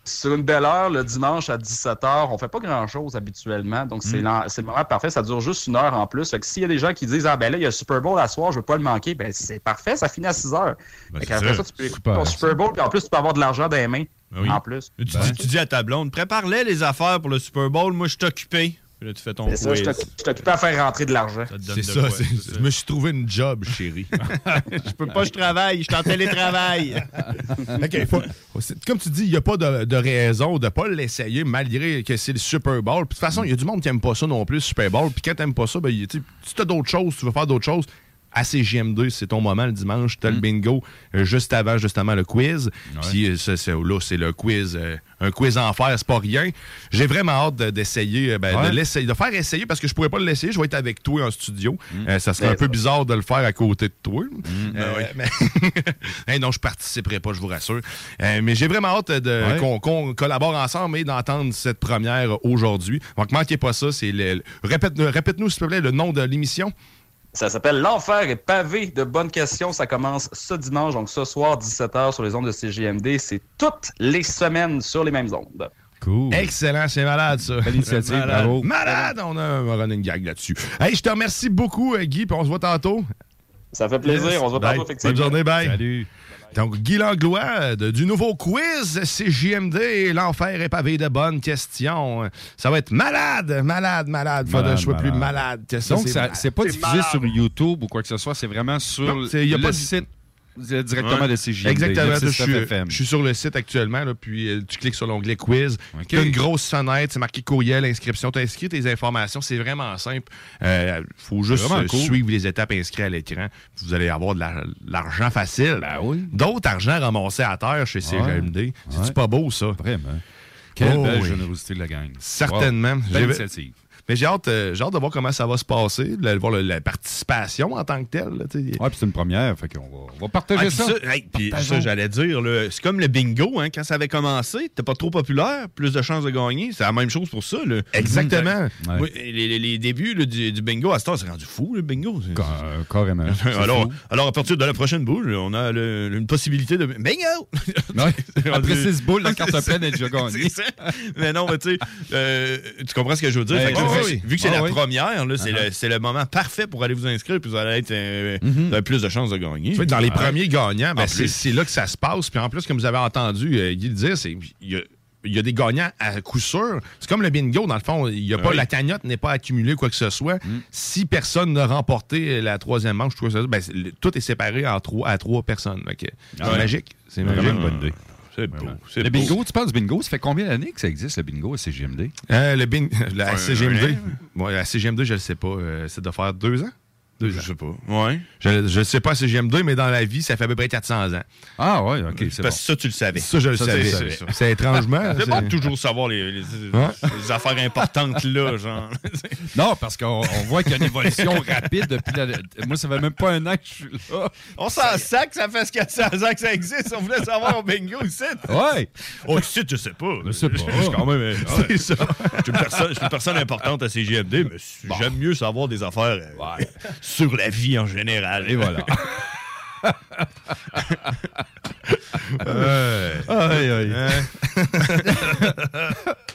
Sur une belle heure, le dimanche à 17h, on fait pas grand-chose habituellement. Donc, c'est c'est le moment parfait. Ça dure juste une heure en plus. Fait que s'il y a des gens qui disent, ah ben là, il y a le Super Bowl à soir, je veux pas le manquer, ben c'est parfait, ça finit à 6 heures. Ben, fait c'est qu'après ça. tu peux écouter ton Super Bowl, puis en plus, tu peux avoir de l'argent dans les mains. Oui. En plus. Tu, dis, tu dis à ta blonde, prépare-les les affaires pour le Super Bowl, moi je suis occupé. Puis là, tu fais ton C'est ça, je quiz. t'oc- je t'occupais à faire rentrer de l'argent. C'est ça, quoi, je me suis trouvé une job, chérie. Je peux pas, je travaille. Je suis en télétravail. OK, faut- c'est- comme tu dis, il n'y a pas de, de raison de ne pas l'essayer malgré que c'est le Super Bowl. Puis de toute façon, il y a du monde qui n'aime pas ça non plus, le Super Bowl. Puis quand tu n'aimes pas ça, ben, tu as d'autres choses, tu veux faire d'autres choses, à CGM2, c'est ton moment le dimanche. Tu as le bingo euh, juste avant, justement, le quiz. Puis euh, là, c'est le quiz. euh, un quiz en fer, c'est pas rien. J'ai vraiment hâte de- d'essayer, ben, Ouais. de l'essayer, de faire essayer parce que je pourrais pas l'essayer. Je vais être avec toi en studio. Euh, ça serait Ben, un peu bizarre de le faire à côté de toi. ben Euh, mais- Hey, non, je participerai pas, je vous rassure. Mais j'ai vraiment hâte de, Ouais. qu'on, collabore ensemble et d'entendre cette première aujourd'hui. Donc, manquez pas ça. C'est le, le- répète, répète-nous, s'il te plaît, le nom de l'émission. Ça s'appelle L'enfer est pavé de bonnes questions. Ça commence ce dimanche, donc ce soir, 17h sur les ondes de CGMD. C'est toutes les semaines sur les mêmes ondes. Cool. Excellent, c'est malade, ça. Belle initiative, malade. bravo. Malade, on a un running gag là-dessus. Hey, je te remercie beaucoup, euh, Guy, puis on se voit tantôt. Ça fait plaisir. On se voit Bye. tantôt, effectivement. Bonne journée, bye. Salut. Donc, Guy Langlois, euh, de- du nouveau quiz CJMD, l'enfer est pavé de bonnes questions. Ça va être malade, malade, malade. Faudrait que je sois Malade, plus malade. malade. Donc, c'est malade. pas diffusé malade. sur YouTube ou quoi que ce soit, c'est vraiment sur Non, c'est- y a le pas de- site directement Ouais. de CJMD. Exactement. Je suis, je suis sur le site actuellement, là, puis euh, tu cliques sur l'onglet quiz. OK. Tu as une grosse fenêtre, c'est marqué courriel, inscription. Tu as inscrit tes informations, c'est vraiment simple. Il faut juste euh, cool. suivre les étapes inscrites à l'écran. Vous allez avoir de la- l'argent facile. Ben oui. D'autres argent ramassés à terre chez CGMD. C'est-tu Ouais. pas beau, ça? Vraiment. Quelle Oh, belle oui. générosité de la gang. Certainement. Wow. Belle J'ai- initiative. Mais j'ai hâte, euh, j'ai hâte de voir comment ça va se passer, de voir le- la participation en tant que telle. là. Ouais, puis c'est une première, fait qu'on va, on va partager Ah, ça. ça, hey, puis Partageons. ça, j'allais dire, c'est comme le bingo, hein, quand ça avait commencé, t'es pas trop populaire, plus de chances de gagner. C'est la même chose pour ça. Là. Exactement. Ouais. Oui, les, les- les débuts là, du, du bingo, à ce temps, c'est rendu fou, le bingo. Euh, carrément. Alors, fou. alors, à partir de la prochaine boule, on a le- une possibilité de. Bingo! Ouais. Après six boules, la carte pleine est déjà gagnée. Mais non, mais tu sais, euh, tu comprends ce que je veux dire? Que, oui, vu- que c'est Ah, la oui. première, c'est Uh-huh. le, c'est le moment parfait pour aller vous inscrire, puis vous allez être, euh, avez plus de chances de gagner. Dans les premiers gagnants, ben, En c'est là que ça se passe. Puis en plus, comme vous avez entendu euh, Guy le dire, c'est il y a, il y a des gagnants à coup sûr. C'est comme le bingo, dans le fond. Il y a pas, Oui. La cagnotte n'est pas accumulée, quoi que ce soit. Mm. Si personne n'a remporté la troisième manche, ben, le- tout est séparé en trois, à trois personnes. C'est Ah ouais. magique. C'est Vraiment magique. une bonne idée. C'est beau. c'est Le beau. bingo, tu parles du bingo, ça fait combien d'années que ça existe, le bingo à CGMD? Euh, le bing, la Un- CGM2. un- Ouais, la CGM2, je ne sais pas. euh, c'est de faire deux ans? Deux Je ans. sais pas. Ouais. Je ne sais pas CGM2, mais dans la vie, ça fait à peu près 400 ans. Ah ouais, ok, c'est. Parce que ça, tu le savais. Ça, je le Ça, savais. c'est- étrangement. C'est bon de toujours savoir les, les- Ouais. les affaires importantes là, genre. Non, parce qu'on on voit qu'il y a une évolution rapide depuis la... Moi, ça fait même pas un an que je suis là. On s'en sac, ça fait ce 400 ans que ça existe. On voulait savoir au bingo ici. Ouais. Oh, ici, je sais pas. Je sais pas. Je suis quand même. ouais. C'est ça. Je suis une personne, je suis une personne importante à CGMD, mais j'aime mieux savoir des affaires euh, sur la vie en général. Et voilà. Aïe, aïe.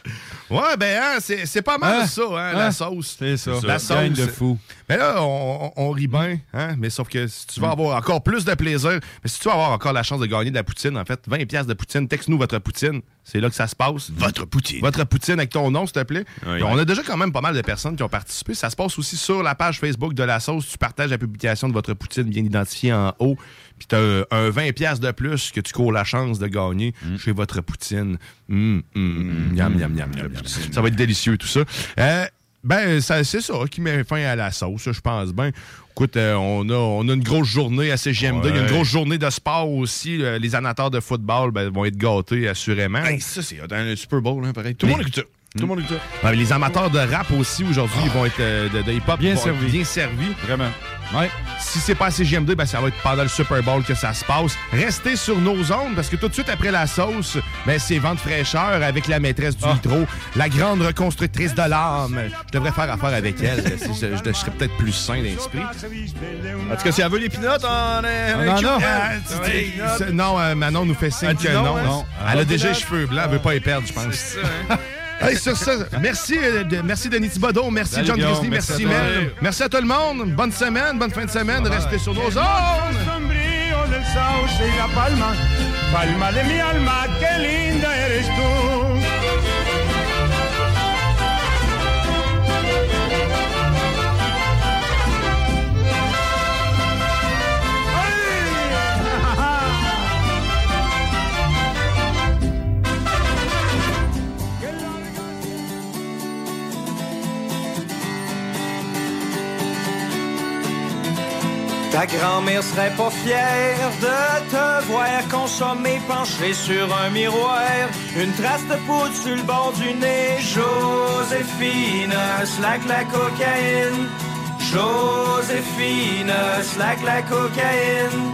Ouais, ben, hein, c'est c'est pas mal Hein? ça, hein, la Hein? sauce. C'est ça. La sauce. de fou. Mais là, on, on- rit bien, hein? mais sauf que si tu veux avoir encore plus de plaisir, mais si tu veux avoir encore la chance de gagner de la poutine, en fait, 20 pièces de poutine, texte-nous votre poutine. C'est là que ça se passe. Votre poutine. Votre poutine avec ton nom, s'il te plaît. Oui. On a déjà quand même pas mal de personnes qui ont participé. Ça se passe aussi sur la page Facebook de la sauce. Tu partages la publication de votre poutine bien identifiée en haut. Puis tu as un 20 pièces de plus que tu cours la chance de gagner chez votre poutine. Hum, miam, miam, miam, miam, miam. Ça va être délicieux, tout ça. Euh, ben, ça- c'est ça qui met fin à la sauce, je pense bien. Écoute, euh, on, a, on a une grosse journée à CGM2. Il y a une grosse journée de sport aussi. Euh, les amateurs de football ben, vont être gâtés, assurément. Hey, ça, c'est dans le Super Bowl, hein, pareil. Tout le monde écoute ça. Tout le monde. Ouais, mais les amateurs de rap aussi, aujourd'hui, ils vont être euh, de, de hip-hop. Bien servis. Bien servis. Vraiment. Ouais. Si c'est pas à CGM2, ben ça va être pendant le Super Bowl que ça se passe. Restez sur nos ondes parce que tout de suite après la sauce, ben c'est vente fraîcheur avec la maîtresse du nitro, la grande reconstructrice de l'âme. Je devrais faire affaire avec elle. Je, je- je serais peut-être plus sain d'esprit. En tout cas, si elle veut les pinottes, on est. Ah, non, euh, Manon nous fait signe que non, hein? Non. Elle a déjà les cheveux blancs, elle veut pas les perdre, je pense. Hey, sur ça, merci, euh, de- merci Denis Thibodeau, merci Salut, John Guillaume, Grizzly, merci merci, à toi. Mel. Merci à tout le monde. Bonne semaine, bonne fin de semaine. Restez sur nos zones. sombrío del sauce y la palma, palma de mi alma, qué linda eres tú. Ta grand-mère serait pas fière de te voir consommer penché sur un miroir. Une trace de poudre sur le bord du nez. Joséphine, slack la cocaïne. Joséphine, slack la cocaïne.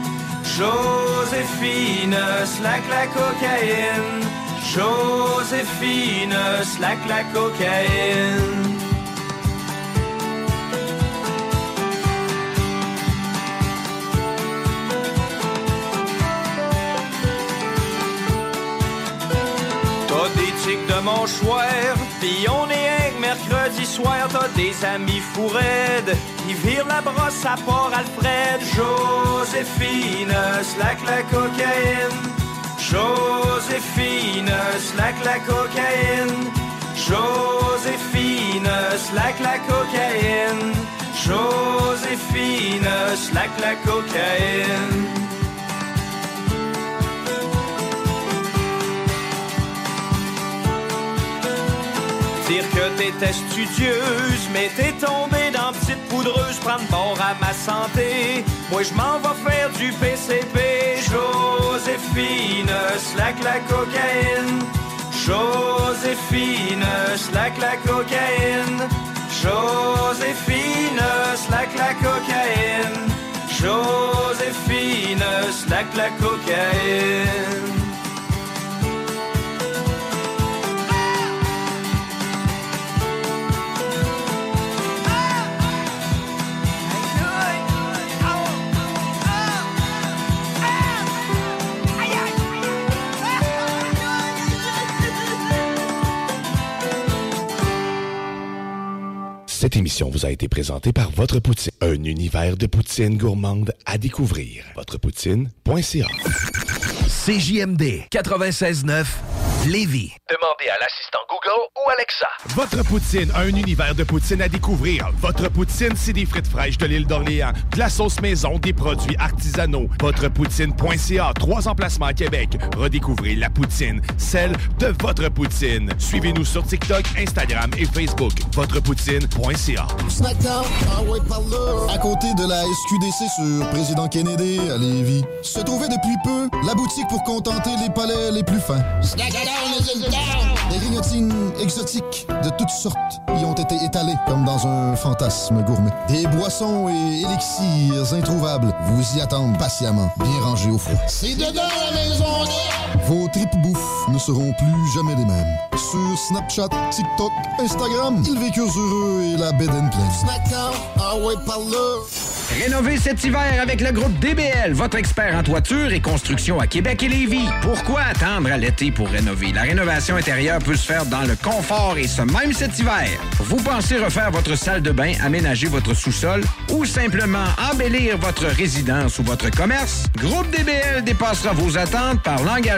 Joséphine, slack la cocaïne. Joséphine, slack la cocaïne. De mâchoire, pis on est un mercredi soir. T'as des amis raides, qui virent la brosse à port Alfred. Joséphine, slack la cocaïne. Joséphine, slack la cocaïne. Joséphine, slack la cocaïne. Joséphine, slack la cocaïne. T'étais studieuse, mais t'es tombée dans petite poudreuse, prendre bord à ma santé. Moi, je m'en vais faire du PCP. Joséphine, slack la cocaïne. Joséphine, slack la cocaïne. Joséphine, slack la cocaïne. Joséphine, slack la cocaïne. Cette émission vous a été présentée par Votre Poutine, un univers de poutine gourmande à découvrir. Votrepoutine.ca CJMD 96.9 Lévis. Demandez à l'assistant Google ou Alexa. Votre Poutine, un univers de poutine à découvrir. Votre Poutine, c'est des frites fraîches de l'île d'Orléans, de la sauce maison, des produits artisanaux. Votrepoutine.ca, trois emplacements à Québec. Redécouvrez la poutine, celle de votre poutine. Suivez-nous sur TikTok, Instagram et Facebook. Votrepoutine.ca. Snackdown, ah ouais, par là. À côté de la SQDC sur Président Kennedy à Lévis, se trouvait depuis peu la boutique pour contenter les palais les plus fins. Des grignotines exotiques de toutes sortes y ont été étalées comme dans un fantasme gourmet. Des boissons et élixirs introuvables vous y attendent patiemment, bien rangés au froid. C'est dedans la maison Vos tripes bouffe ne seront plus jamais les mêmes. Sur Snapchat, TikTok, Instagram, ils vécurent heureux et la bed and pleine. ah ouais, par là. Rénover cet hiver avec le groupe DBL, votre expert en toiture et construction à Québec et Lévis. Pourquoi attendre à l'été pour rénover? La rénovation intérieure peut se faire dans le confort et ce même cet hiver. Vous pensez refaire votre salle de bain, aménager votre sous-sol ou simplement embellir votre résidence ou votre commerce? Groupe DBL dépassera vos attentes par l'engagement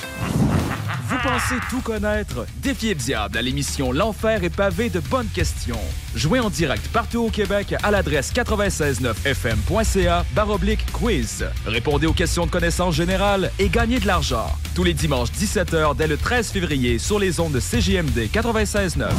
Vous pensez tout connaître? Défiez le diable à l'émission L'Enfer est pavé de bonnes questions. Jouez en direct partout au Québec à l'adresse 969fm.ca baroblique quiz. Répondez aux questions de connaissance générale et gagnez de l'argent. Tous les dimanches 17h dès le 13 février sur les ondes de CJMD 96.9.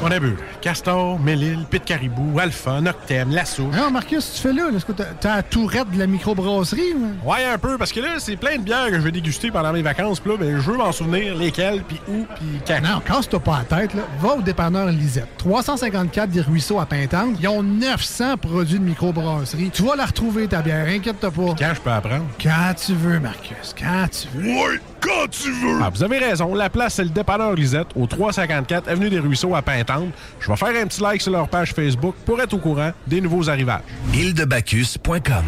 On a bu Castor, Mélile, Pit Caribou, Alpha, Noctem, Lasso. Non, Marcus, tu fais là? là, Est-ce que t'as- t'as la tourette de la microbrasserie? ou? Ouais, un peu, parce que là, c'est plein de bières que je vais déguster pendant mes vacances. Puis là, ben, je veux m'en souvenir lesquelles, puis où, puis quand. Non, casse-toi pas la tête. Là. Va au dépanneur Lisette. 354 des Ruisseaux à Pintante. Ils ont 900 produits de microbrasserie. Tu vas la retrouver, ta bière. Inquiète-toi pas. Quand je peux apprendre? Quand tu veux, Marcus. Quand tu veux. Ouais, quand tu veux! Ah, vous avez raison. La place, c'est le dépanneur Lisette, au 354 Avenue des Ruisseaux à Pintante. Je vais faire un petit like sur leur page Facebook pour être au courant des nouveaux arrivages. îledebacchus.com.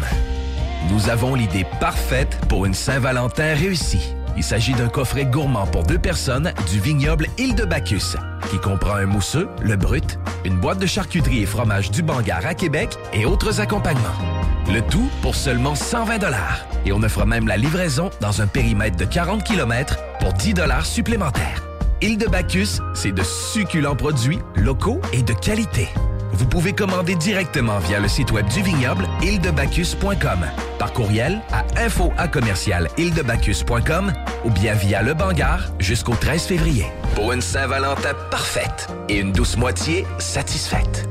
Nous avons l'idée parfaite pour une Saint-Valentin réussie. Il s'agit d'un coffret gourmand pour deux personnes du vignoble Île de Bacchus, qui comprend un mousseux, le brut, une boîte de charcuterie et fromage du Bangar à Québec et autres accompagnements. Le tout pour seulement 120 dollars. Et on offre même la livraison dans un périmètre de 40 km pour 10 dollars supplémentaires. Île de Bacchus, c'est de succulents produits locaux et de qualité. Vous pouvez commander directement via le site web du vignoble ildebacchus.com, par courriel à info à commercial ou bien via le Bangar jusqu'au 13 février. Pour une Saint-Valentin parfaite et une douce moitié satisfaite.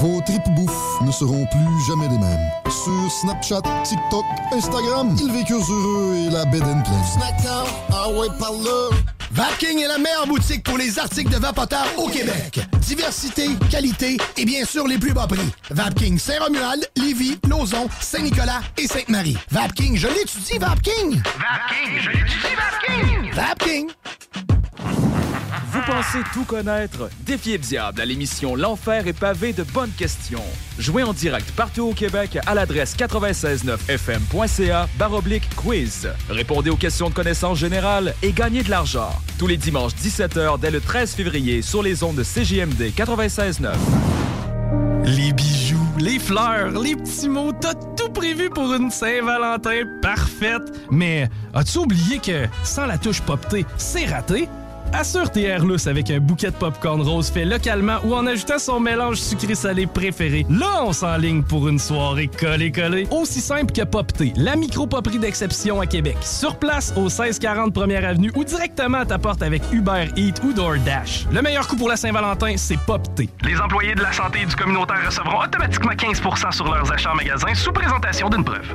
Vos tripes bouffe ne seront plus jamais les mêmes. Sur Snapchat, TikTok, Instagram, ils vécurent heureux et la bed and ah ouais, par là. Vapking est la meilleure boutique pour les articles de vapoteurs au Québec. Diversité, qualité et bien sûr les plus bas prix. Vapking Saint-Romuald, Lévis, Lauson, Saint-Nicolas et Sainte-Marie. Vapking, je l'étudie, Vapking! Vapking, je l'étudie, Vapking! Vapking! Vous pensez tout connaître? Défiez le diable à l'émission L'Enfer est pavé de bonnes questions. Jouez en direct partout au Québec à l'adresse 969fm.ca baroblique quiz. Répondez aux questions de connaissance générale et gagnez de l'argent. Tous les dimanches 17h dès le 13 février sur les ondes de CJMD 96.9. Les bijoux, les fleurs, les petits mots, t'as tout prévu pour une Saint-Valentin parfaite. Mais as-tu oublié que sans la touche poptée, c'est raté? Assure tes airlus avec un bouquet de popcorn rose fait localement ou en ajoutant son mélange sucré-salé préféré. Là, on s'enligne pour une soirée collée-collée. Aussi simple que Popté, la micro-poperie d'exception à Québec. Sur place au 1640 Première Avenue ou directement à ta porte avec Uber Eats ou DoorDash. Le meilleur coup pour la Saint-Valentin, c'est Popté. Les employés de la santé et du communautaire recevront automatiquement 15% sur leurs achats en magasin sous présentation d'une preuve.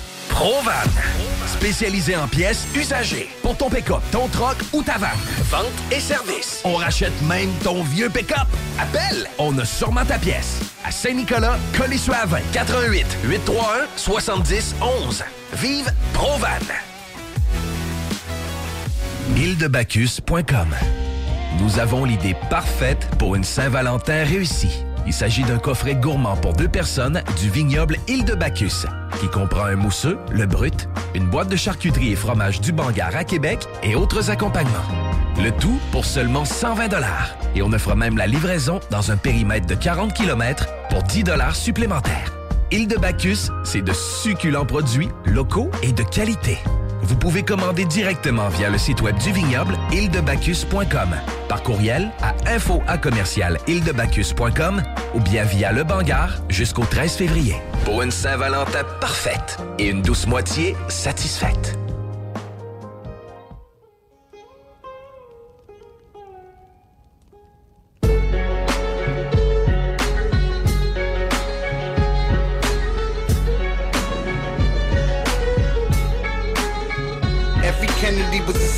Provan, spécialisé en pièces usagées pour ton pick-up, ton troc ou ta vanne. Vente et service. On rachète même ton vieux pick-up. Appelle, on a sûrement ta pièce. À Saint-Nicolas, Colissois 20 88 831 70 11. Vive Provan. Île-de-Bacchus.com Nous avons l'idée parfaite pour une Saint-Valentin réussie. Il s'agit d'un coffret gourmand pour deux personnes du vignoble Île de Bacchus, qui comprend un mousseux, le brut, une boîte de charcuterie et fromage du Bangar à Québec et autres accompagnements. Le tout pour seulement 120 dollars. Et on offre même la livraison dans un périmètre de 40 km pour 10 dollars supplémentaires. Île de Bacchus, c'est de succulents produits locaux et de qualité. Vous pouvez commander directement via le site web du vignoble ildebacchus.com, par courriel à info à commercial ou bien via le Bangar jusqu'au 13 février. Pour une Saint-Valentin parfaite et une douce moitié satisfaite.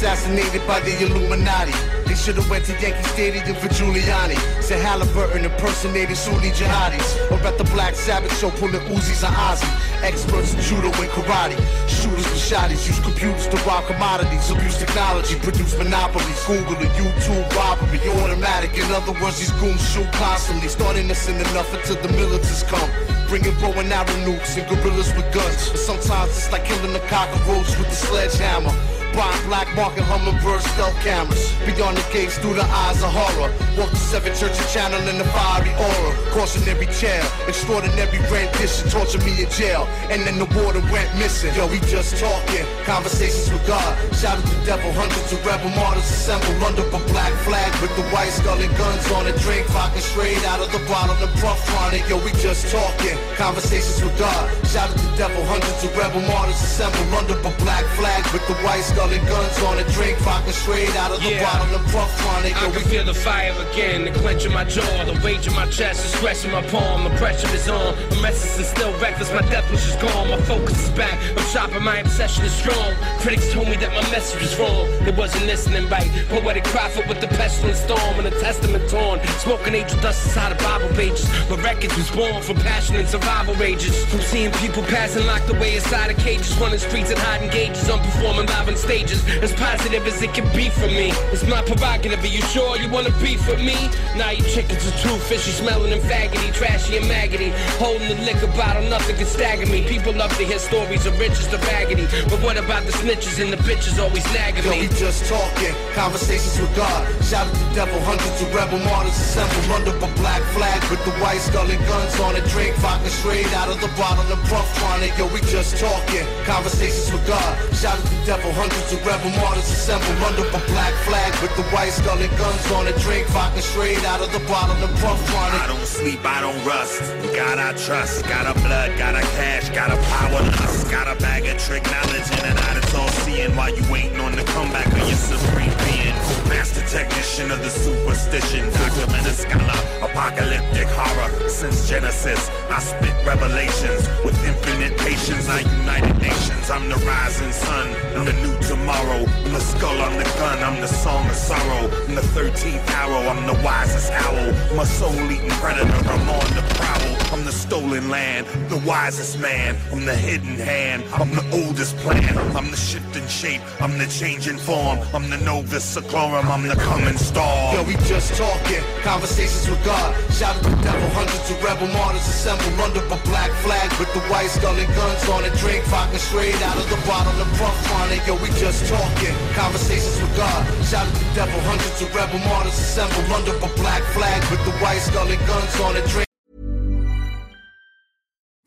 Assassinated by the Illuminati. They should have went to Yankee Stadium for Giuliani. Said Halliburton impersonating Sunni jihadis. Or at the Black Sabbath show pulling Uzis and Ozzy. Experts in judo and karate. Shooters with shotties. Use computers to rob commodities. Abuse technology. Produce monopolies. Google and YouTube robbery. Automatic. In other words, these goons shoot constantly. Starting to send enough until the militants come. Bringing bow and arrow nukes and gorillas with guns. But sometimes it's like killing a cockroach with a sledgehammer. Buying black market hummingbird stealth cameras. Beyond the gates through the eyes of horror. Walk the seven church and channel in the fiery aura. Cautionary tale, extraordinary rendition. Torture me in jail, and then the water went missing. Yo, we just talking, conversations with God. Shout at the devil, hundreds of rebel martyrs assembled under a black flag with the white skull and guns on it. Drink vodka straight out of the bottle and puff on it. Yo, we just talking, conversations with God. Shout at the devil, hundreds of rebel martyrs assembled under a black flag with the white skull and guns on a drink, vodka straight out of the Yeah. bottle and puff chronic. I can feel the fire again, the clench in my jaw, the rage in my chest, the stress in my palm, the pressure is on. My message is still reckless, my death wish is gone, my focus is back. I'm sharper, my obsession is strong. Critics told me that my message was wrong. They wasn't listening right. Poetic prophet with the pestilent storm and the testament torn. Smoking angel dust inside of Bible pages. My records was born from passion and survival rages. From seeing people passing locked away inside of cages, running streets and hiding gauges, I'm performing live on stages. As positive as it can be for me. It's my prerogative. Are you sure you wanna beef with me? Nah, you chickens are too fishy, smelling and faggoty, trashy and maggoty. Holding the liquor bottle, nothing can stagger me. People love to hear stories of riches to raggedy. But what about the snitches and the bitches always nagging me? me? we just talking, conversations with God. Shout out to devil, hundreds of rebel martyrs assembled under a black flag with the white skull and guns on it. Drink vodka straight out of the bottle and puff chronic. Yo, we just talking, conversations with God. Shout out to devil, hundreds of rebel martyrs assemble under a black flag with the white skull and guns on it. Drink vodka straight out of the bottle and puff chronic. I don't sleep, I don't rust. God I trust. Got a blood, got a cash, got a power lust. Got a bag of trick knowledge in and out. It's all seeing while you waiting on the comeback of your supreme being. Master technician of the superstition. Documented scholar, apocalyptic horror. Since Genesis, I spit revelations. With infinite patience, I united nations. I'm the rising sun. I'm the new tomorrow. I'm the skull, I'm the gun. I'm the song of sorrow. I'm the 13th arrow. I'm the wisest owl. I'm soul-eating predator. I'm on the prowl. I'm the stolen land, the wisest man. I'm the hidden hand. I'm the oldest plan. I'm the shifting shape. I'm the changing form. I'm the Novus Seclorum. I'm the coming storm. Yo, we just talking, conversations with God. Shout out to devil, hundreds of rebel martyrs assembled under a black flag with the white skull and guns on it. Drink vodka straight out of the bottle and puff on it. Yo, we just talking, conversations with God. Shout out to devil, hundreds of rebel martyrs assembled under a black flag with the white skull and guns on it. Drink